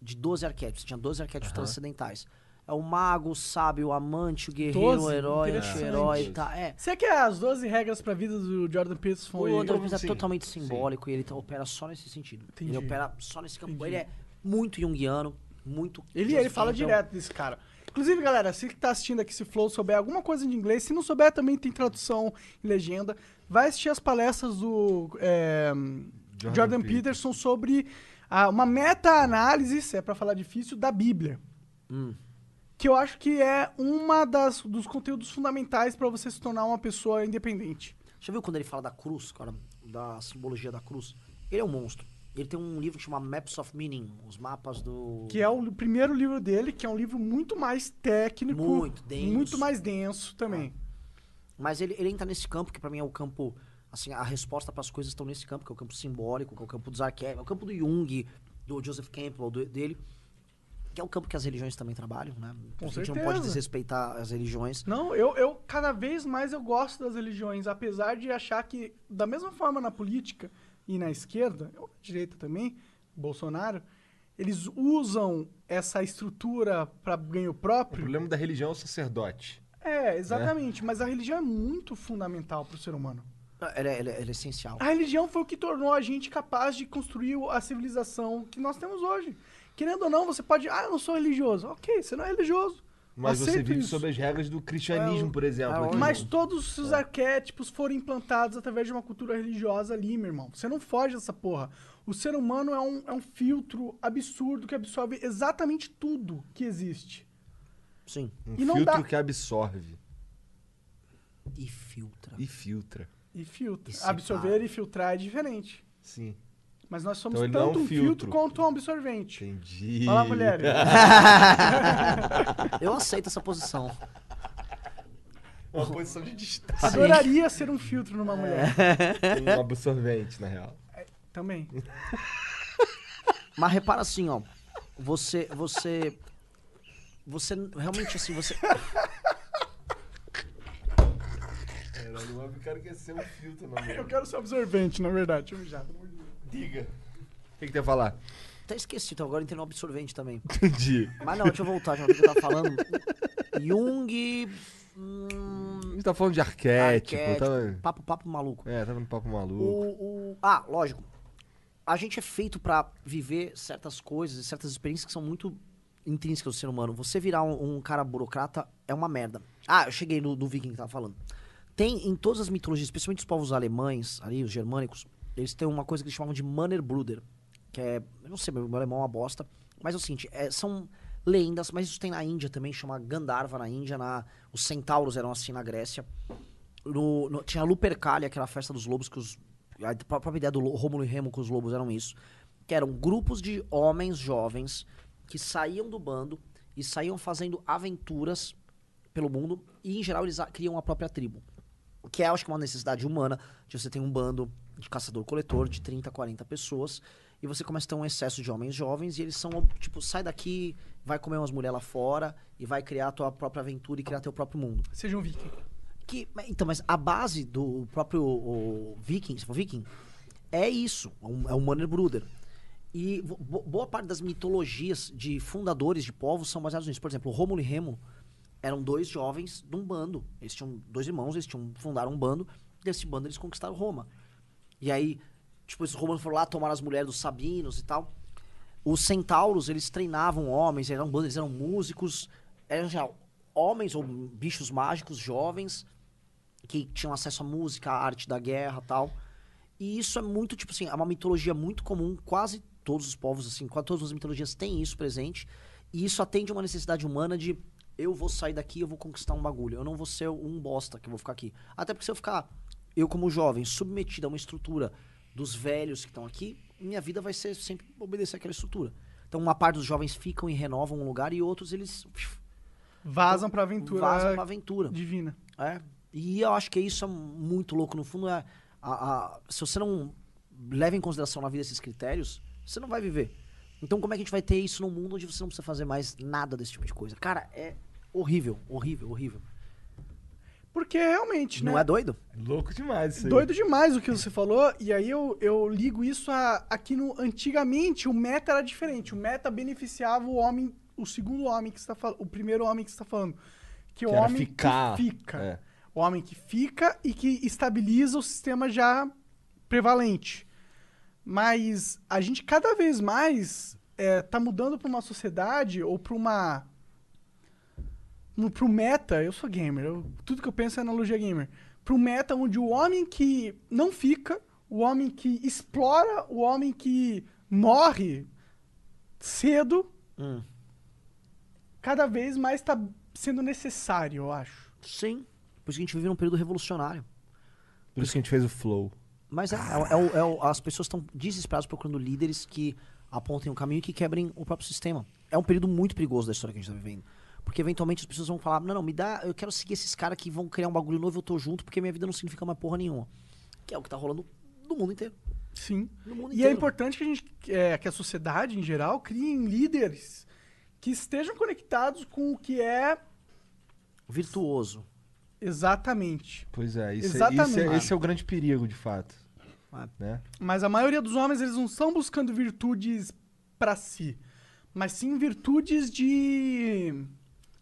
de 12 arquétipos. Tinha 12 arquétipos transcendentais. É o mago, o sábio, o amante, o guerreiro, 12? o herói, o anti-herói, tá? É. Você quer as 12 regras pra vida do Jordan Peterson? O Foi... André Luiz é sim, totalmente simbólico e ele tá- opera só nesse sentido. Entendi. Ele opera só nesse campo. Entendi. Ele é muito junguiano, muito. Ele, ele fala Campbell. direto desse cara. Inclusive, galera, se que tá assistindo aqui esse Flow souber alguma coisa de inglês, se não souber também tem tradução e legenda, vai assistir as palestras do é, Jordan, Peterson sobre ah, uma meta-análise, se é pra falar difícil, da Bíblia. Hum. Que eu acho que é uma das dos conteúdos fundamentais pra você se tornar uma pessoa independente. Já viu quando ele fala da cruz, cara? Da simbologia da cruz? Ele é um monstro. Ele tem um livro que chama Maps of Meaning, os mapas do. Que é o primeiro livro dele, que é um livro muito mais técnico. Muito denso. Muito mais denso também. Mas ele, ele entra nesse campo, que pra mim é o campo. Assim, a resposta para as coisas estão nesse campo, que é o campo simbólico, que é o campo dos arquétipos, é o campo do Jung, do Joseph Campbell, do- dele. Que é o campo que as religiões também trabalham, né? Com a gente não certeza. pode desrespeitar as religiões. Não, eu, eu cada vez mais eu gosto das religiões, apesar de achar que, da mesma forma na política e na esquerda, ou na direita também, Bolsonaro, eles usam essa estrutura para ganho O próprio. problema da religião é o sacerdote. É, exatamente. Mas a religião é muito fundamental para o ser humano. Ela, é- ela é- ela é essencial. A religião foi o que tornou a gente capaz de construir a civilização que nós temos hoje. Querendo ou não, você pode. Ah, eu não sou religioso. Ok, você não é religioso. Mas você Aceito vive isso. sob as regras do cristianismo, É, por exemplo. é. Mas todos os arquétipos foram implantados através de uma cultura religiosa ali, meu irmão. Você não foge dessa porra. O ser humano é um, é um filtro absurdo que absorve exatamente tudo que existe. Sim. Um e filtro dá- que absorve E filtra. e filtra. E filtra. E. Absorver e filtrar é diferente. Sim. Mas nós somos Então não é tanto um um filtro. filtro. quanto um absorvente. Entendi. Lá, mulher. Eu aceito essa posição. Uma posição de destaque. Adoraria ser um filtro numa mulher. Um absorvente, na real. Também. Mas repara assim, ó. Você. Você. Você realmente assim, você. Caralho, o homem cara quer ser um filtro, não, Eu quero ser absorvente, na verdade. Deixa eu mijar. Diga. O que, que tem a falar? Até esqueci, então agora entrei no absorvente também. Entendi. Mas não, deixa eu voltar, já o que eu tava falando. Jung. Hum, A gente tá falando de arquétipo. arquétipo, Tava... papo, papo maluco. É, tava no papo maluco. O, o- ah, lógico. A gente é feito pra viver certas coisas, certas experiências que são muito intrínsecas do ser humano. Você virar um, um cara burocrata é uma merda. Ah, eu cheguei no, no viking que tava falando. Tem em todas as mitologias, especialmente os povos alemães, ali, os germânicos, eles têm uma coisa que eles chamam de Mannerbruder, que é, não sei, meu alemão é uma bosta, mas é o seguinte, é, são lendas, mas isso tem na Índia também, chama Gandharva na Índia, na, os centauros eram assim na Grécia. No, no- tinha a Lupercalia, que era a festa dos lobos, que os. A pró- própria ideia do Lo- Rômulo e Remo com os lobos eram isso. Que eram grupos de homens jovens que saíam do bando e saíam fazendo aventuras pelo mundo e, em geral, eles criam a própria tribo. Que é, acho que, uma necessidade humana de você ter um bando de caçador-coletor de 30, 40 pessoas e você começa a ter um excesso de homens jovens e eles são, tipo, sai daqui, vai comer umas mulheres lá fora e vai criar a tua própria aventura e criar teu próprio mundo. Seja um viking. Que, então, mas a base do próprio o Viking, se for Viking, é isso, é um, é um Mannerbruder. E bo- bo- boa parte das mitologias de fundadores de povos são baseadas nisso. Por exemplo, Rômulo e Remo eram dois jovens de um bando. Eles tinham dois irmãos, eles tinham fundaram um bando. Desse bando eles conquistaram Roma. E aí, tipo, esses romanos foram lá tomar as mulheres dos sabinos e tal. Os centauros, eles treinavam homens, eram bandos, eles eram músicos, eram já homens ou bichos mágicos jovens que tinham acesso à música, à arte da guerra tal. E isso é muito, tipo assim, é uma mitologia muito comum, quase todos os povos, assim, quase todas as mitologias têm isso presente. E isso atende uma necessidade humana de eu vou sair daqui, eu vou conquistar um bagulho. Eu não vou ser um bosta que eu vou ficar aqui. Até porque se eu ficar, eu como jovem, submetido a uma estrutura dos velhos que estão aqui, minha vida vai ser sempre obedecer àquela estrutura. Então uma parte dos jovens ficam e renovam um lugar e outros eles Vazam pra aventura vazam pra aventura. divina. É. E eu acho que isso é muito louco. No fundo, é a- a- se você não leva em consideração na vida esses critérios, você não vai viver. Então, como é que a gente vai ter isso num mundo onde você não precisa fazer mais nada desse tipo de coisa? Cara, é horrível, horrível, horrível. Porque realmente, Não né? é doido? Louco demais isso aí. Doido demais o que você falou, e aí eu, eu ligo isso a, aqui no. Antigamente o meta era diferente. O meta beneficiava o homem, o segundo homem que você tá falando, o primeiro homem que você tá falando. Que é o Que era homem ficar, que fica. é. O homem que fica e que estabiliza o sistema já prevalente. Mas a gente cada vez mais é, tá mudando pra uma sociedade ou pra uma. No- Pro meta, eu sou gamer, eu- tudo que eu penso é analogia gamer. Pro meta onde o homem que não fica, o homem que explora, o homem que morre cedo, Hum. cada vez mais tá sendo necessário, eu acho. Sim. Por isso que a gente vive num período revolucionário. Por isso que a gente fez o flow. Mas é, é é é as pessoas estão desesperadas procurando líderes que apontem o caminho e que quebrem o próprio sistema. É um período muito perigoso da história que a gente tá vivendo. Porque eventualmente as pessoas vão falar, não, não, me dá, eu quero seguir esses caras que vão criar um bagulho novo, eu tô junto, porque minha vida não significa mais porra nenhuma. Que é o que tá rolando no mundo inteiro. Sim. No mundo E é importante que a gente, é, que a sociedade em geral criem líderes que estejam conectados com o que é Virtuoso. exatamente. Pois é, isso, é- Exatamente. isso é, esse é o grande perigo, de fato. Ah. Né? Mas a maioria dos homens, eles não estão buscando virtudes pra si, mas sim virtudes de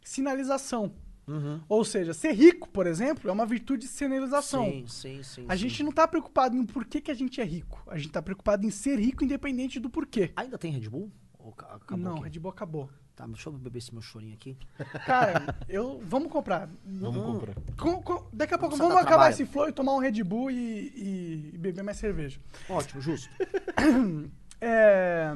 sinalização. Uhum. Ou seja, ser rico, por exemplo, é uma virtude de sinalização. Sim, sim, sim. A sim. gente não tá preocupado em por que, que a gente é rico. A gente tá preocupado em ser rico independente do porquê. Ainda tem Red Bull? Ou ca- acabou não, aqui? Red Bull acabou. Tá, deixa eu beber esse meu chorinho aqui. Cara, eu. Vamos comprar. Vamos comprar. Com- com- daqui a pouco vamos acabar trabalho. esse flow e tomar um Red Bull e, e- e beber mais cerveja. Ótimo, justo. É.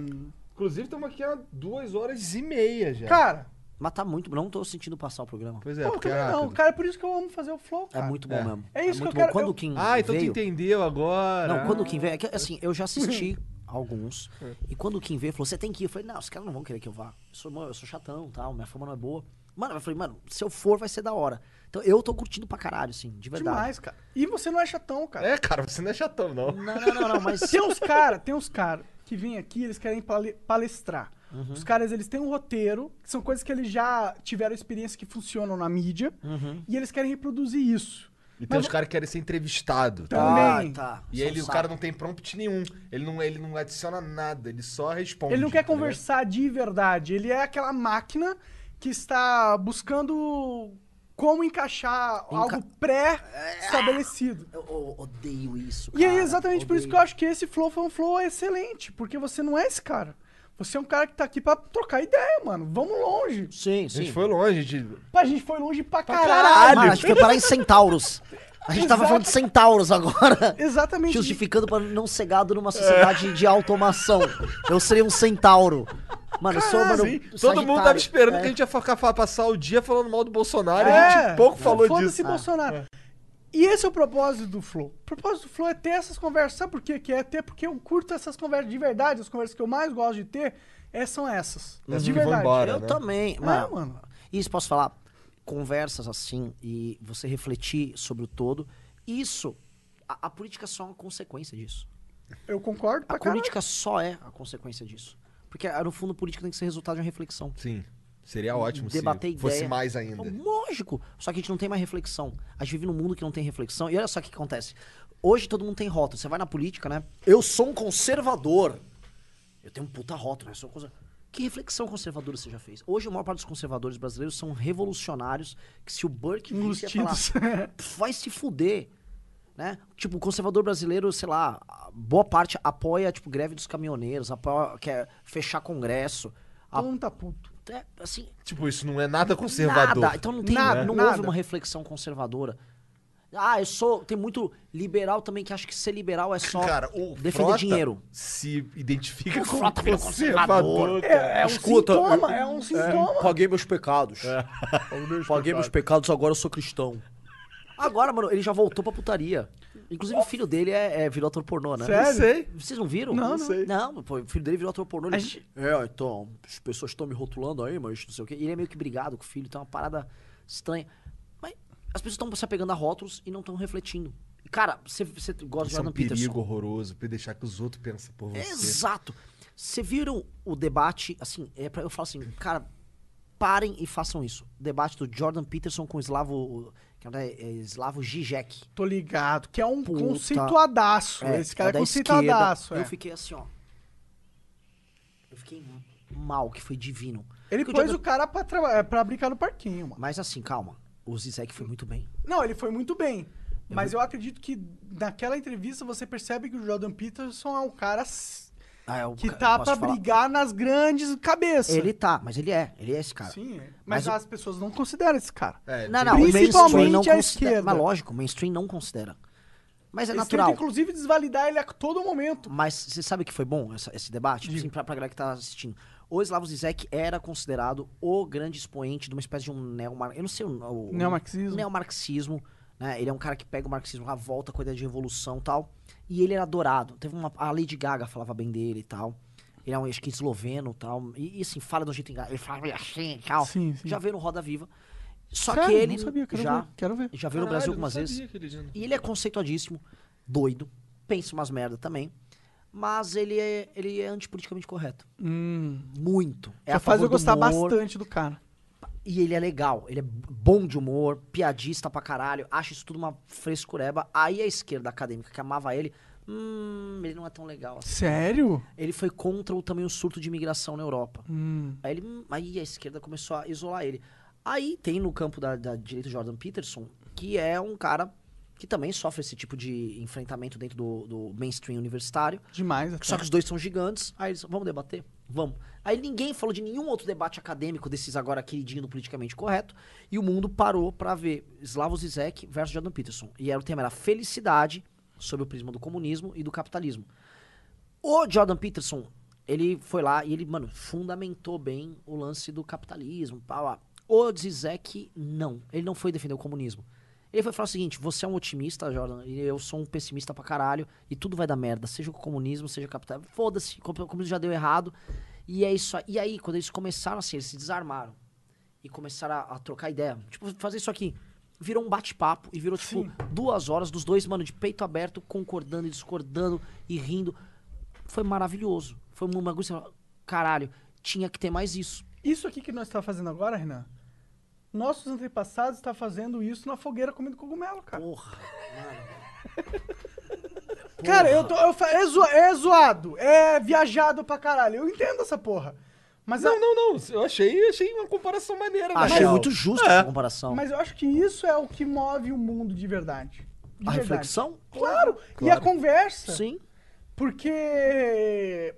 Inclusive, estamos aqui há duas horas e meia já. Cara, Mas tá muito, não tô sentindo passar o programa. Pois é, pô, porque é não. Cara, é por isso que eu amo fazer o flow, É cara. muito bom É. mesmo. É isso que muito eu quero- Bom. Quando eu- o Kim Ah, então veio... tu entendeu agora. Não, quando o Kim veio... é que, assim, eu já assisti É. alguns. E quando o Kim veio, falou, você tem que ir. Eu falei, não, os caras não vão querer que eu vá. Eu sou, eu sou chatão tal, minha fama não é boa. Mano, eu falei, mano, se eu for, vai ser da hora. Então eu tô curtindo pra caralho, assim, de verdade. Demais, cara. E você não é chatão, cara. É, cara, você não é chatão, não. Não, não, não, não, mas... Tem uns caras, tem uns caras que vêm aqui, eles querem pale- palestrar. Uhum. Os caras, eles têm um roteiro, que são coisas que eles já tiveram experiência que funcionam na mídia, Uhum. e eles querem reproduzir isso. E tem Mas- os caras que querem ser entrevistados. Também. Ah, tá. E ele, o cara não tem prompt nenhum. Ele não, ele não adiciona nada, ele só responde. Ele não quer tá conversar de verdade. Ele é aquela máquina que está buscando como encaixar Enca- algo pré-estabelecido. Eu, eu odeio isso, E é cara, exatamente por isso que eu odeio. acho que esse flow foi um flow excelente. Porque você não é esse cara. Você é um cara que tá aqui pra trocar ideia, mano. Vamos longe. Sim, A sim. gente foi longe, a gente... Pá, a gente foi longe pra, Caralho, caralho. mano, a gente foi parar em centauros. A gente tava Exato. falando de centauros agora. Exatamente. Justificando pra não ser gado numa sociedade de automação. Eu seria um centauro. Mano, eu sou, mano. Sim, todo mundo tava esperando É. que a gente ia ficar, passar o dia falando mal do Bolsonaro É, a gente pouco falou foda-se disso. Bolsonaro. E esse é o propósito do Flow. O propósito do Flow é ter essas conversas. Sabe por quê? Que é ter porque eu curto essas conversas de verdade. As conversas que eu mais gosto de ter é, são essas. Essas de verdade. embora. Eu né? também. É, Mano, mano. Isso posso falar. Conversas assim e você refletir sobre o todo. Isso. A, a política só é uma consequência disso. Eu concordo pra A caralho. política só é a consequência disso. Porque, ah, no fundo, política tem que ser resultado de uma reflexão. Sim, seria ótimo Debater se fosse ideia. mais ainda. Lógico. Só que a gente não tem mais reflexão. A gente vive num mundo que não tem reflexão. E olha só o que acontece. Hoje todo mundo tem rótulo. Você vai na política, né? Eu sou um conservador. Eu tenho um puta rótulo, né? Eu sou um Que reflexão conservadora você já fez? Hoje a maior parte dos conservadores brasileiros são revolucionários que se o Burke visse, ia falar, Enrustidos. "Pff, vai se fuder. Né? Tipo, o conservador brasileiro, sei lá, a boa parte apoia, tipo, greve dos caminhoneiros, apoia, quer fechar congresso. a- Todo mundo tá puto. É, assim, Tipo, isso não é nada conservador. Nada. Então não tem, Nada, não nada. houve uma reflexão conservadora. Ah, eu sou. Tem muito liberal também que acha que ser liberal é só Cara, o defender Frota dinheiro. se identifica O como Frota virou conservador. É, é um Escuta, sintoma, eu- é um sintoma. Paguei meus pecados. Paguei meus pecados, agora eu sou cristão. Agora, mano, ele já voltou pra putaria. Inclusive, o filho dele é, é- virou ator pornô, né? Sério? Sei. Vocês não viram? Não, não. sei. Não, pô, o filho dele virou ator pornô. Ele... Gente- É, então, as pessoas estão me rotulando aí, mas não sei o quê. E ele é meio que brigado com o filho, então é uma parada estranha. Mas as pessoas estão se apegando a rótulos e não estão refletindo. Cara, você, você gosta de Isso é um Jordan perigo Peterson. horroroso pra deixar que os outros pensem por você. Exato. Você viram o debate, assim, é pra, eu falo assim, cara, parem e façam isso. O debate do Jordan Peterson com o Slavo, que é, é Slavo Zizek. Tô ligado. Que é um Puta. conceituadaço. Esse cara é, da conceituadaço. É. Eu fiquei assim, ó. Eu fiquei mal, que foi divino. Ele Porque pôs o cara pra, traba- pra brincar no parquinho, mano. Mas assim, calma. O Zizek foi muito bem. Não, ele foi muito bem. Mas eu acredito que naquela entrevista você percebe que o Jordan Peterson é um cara Ah, é o que tá pra falar? brigar nas grandes cabeças. Ele tá, mas ele é. Ele é esse cara. Sim, é. mas, Mas as pessoas não consideram esse cara. É, Não, não, o mainstream Principalmente não a considera. esquerda. Mas lógico, o mainstream não considera. Mas é Eles natural. tentam, inclusive, desvalidar ele a todo momento. Mas você sabe que foi bom essa- esse debate? Assim, pra, pra galera que tá assistindo. O Slavo Zizek era considerado o grande expoente de uma espécie de um neomar... Eu não sei o... o Neomarxismo. Neomarxismo né? Ele é um cara que pega o marxismo, a volta com a ideia de revolução e tal. E ele era adorado. Teve uma. A Lady Gaga falava bem dele e tal. Ele é um, acho que esloveno e tal. E, e, assim, fala de um jeito engraçado. Ele fala meio assim e tal. Sim, sim. Já veio no Roda Viva. Só Sério? que ele. Não sabia, quero já, ver, quero ver. Já veio no Brasil algumas vezes. E ele é conceituadíssimo, doido, pensa umas merda também. Mas ele é, ele é antipoliticamente correto. Hum. Muito. É Já a faz eu do gostar humor. bastante do cara. E ele é legal, ele é bom de humor, piadista pra caralho, acha isso tudo uma frescureba. Aí a esquerda acadêmica que amava ele, hum, ele não é tão legal assim. Sério? Ele foi contra o, também o surto de imigração na Europa. Hum. Aí, ele, hum, aí a esquerda começou a isolar ele. Aí tem no campo da, da direita Jordan Peterson, que é um cara que também sofre esse tipo de enfrentamento dentro do, do mainstream universitário. Demais. Até. Só que os dois são gigantes. Aí eles, vamos debater? Vamos. Aí ninguém falou de nenhum outro debate acadêmico desses agora queridinho do politicamente correto. E o mundo parou pra ver Slavoj Zizek versus Jordan Peterson. E era o tema era felicidade sob o prisma do comunismo e do capitalismo. O Jordan Peterson, ele foi lá e ele, mano, fundamentou bem o lance do capitalismo. Pá, pá. O Zizek, não. Ele não foi defender o comunismo. Ele foi falar o seguinte: você é um otimista, Jordan, e eu sou um pessimista pra caralho, e tudo vai dar merda, seja o comunismo, seja o capitalismo. Foda-se, o comunismo já deu errado. E é isso aí. E aí, quando eles começaram assim, eles se desarmaram e começaram a, a trocar ideia. Tipo, fazer isso aqui. Virou um bate-papo e virou, tipo, duas horas dos dois, mano, de peito aberto, concordando e discordando e rindo. Foi maravilhoso. Foi um você fala, caralho, tinha que ter mais isso. Isso aqui que nós estamos fazendo agora, Renan, nossos antepassados estão fazendo isso na fogueira comendo cogumelo, cara. Porra, Cara, eu tô, eu é, zo- é zoado, é viajado pra caralho. Eu entendo essa porra. Mas, Não, a- não, não. Eu achei, achei uma comparação maneira. Achei muito justo É. essa comparação. mas eu acho que isso é o que move o mundo de verdade. De a verdade. reflexão? Claro. E Claro. a conversa. Sim. Porque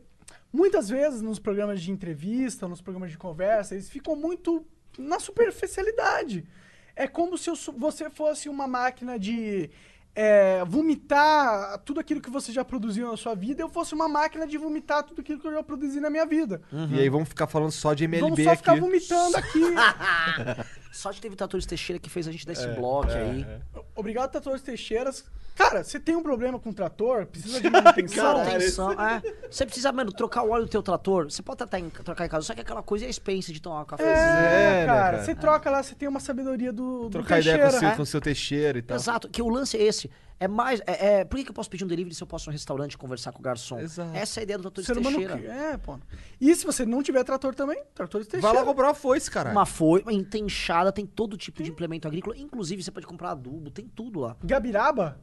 muitas vezes nos programas de entrevista, nos programas de conversa, eles ficam muito na superficialidade. É como se eu você fosse uma máquina de é, vomitar tudo aquilo que você já produziu na sua vida, eu fosse uma máquina de vomitar tudo aquilo que eu já produzi na minha vida. E aí vamos ficar falando só de MLB Vamos só ficar aqui. vomitando aqui. Só de teve Tratores Teixeira que fez a gente dar esse É, bloco aí. Obrigado, Tratores Teixeiras. Cara, você tem um problema com o trator? Precisa de manutenção? Manutenção, é. Você precisa, mano, trocar o óleo do teu trator. Você pode tratar em, trocar em casa, só que aquela coisa é a expense de tomar um cafezinho. É, né, cara? Você troca lá, você tem uma sabedoria do, do Trocar ideia com o Teixeira. seu, com o seu Teixeira e tal. Exato, que o lance é esse. É mais. É, é- por que, que eu posso pedir um delivery se eu posso ir no restaurante conversar com o garçom? Exato. Essa é a ideia do Ser humano Teixeira. que- É, pô. E se você não tiver trator também, tratores Vai Teixeira. lá comprar uma foice, caralho. Uma foi, tem enxada, tem todo tipo de implemento agrícola. Inclusive, você pode comprar adubo, tem tudo lá. Gabiraba?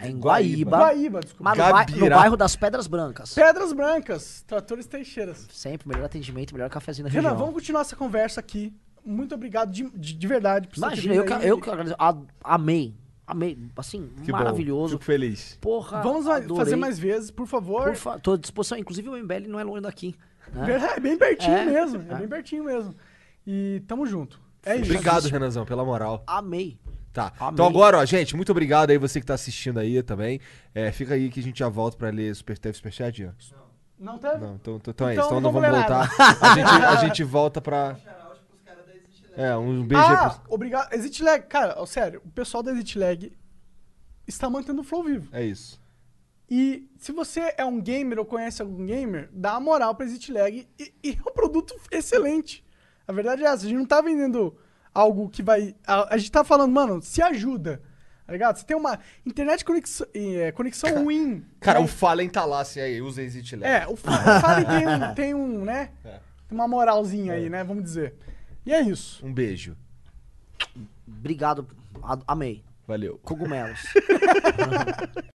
É em Guaíba. Guaíba. Guaíba, desculpa. Mas no, bai- no bairro das Pedras Brancas. Pedras Brancas, tratores Teixeiras. Sempre, melhor atendimento, melhor cafezinho da Renan, região. vamos continuar essa conversa aqui. Muito obrigado de, de, de verdade. Imagina, eu, eu, que agradeço. A- amei. Amei. Assim, Que bom, maravilhoso. Fico feliz. Porra, Vamos adorei. fazer mais vezes, por favor. Por fa- tô à disposição. Inclusive, o MBL não é longe daqui. né? É bem pertinho É, mesmo. É. é. bem pertinho mesmo. E tamo junto. É isso. Obrigado, Renanzão, pela moral. Amei. Tá. Amei. Então agora, ó, gente, muito obrigado aí você que tá assistindo aí também. É, fica aí que a gente já volta pra ler super, teve superchat, Ian? Não teve? Não, então, então, então é Então isso. Então não não vamos voltar. A gente, a gente volta pra. É, um beijo aí Ah, pros... obrigado. Exit Lag, cara, sério, o pessoal da Exit Lag está mantendo o flow vivo. É isso. E se você é um gamer ou conhece algum gamer, dá uma moral pra Exit Lag e, e é um produto excelente. A verdade é essa, a gente não tá vendendo algo que vai. A, a gente tá falando, mano, se ajuda. Tá ligado? Você tem uma internet conexão, é, conexão ruim. Cara, né? o Fallen tá lá, assim, aí, usa Exit Lab. É, o o Fallen tem um, tem um, né? É. Tem uma moralzinha aí, né? Vamos dizer. E é isso. Um beijo. Obrigado. a- Amei. Valeu. Cogumelos.